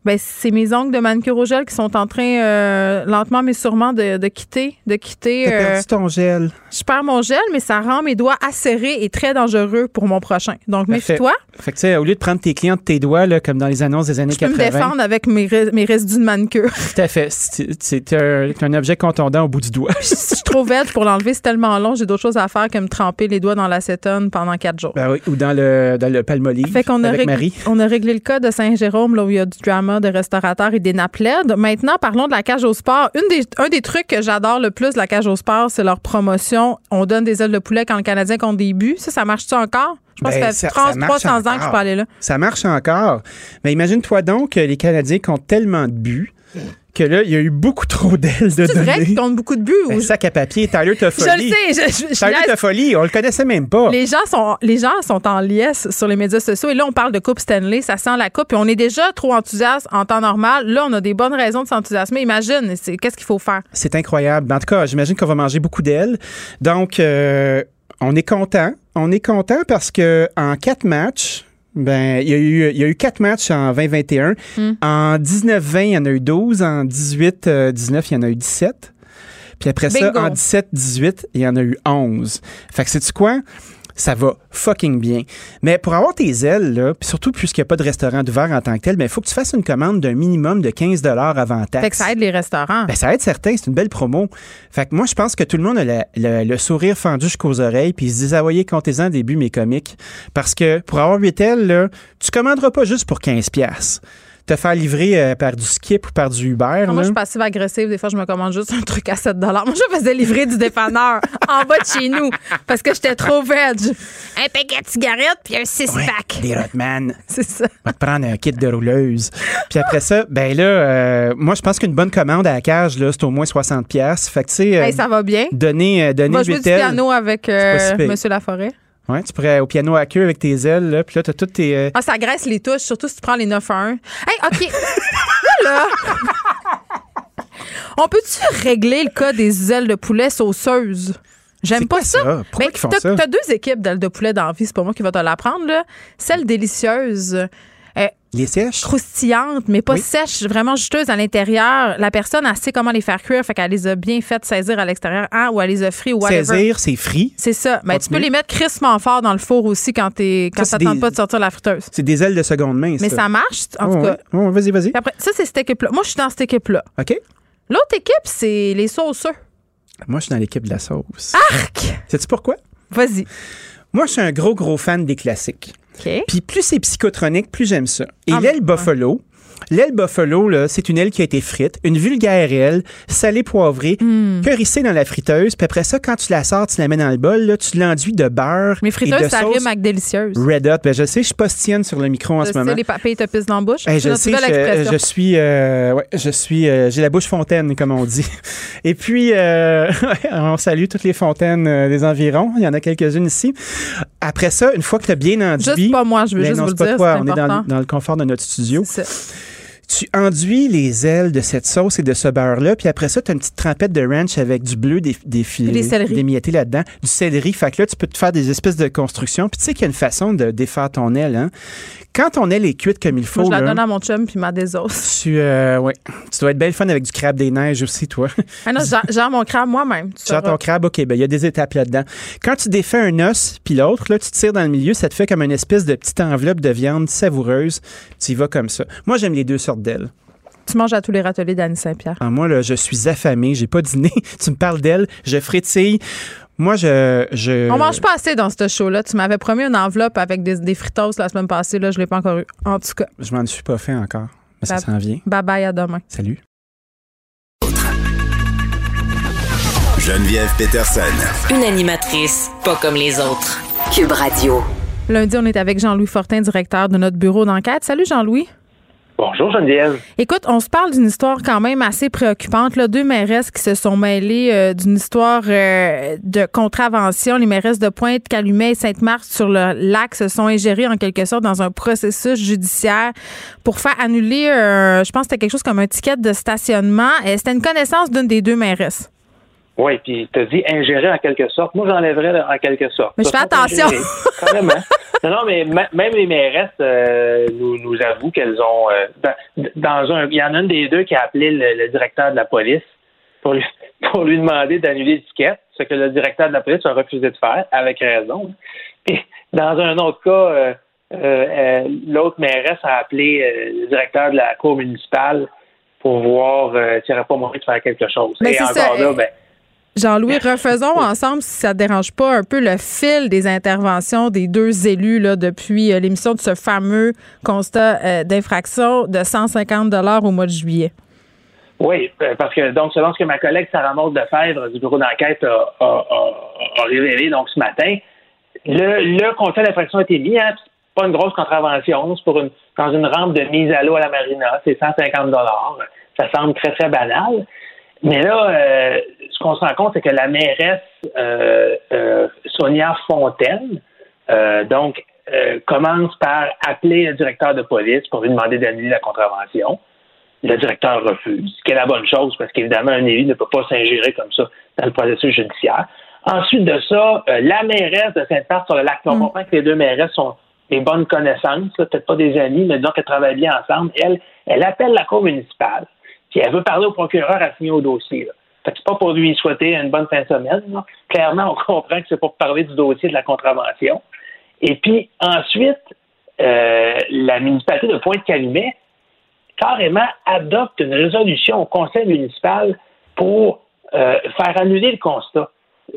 Ben, c'est mes ongles de manucure au gel qui sont en train, euh, lentement mais sûrement, de, de quitter, de quitter. T'as euh, perdu ton gel. je perds mon gel, mais ça rend mes doigts acérés et très dangereux pour mon prochain. Donc, méfie-toi. Fait que, tu sais, au lieu de prendre tes clients de tes doigts, là, comme dans les annonces des années Je peux me 80. défendre avec mes, ré- mes résidus de manucure. Tout à fait. C'est un, un objet contondant au bout du doigt. je suis trop vête pour l'enlever, c'est tellement long, j'ai d'autres choses à faire que me tremper les doigts dans l'acétone pendant quatre jours. Ben oui, ou dans le, dans le palmolive Fait qu'on a, avec Marie. on a réglé le cas de Saint-Jérôme, là où il y a du drama de restaurateurs et des LED. Maintenant, parlons de la cage au sport. Une des, un des trucs que j'adore le plus de la cage au sport, c'est leur promotion. On donne des ailes de poulet quand le Canadien compte des buts. Ça, ça marche-tu encore? Je pense Ben, que ça ça- fait ça 30, marche 300 ans que je peux aller là. Ça marche encore. Mais imagine-toi donc que les Canadiens comptent tellement de buts que là, il y a eu beaucoup trop d'ailes de C'est vrai données. comptent beaucoup de buts? Ben, ou- sac à papier, Tyler je le Toffoli. sais. Je, je- je Tyler laisse- Toffoli, on le connaissait même pas. Les gens sont les gens sont en liesse sur les médias sociaux et là on parle de coupe Stanley, ça sent la coupe puis on est déjà trop enthousiaste en temps normal. Là on a des bonnes raisons de s'enthousiasmer. Imagine, qu'est-ce qu'il faut faire? C'est incroyable. En tout cas, j'imagine qu'on va manger beaucoup d'ailes. Donc, euh, on est content. On est content parce que en quatre matchs, ben, il y a eu, il y a eu quatre matchs en 2021. Hmm. En 19-20, il y en a eu 12. En 18-19, il y en a eu 17. Puis après ça, en 17-18, il y en a eu 11. Fait que c'est quoi? Ça va fucking bien. Mais pour avoir tes ailes, là, surtout puisqu'il n'y a pas de restaurant d'ouvert en tant que tel, il faut que tu fasses une commande d'un minimum de 15 avant taxe. Fait que ça aide les restaurants. Ben, ça aide certains, c'est une belle promo. Fait que moi, je pense que tout le monde a le, le- le sourire fendu jusqu'aux oreilles, puis ils se disent, ah, voyez, comptez-en début mes comiques. Parce que pour avoir 8 ailes, là, tu commanderas pas juste pour 15 pièces Te faire livrer euh, par du Skip ou par du Uber. Moi, là. je suis passive agressive. Des fois, je me commande juste un truc à 7 Moi, je faisais livrer du dépanneur (laughs) en bas de chez nous parce que j'étais trop veg. Un paquet de cigarettes puis un six-pack. Des Rotman. (laughs) C'est ça. Va te prendre un kit de rouleuse. Puis après ça, ben là, euh, moi, je pense qu'une bonne commande à la cage, là, c'est au moins 60 pièces. Fait que, tu sais, euh, Hey, ça va bien. donner, euh, donner Va jouer du piano avec euh, si. Monsieur Laforêt. Ouais, tu pourrais au piano à queue avec tes ailes, là, puis là, t'as toutes tes... euh, Ah, ça graisse les touches, surtout si tu prends les 9 à 1. Hey, OK. (laughs) là, là. On peut-tu régler le cas des ailes de poulet sauceuses? J'aime pas ça. Pourquoi Ben, qu'ils font t'as- ça? T'as deux équipes d'ailes de poulet dans la vie, c'est pas moi qui va te l'apprendre. là. Celle délicieuse, Les sèches? croustillante, mais pas Oui. sèche, vraiment juteuse à l'intérieur. La personne, elle sait comment les faire cuire, fait qu'elle les a bien faites saisir à l'extérieur, hein, ou elle les a frites, ou whatever. Saisir, c'est frit. C'est ça. Mais tu Continue. peux les mettre crissement fort dans le four aussi quand t'es quand Ça, ça des- pas de sortir la friteuse. C'est des ailes de seconde main, Mais ça marche, en Oh, tout cas. ouais. Oh, vas-y, vas-y. Après, ça, c'est cette équipe-là. Moi, je suis dans cette équipe-là. OK. L'autre équipe, c'est les sauceux. Moi, je suis dans l'équipe de la sauce. Arc! Sais-tu pourquoi? Vas-y. Moi, je suis un gros, gros fan des classiques. OK. Puis plus c'est psychotronique, plus j'aime ça. Et Ah, l'aile buffalo, L'aile buffalo, là, c'est une aile qui a été frite, une vulgaire aile, salée poivrée, purissée dans la friteuse, puis après ça, quand tu la sors, tu la mets dans le bol, là, tu l'enduis de beurre Mais et de friteuse, ça sauce rime avec délicieuse. Red Hot. Ben, je sais, je postillonne sur le micro en Je ce sais, moment. les papilles te pissent dans la bouche. Hey, je sais, je, suis, euh, ouais, je suis, euh, j'ai la bouche fontaine, comme on dit. (laughs) Et puis, euh, (laughs) on salue toutes les fontaines des environs. Il y en a quelques-unes ici. Après ça, une fois que tu as bien enduit. Juste pas moi, je veux Ben juste non, vous le pas dire, toi, c'est on est dans, dans le confort de notre studio. C'est ça. Tu enduis les ailes de cette sauce et de ce beurre-là, puis après ça, tu as une petite trempette de ranch avec du bleu des, des filets, Des d'émiettés là-dedans, du céleri. Fait que là, tu peux te faire des espèces de constructions. Puis tu sais qu'il y a une façon de défaire ton aile. Hein? Quand ton aile est cuite comme il faut, Moi, je la là, donne à mon chum puis ma désosse. tu, euh, ouais, tu dois être belle fun avec du crabe des neiges aussi, toi. Ah non, genre, mon crabe moi-même. tu Genre ton crabe, OK, ben il y a des étapes là-dedans. Quand tu défais un os, puis l'autre, là, tu tires dans le milieu, ça te fait comme une espèce de petite enveloppe de viande savoureuse. Tu y vas comme ça. Moi, j'aime les deux sortes Tu manges à tous les râteliers d'Annie Saint-Pierre. Ah, moi, là, je suis affamé, j'ai pas dîné. (laughs) tu me parles d'ailes, je frétille. Moi, je. je... On mange pas assez dans ce show-là. Tu m'avais promis une enveloppe avec des, des fritos la semaine passée. Là, je l'ai pas encore eu. En tout cas, Je m'en suis pas fait encore. Mais ça s'en vient. bye bye, à demain. Salut. Geneviève Peterson. Une animatrice pas comme les autres. Cube Radio. Lundi, on est avec Jean-Louis Fortin, directeur de notre bureau d'enquête. Salut Jean-Louis. Bonjour Geneviève. Écoute, on se parle d'une histoire quand même assez préoccupante. Deux mairesses qui se sont mêlées euh, d'une histoire euh, de contravention. Les mairesses de Pointe, Calumet et Sainte-Marthe sur le lac se sont ingérées en quelque sorte dans un processus judiciaire pour faire annuler, euh, je pense que c'était quelque chose comme un ticket de stationnement. C'était une connaissance d'une des deux mairesses. Oui, puis tu as dit ingérer en quelque sorte. Moi, j'enlèverais en quelque sorte. Mais je fais attention. Carrément. (laughs) Non, non, mais ma- même les mairesses euh, nous, nous avouent qu'elles ont. euh, dans, dans un, il y en a une des deux qui a appelé le, le directeur de la police pour lui, (laughs) pour lui demander d'annuler l'étiquette, ce que le directeur de la police a refusé de faire, avec raison. Et dans un autre cas, euh, l'autre mairesse a appelé le directeur de la cour municipale pour voir s'il n'y aurait pas moyen de faire quelque chose. Mais Et encore ça, là, ben, Jean-Louis, refaisons ensemble, si ça ne dérange pas, un peu le fil des interventions des deux élus là, depuis euh, l'émission de ce fameux constat euh, d'infraction de 150 au mois de juillet. Oui, euh, parce que donc selon ce que ma collègue Sarah Maud Lefebvre du bureau d'enquête a, a- a- a révélé donc ce matin, le, le constat d'infraction a été mis. Hein, pas une grosse contravention, c'est pour une dans une rampe de mise à l'eau à la marina, c'est 150 dollars. Ça semble très très banal. Mais là, euh, ce qu'on se rend compte, c'est que la mairesse euh, euh, Sonia Fontaine, euh, donc, euh, commence par appeler le directeur de police pour lui demander d'annuler la contravention. Le directeur refuse, ce qui est la bonne chose, parce qu'évidemment, un élu ne peut pas s'ingérer comme ça dans le processus judiciaire. Ensuite de ça, euh, la mairesse de Sainte-Marthe sur le lac, on comprend que les deux mairesses sont des bonnes connaissances, peut-être pas des amies, mais disons qu'elles travaillent bien ensemble. Elle, elle appelle la cour municipale, puis elle veut parler au procureur à signer au dossier. Là. Fait que c'est pas pour lui souhaiter une bonne fin de semaine. là. Clairement, on (laughs) comprend que c'est pour parler du dossier de la contravention. Et puis ensuite, euh, la municipalité de Pointe-Calumet carrément adopte une résolution au conseil municipal pour euh, faire annuler le constat.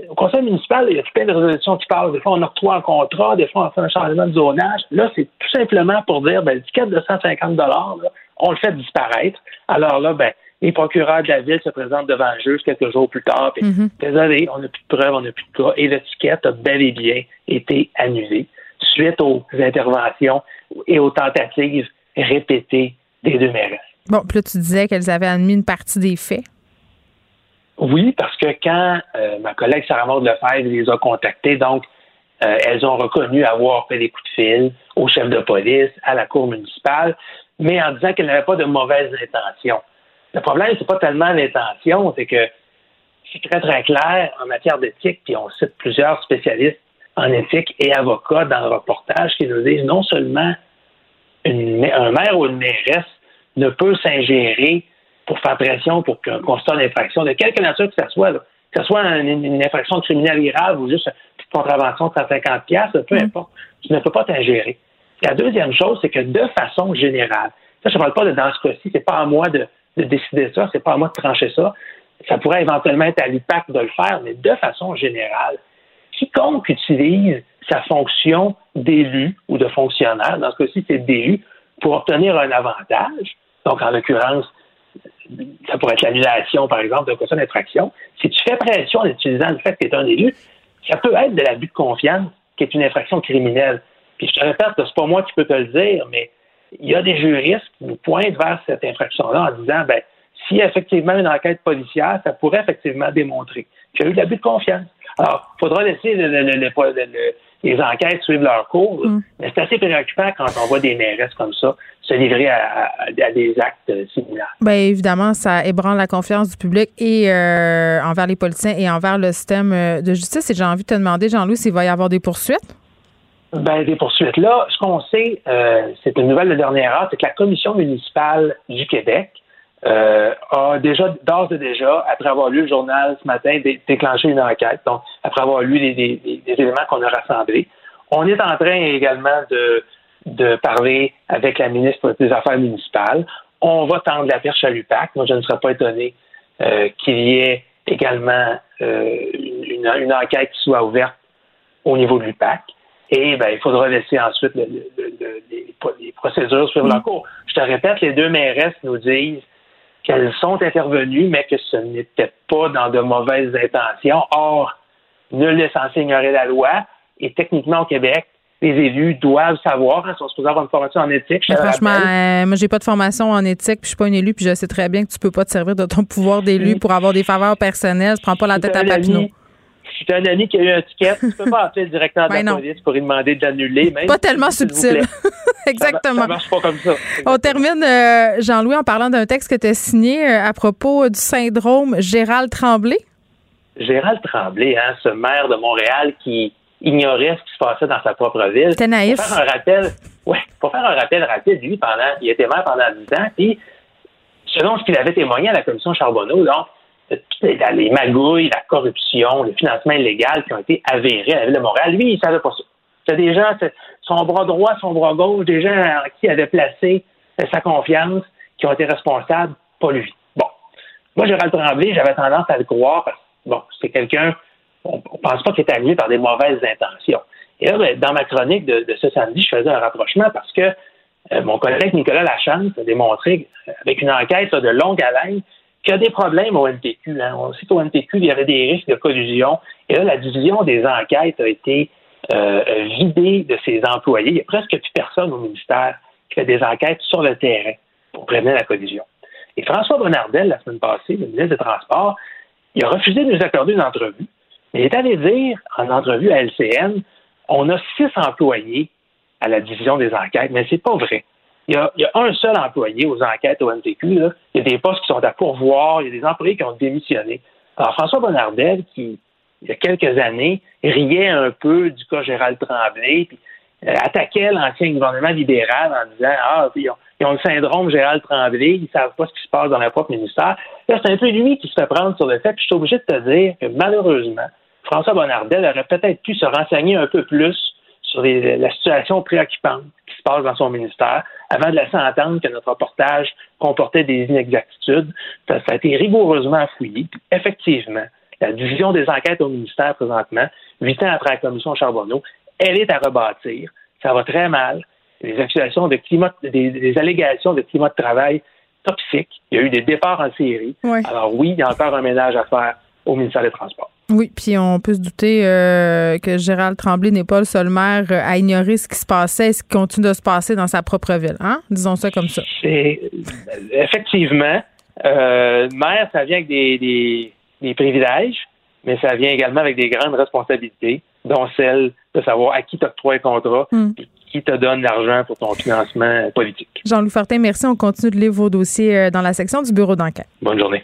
Au conseil municipal, il y a plein de résolutions qui parlent. Des fois, on octroie un contrat, des fois, on fait un changement de zonage. Là, c'est tout simplement pour dire, ben, le ticket de 150 là, on le fait disparaître. Alors là, ben, les procureurs de la ville se présentent devant le juge quelques jours plus tard. Puis, Mhm. Désolé, on n'a plus de preuves, on n'a plus de cas. Et le ticket a bel et bien été annulé suite aux interventions et aux tentatives répétées des deux maires. Bon, puis là, tu disais qu'elles avaient admis une partie des faits. Oui, parce que quand euh, ma collègue Sarah Maud Lefebvre les a contactés, donc euh, elles ont reconnu avoir fait des coups de fil au chef de police, à la cour municipale, mais en disant qu'elles n'avaient pas de mauvaises intentions. Le problème, c'est pas tellement l'intention, c'est que c'est très, très clair en matière d'éthique, puis on cite plusieurs spécialistes en éthique et avocats dans le reportage qui nous disent non seulement une- un maire ou une mairesse ne peut s'ingérer pour faire pression pour qu'un constat d'infraction, de quelque nature que ce soit, là, que ce soit une, une infraction criminelle grave ou juste une petite contravention de 150 piastres, peu importe, tu ne peux pas t'ingérer. La deuxième chose, c'est que de façon générale, ça, je ne parle pas de dans ce cas-ci, c'est pas à moi de, de décider ça, c'est pas à moi de trancher ça. Ça pourrait éventuellement être à l'IPAC de le faire, mais de façon générale, quiconque utilise sa fonction d'élu ou de fonctionnaire, dans ce cas-ci, c'est d'élu, pour obtenir un avantage, Donc, en l'occurrence, ça pourrait être l'annulation, par exemple, d'un caution d'infraction. Si tu fais pression en utilisant le fait que tu es un élu, ça peut être de l'abus de confiance qui est une infraction criminelle. Puis je te répète, c'est pas moi qui peux te le dire, mais il y a des juristes qui nous pointent vers cette infraction-là en disant, ben, s'il y a effectivement une enquête policière, ça pourrait effectivement démontrer qu'il y a eu de l'abus de confiance. Alors, il faudra laisser les enquêtes suivre leur cours, Mm. mais c'est assez préoccupant quand on voit des mairesses comme ça se livrer à, à- à des actes euh, similaires. Bien, évidemment, ça ébranle la confiance du public et euh, envers les politiciens et envers le système euh, de justice. Et j'ai envie de te demander, Jean-Louis, s'il va y avoir des poursuites? Ben, des poursuites. Là, ce qu'on sait, euh, c'est une nouvelle de dernière heure, c'est que la commission municipale du Québec euh, a déjà, d'ores et déjà, après avoir lu le journal ce matin, dé- déclenché une enquête. Donc, après avoir lu les, les- les- les éléments qu'on a rassemblés, on est en train également de, de parler avec la ministre des Affaires municipales. On va tendre la perche à l'UPAC. Moi, je ne serais pas étonné euh, qu'il y ait également euh, une, une enquête qui soit ouverte au niveau de l'UPAC. Et ben, il faudra laisser ensuite le- le- le- le- les, les procédures suivre leur cours. Je te répète, les deux mairesses nous disent qu'elles sont intervenues, mais que ce n'était pas dans de mauvaises intentions. Or, nul n'est censé ignorer la loi. Et techniquement, au Québec, les élus doivent savoir, hein, sont supposés avoir une formation en éthique. je franchement, euh, moi, j'ai pas de formation en éthique, puis je suis pas une élue, puis je sais très bien que tu peux pas te servir de ton pouvoir d'élu pour avoir des faveurs personnelles. Je prends pas la tête à Si Papineau. ami- Si tu as un ami qui a eu un ticket, tu peux pas (laughs) appeler le directeur de Ben la non. police pour lui demander de l'annuler. même Pas tellement subtil. (laughs) Exactement. Ça marche pas comme ça. On termine, euh, Jean-Louis, en parlant d'un texte que tu as signé euh, à propos du syndrome Gérald Tremblay. Gérald Tremblay, hein, ce maire de Montréal qui ignorait ce qui se passait dans sa propre ville. C'était naïf. Pour faire un rappel, ouais, pour faire un rappel rapide, lui, pendant, il était maire pendant 10 ans, puis selon ce qu'il avait témoigné à la commission Charbonneau, donc, les, les magouilles, la corruption, le financement illégal qui ont été avérés à la ville de Montréal, lui, il savait pas ça. C'était des gens, c'est- son bras droit, son bras gauche, des gens en qui il avait placé euh, sa confiance, qui ont été responsables, pas lui. Bon. Moi, Gérald Tremblay, j'avais tendance à le croire parce que, bon, c'est quelqu'un, on, on pense pas qu'il est arrivé par des mauvaises intentions. Et là, ben, dans ma chronique de, ce samedi, je faisais un rapprochement parce que euh, mon collègue Nicolas Lachance a démontré, euh, avec une enquête de longue haleine, qu'il y a des problèmes au NPQ. hein. On sait qu'au NPQ, il y avait des risques de collusion. Et là, la division des enquêtes a été euh, vidée de ses employés. Il n'y a presque plus personne au ministère qui fait des enquêtes sur le terrain pour prévenir la collusion. Et François Bonnardel, la semaine passée, le ministre des Transports, il a refusé de nous accorder une entrevue. Mais il est allé dire, en entrevue à LCN, on a six employés à la division des enquêtes, mais c'est pas vrai. Il y, a, il y a un seul employé aux enquêtes au NTQ. Là. Il y a des postes qui sont à pourvoir, il y a des employés qui ont démissionné. Alors, François Bonnardel, qui, il y a quelques années, riait un peu du cas Gérald Tremblay, puis euh, attaquait l'ancien gouvernement libéral en disant Ah, ils ont, ils ont le syndrome Gérald Tremblay, ils savent pas ce qui se passe dans leur propre ministère. Là, c'est un peu lui qui se fait prendre sur le fait, puis je suis obligé de te dire que malheureusement, François Bonnardel aurait peut-être pu se renseigner un peu plus sur les- la situation préoccupante qui se passe dans son ministère avant de laisser entendre que notre reportage comportait des inexactitudes. Ça, ça a été rigoureusement fouillé. Puis effectivement, la division des enquêtes au ministère présentement, huit ans après la commission Charbonneau, elle est à rebâtir. Ça va très mal. Les accusations de climat, des, des allégations de climat de travail toxique. Il y a eu des départs en série. Alors oui, il y a encore un ménage à faire au ministère des Transports. Oui, puis on peut se douter euh, que Gérald Tremblay n'est pas le seul maire euh, à ignorer ce qui se passait et ce qui continue de se passer dans sa propre ville. Hein? Disons ça comme ça. C'est effectivement euh, maire, ça vient avec des, des, des privilèges, mais ça vient également avec des grandes responsabilités, dont celle de savoir à qui t'octroie un contrat Hmm. et qui te donne l'argent pour ton financement politique. Jean-Louis Fortin, merci. On continue de lire vos dossiers dans la section du bureau d'enquête. Bonne journée.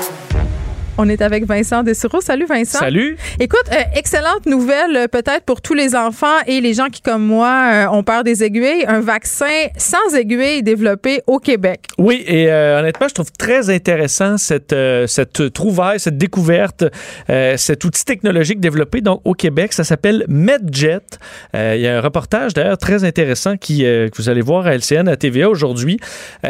On est avec Vincent Dessureau. Salut Vincent. Salut. Écoute, euh, excellente nouvelle euh, peut-être pour tous les enfants et les gens qui, comme moi, euh, ont peur des aiguilles. Un vaccin sans aiguilles développé au Québec. Oui, et euh, honnêtement, je trouve très intéressant cette, cette trouvaille, cette découverte, cet outil technologique développé donc au Québec. Ça s'appelle MedJet. Il y a un reportage d'ailleurs très intéressant qui, que vous allez voir à LCN, à TVA aujourd'hui,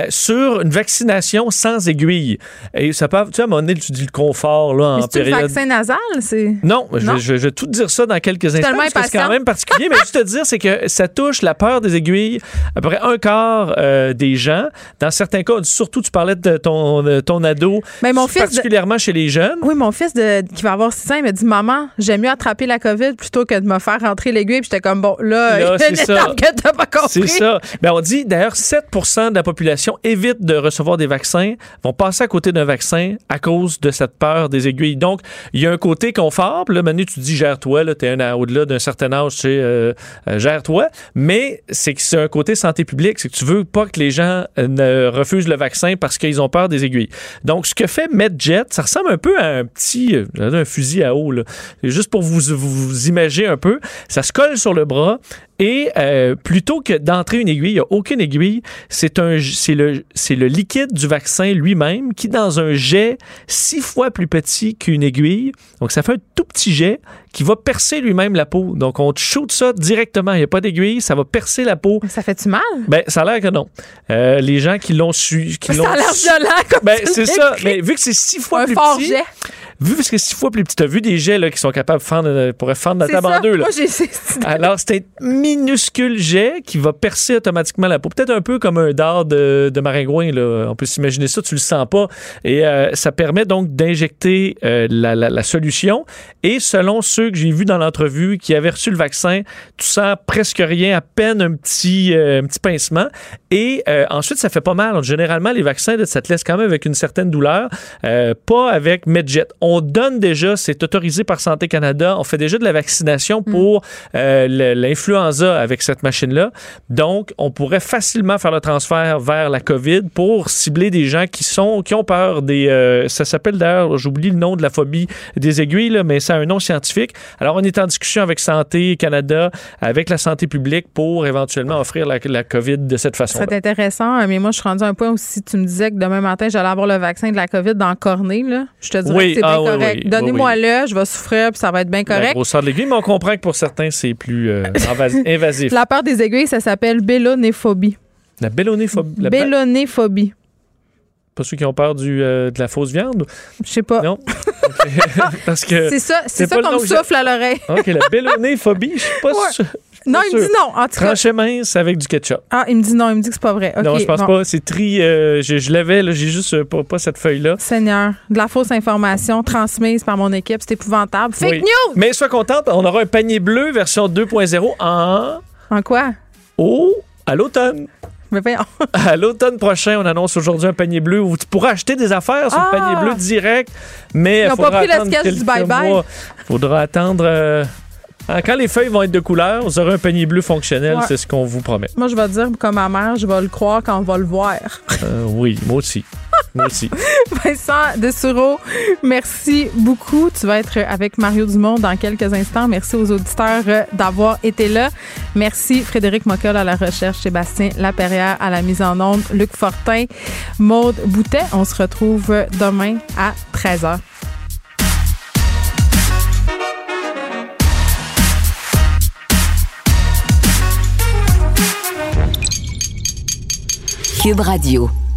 sur une vaccination sans aiguille. Et ça peut, tu sais, à un moment donné, tu dis le inconfort là, Mais en c'est période. vaccin nasal, c'est. Non, je, Non? vais- je vais- je vais tout dire ça dans quelques instants. parce que C'est quand même particulier, mais juste te dire, c'est que ça touche la peur des aiguilles à peu près un quart euh, des gens. Dans certains cas, surtout, tu parlais de ton, de ton ado, Mais mon fils de- particulièrement chez les jeunes. Oui, mon fils de, qui va avoir 6 ans, il m'a dit Maman, j'aime mieux attraper la COVID plutôt que de me faire rentrer l'aiguille. Puis j'étais comme Bon, là, Là, il y a c'est une étape que t'as pas compris. C'est ça. Ben, on dit d'ailleurs 7% de la population évite de recevoir des vaccins, vont passer à côté d'un vaccin à cause de cette peur des aiguilles. Donc, il y a un côté confort. Là, Manu, tu dis gère-toi, un à- au-delà d'un certain âge, tu sais, euh, euh, gère-toi. Mais c'est que c'est un côté santé publique, c'est que tu veux pas que les gens euh, ne refusent le vaccin parce qu'ils ont peur des aiguilles. Donc, ce que fait MedJet, ça ressemble un peu à un petit, euh, un fusil à eau, là. Juste pour vous, vous imaginer un peu, ça se colle sur le bras et euh, plutôt que d'entrer une aiguille, il n'y a aucune aiguille, c'est un c'est le c'est le liquide du vaccin lui-même qui dans un jet six fois plus petit qu'une aiguille. Donc ça fait un tout petit jet qui va percer lui-même la peau. Donc on te shoot ça directement, il n'y a pas d'aiguille, ça va percer la peau. Ça fait-tu mal? Ben ça a l'air que non. Euh, les gens qui l'ont su qui l'ont Ça a l'air violent comme ben, c'est (laughs) ça. Mais vu que c'est six fois Un plus fort petit, jet. Vu que c'est six fois plus petit, t'as vu des jets là, qui sont capables de fendre, euh, pourraient fendre la table ça. en deux. Là. Moi, Alors, c'est un minuscule jet qui va percer automatiquement la peau. Peut-être un peu comme un dard de, de maringouin. Là. On peut s'imaginer ça, tu le sens pas. Et euh, ça permet donc d'injecter euh, la, la- la solution. Et selon ceux que j'ai vus dans l'entrevue qui avaient reçu le vaccin, tu sens presque rien, à peine un petit, euh, un petit pincement. Et euh, ensuite, ça fait pas mal. Généralement, les vaccins, ça te laisse quand même avec une certaine douleur. Euh, pas avec MedJet. On donne déjà, c'est autorisé par Santé Canada, on fait déjà de la vaccination pour euh, l'influenza avec cette machine-là. Donc, on pourrait facilement faire le transfert vers la COVID pour cibler des gens qui sont qui ont peur des... euh, ça s'appelle d'ailleurs, j'oublie le nom de la phobie des aiguilles, là, mais ça a un nom scientifique. Alors, on est en discussion avec Santé Canada, avec la santé publique pour éventuellement offrir la, la COVID de cette façon. C'est intéressant, mais moi, je suis rendu à un point où si tu me disais que demain matin, j'allais avoir le vaccin de la COVID dans le cornet, là, je te dirais Oui, que c'est ah oui, correct. oui, Donnez-moi le, je vais souffrir, puis ça va être bien La correct. grosseur de l'aiguille, mais on comprend que pour certains, c'est plus euh, (laughs) invas- invasif. La peur des aiguilles, ça s'appelle bélonéphobie. La bélonéphobie. La Bélonéphobie. Pas ceux qui ont peur du, euh, de la fausse viande? Je sais pas. Non? (laughs) Parce que. C'est ça, c'est ça qu'on me souffle à l'oreille. OK, la (laughs) bélonéphobie, je suis pas Ouais. sûr. Non, il me dit non. En tout cas. Tranché mince avec du ketchup. Ah, il me dit non, il me dit que c'est pas vrai. non, je pense bon. pas. C'est tri. euh, je je l'avais, j'ai juste euh, pas, pas cette feuille-là. Seigneur, de la fausse information transmise par mon équipe, c'est épouvantable. Fake Oui. news! Mais sois contente, on aura un panier bleu version 2.0 en. En quoi? Oh, à l'automne. Mais voyons. (laughs) À l'automne prochain, on annonce aujourd'hui un panier bleu où tu pourras acheter des affaires sur Ah! le panier bleu direct, mais Ils il ont faudra pas pris le sketch du bye-bye. mois. faudra attendre... euh, quand les feuilles vont être de couleur, vous aurez un panier bleu fonctionnel, Ouais. c'est ce qu'on vous promet. Moi, je vais dire comme ma mère, je vais le croire quand on va le voir. (laughs) Euh, oui, moi aussi. moi aussi. Vincent Dessureau, merci beaucoup. Tu vas être avec Mario Dumont dans quelques instants. Merci aux auditeurs euh, d'avoir été là. Merci Frédéric Mockel à la recherche, Sébastien Laperrière à la mise en onde, Luc Fortin, Maude Boutet. On se retrouve demain à 13h. Cube Radio.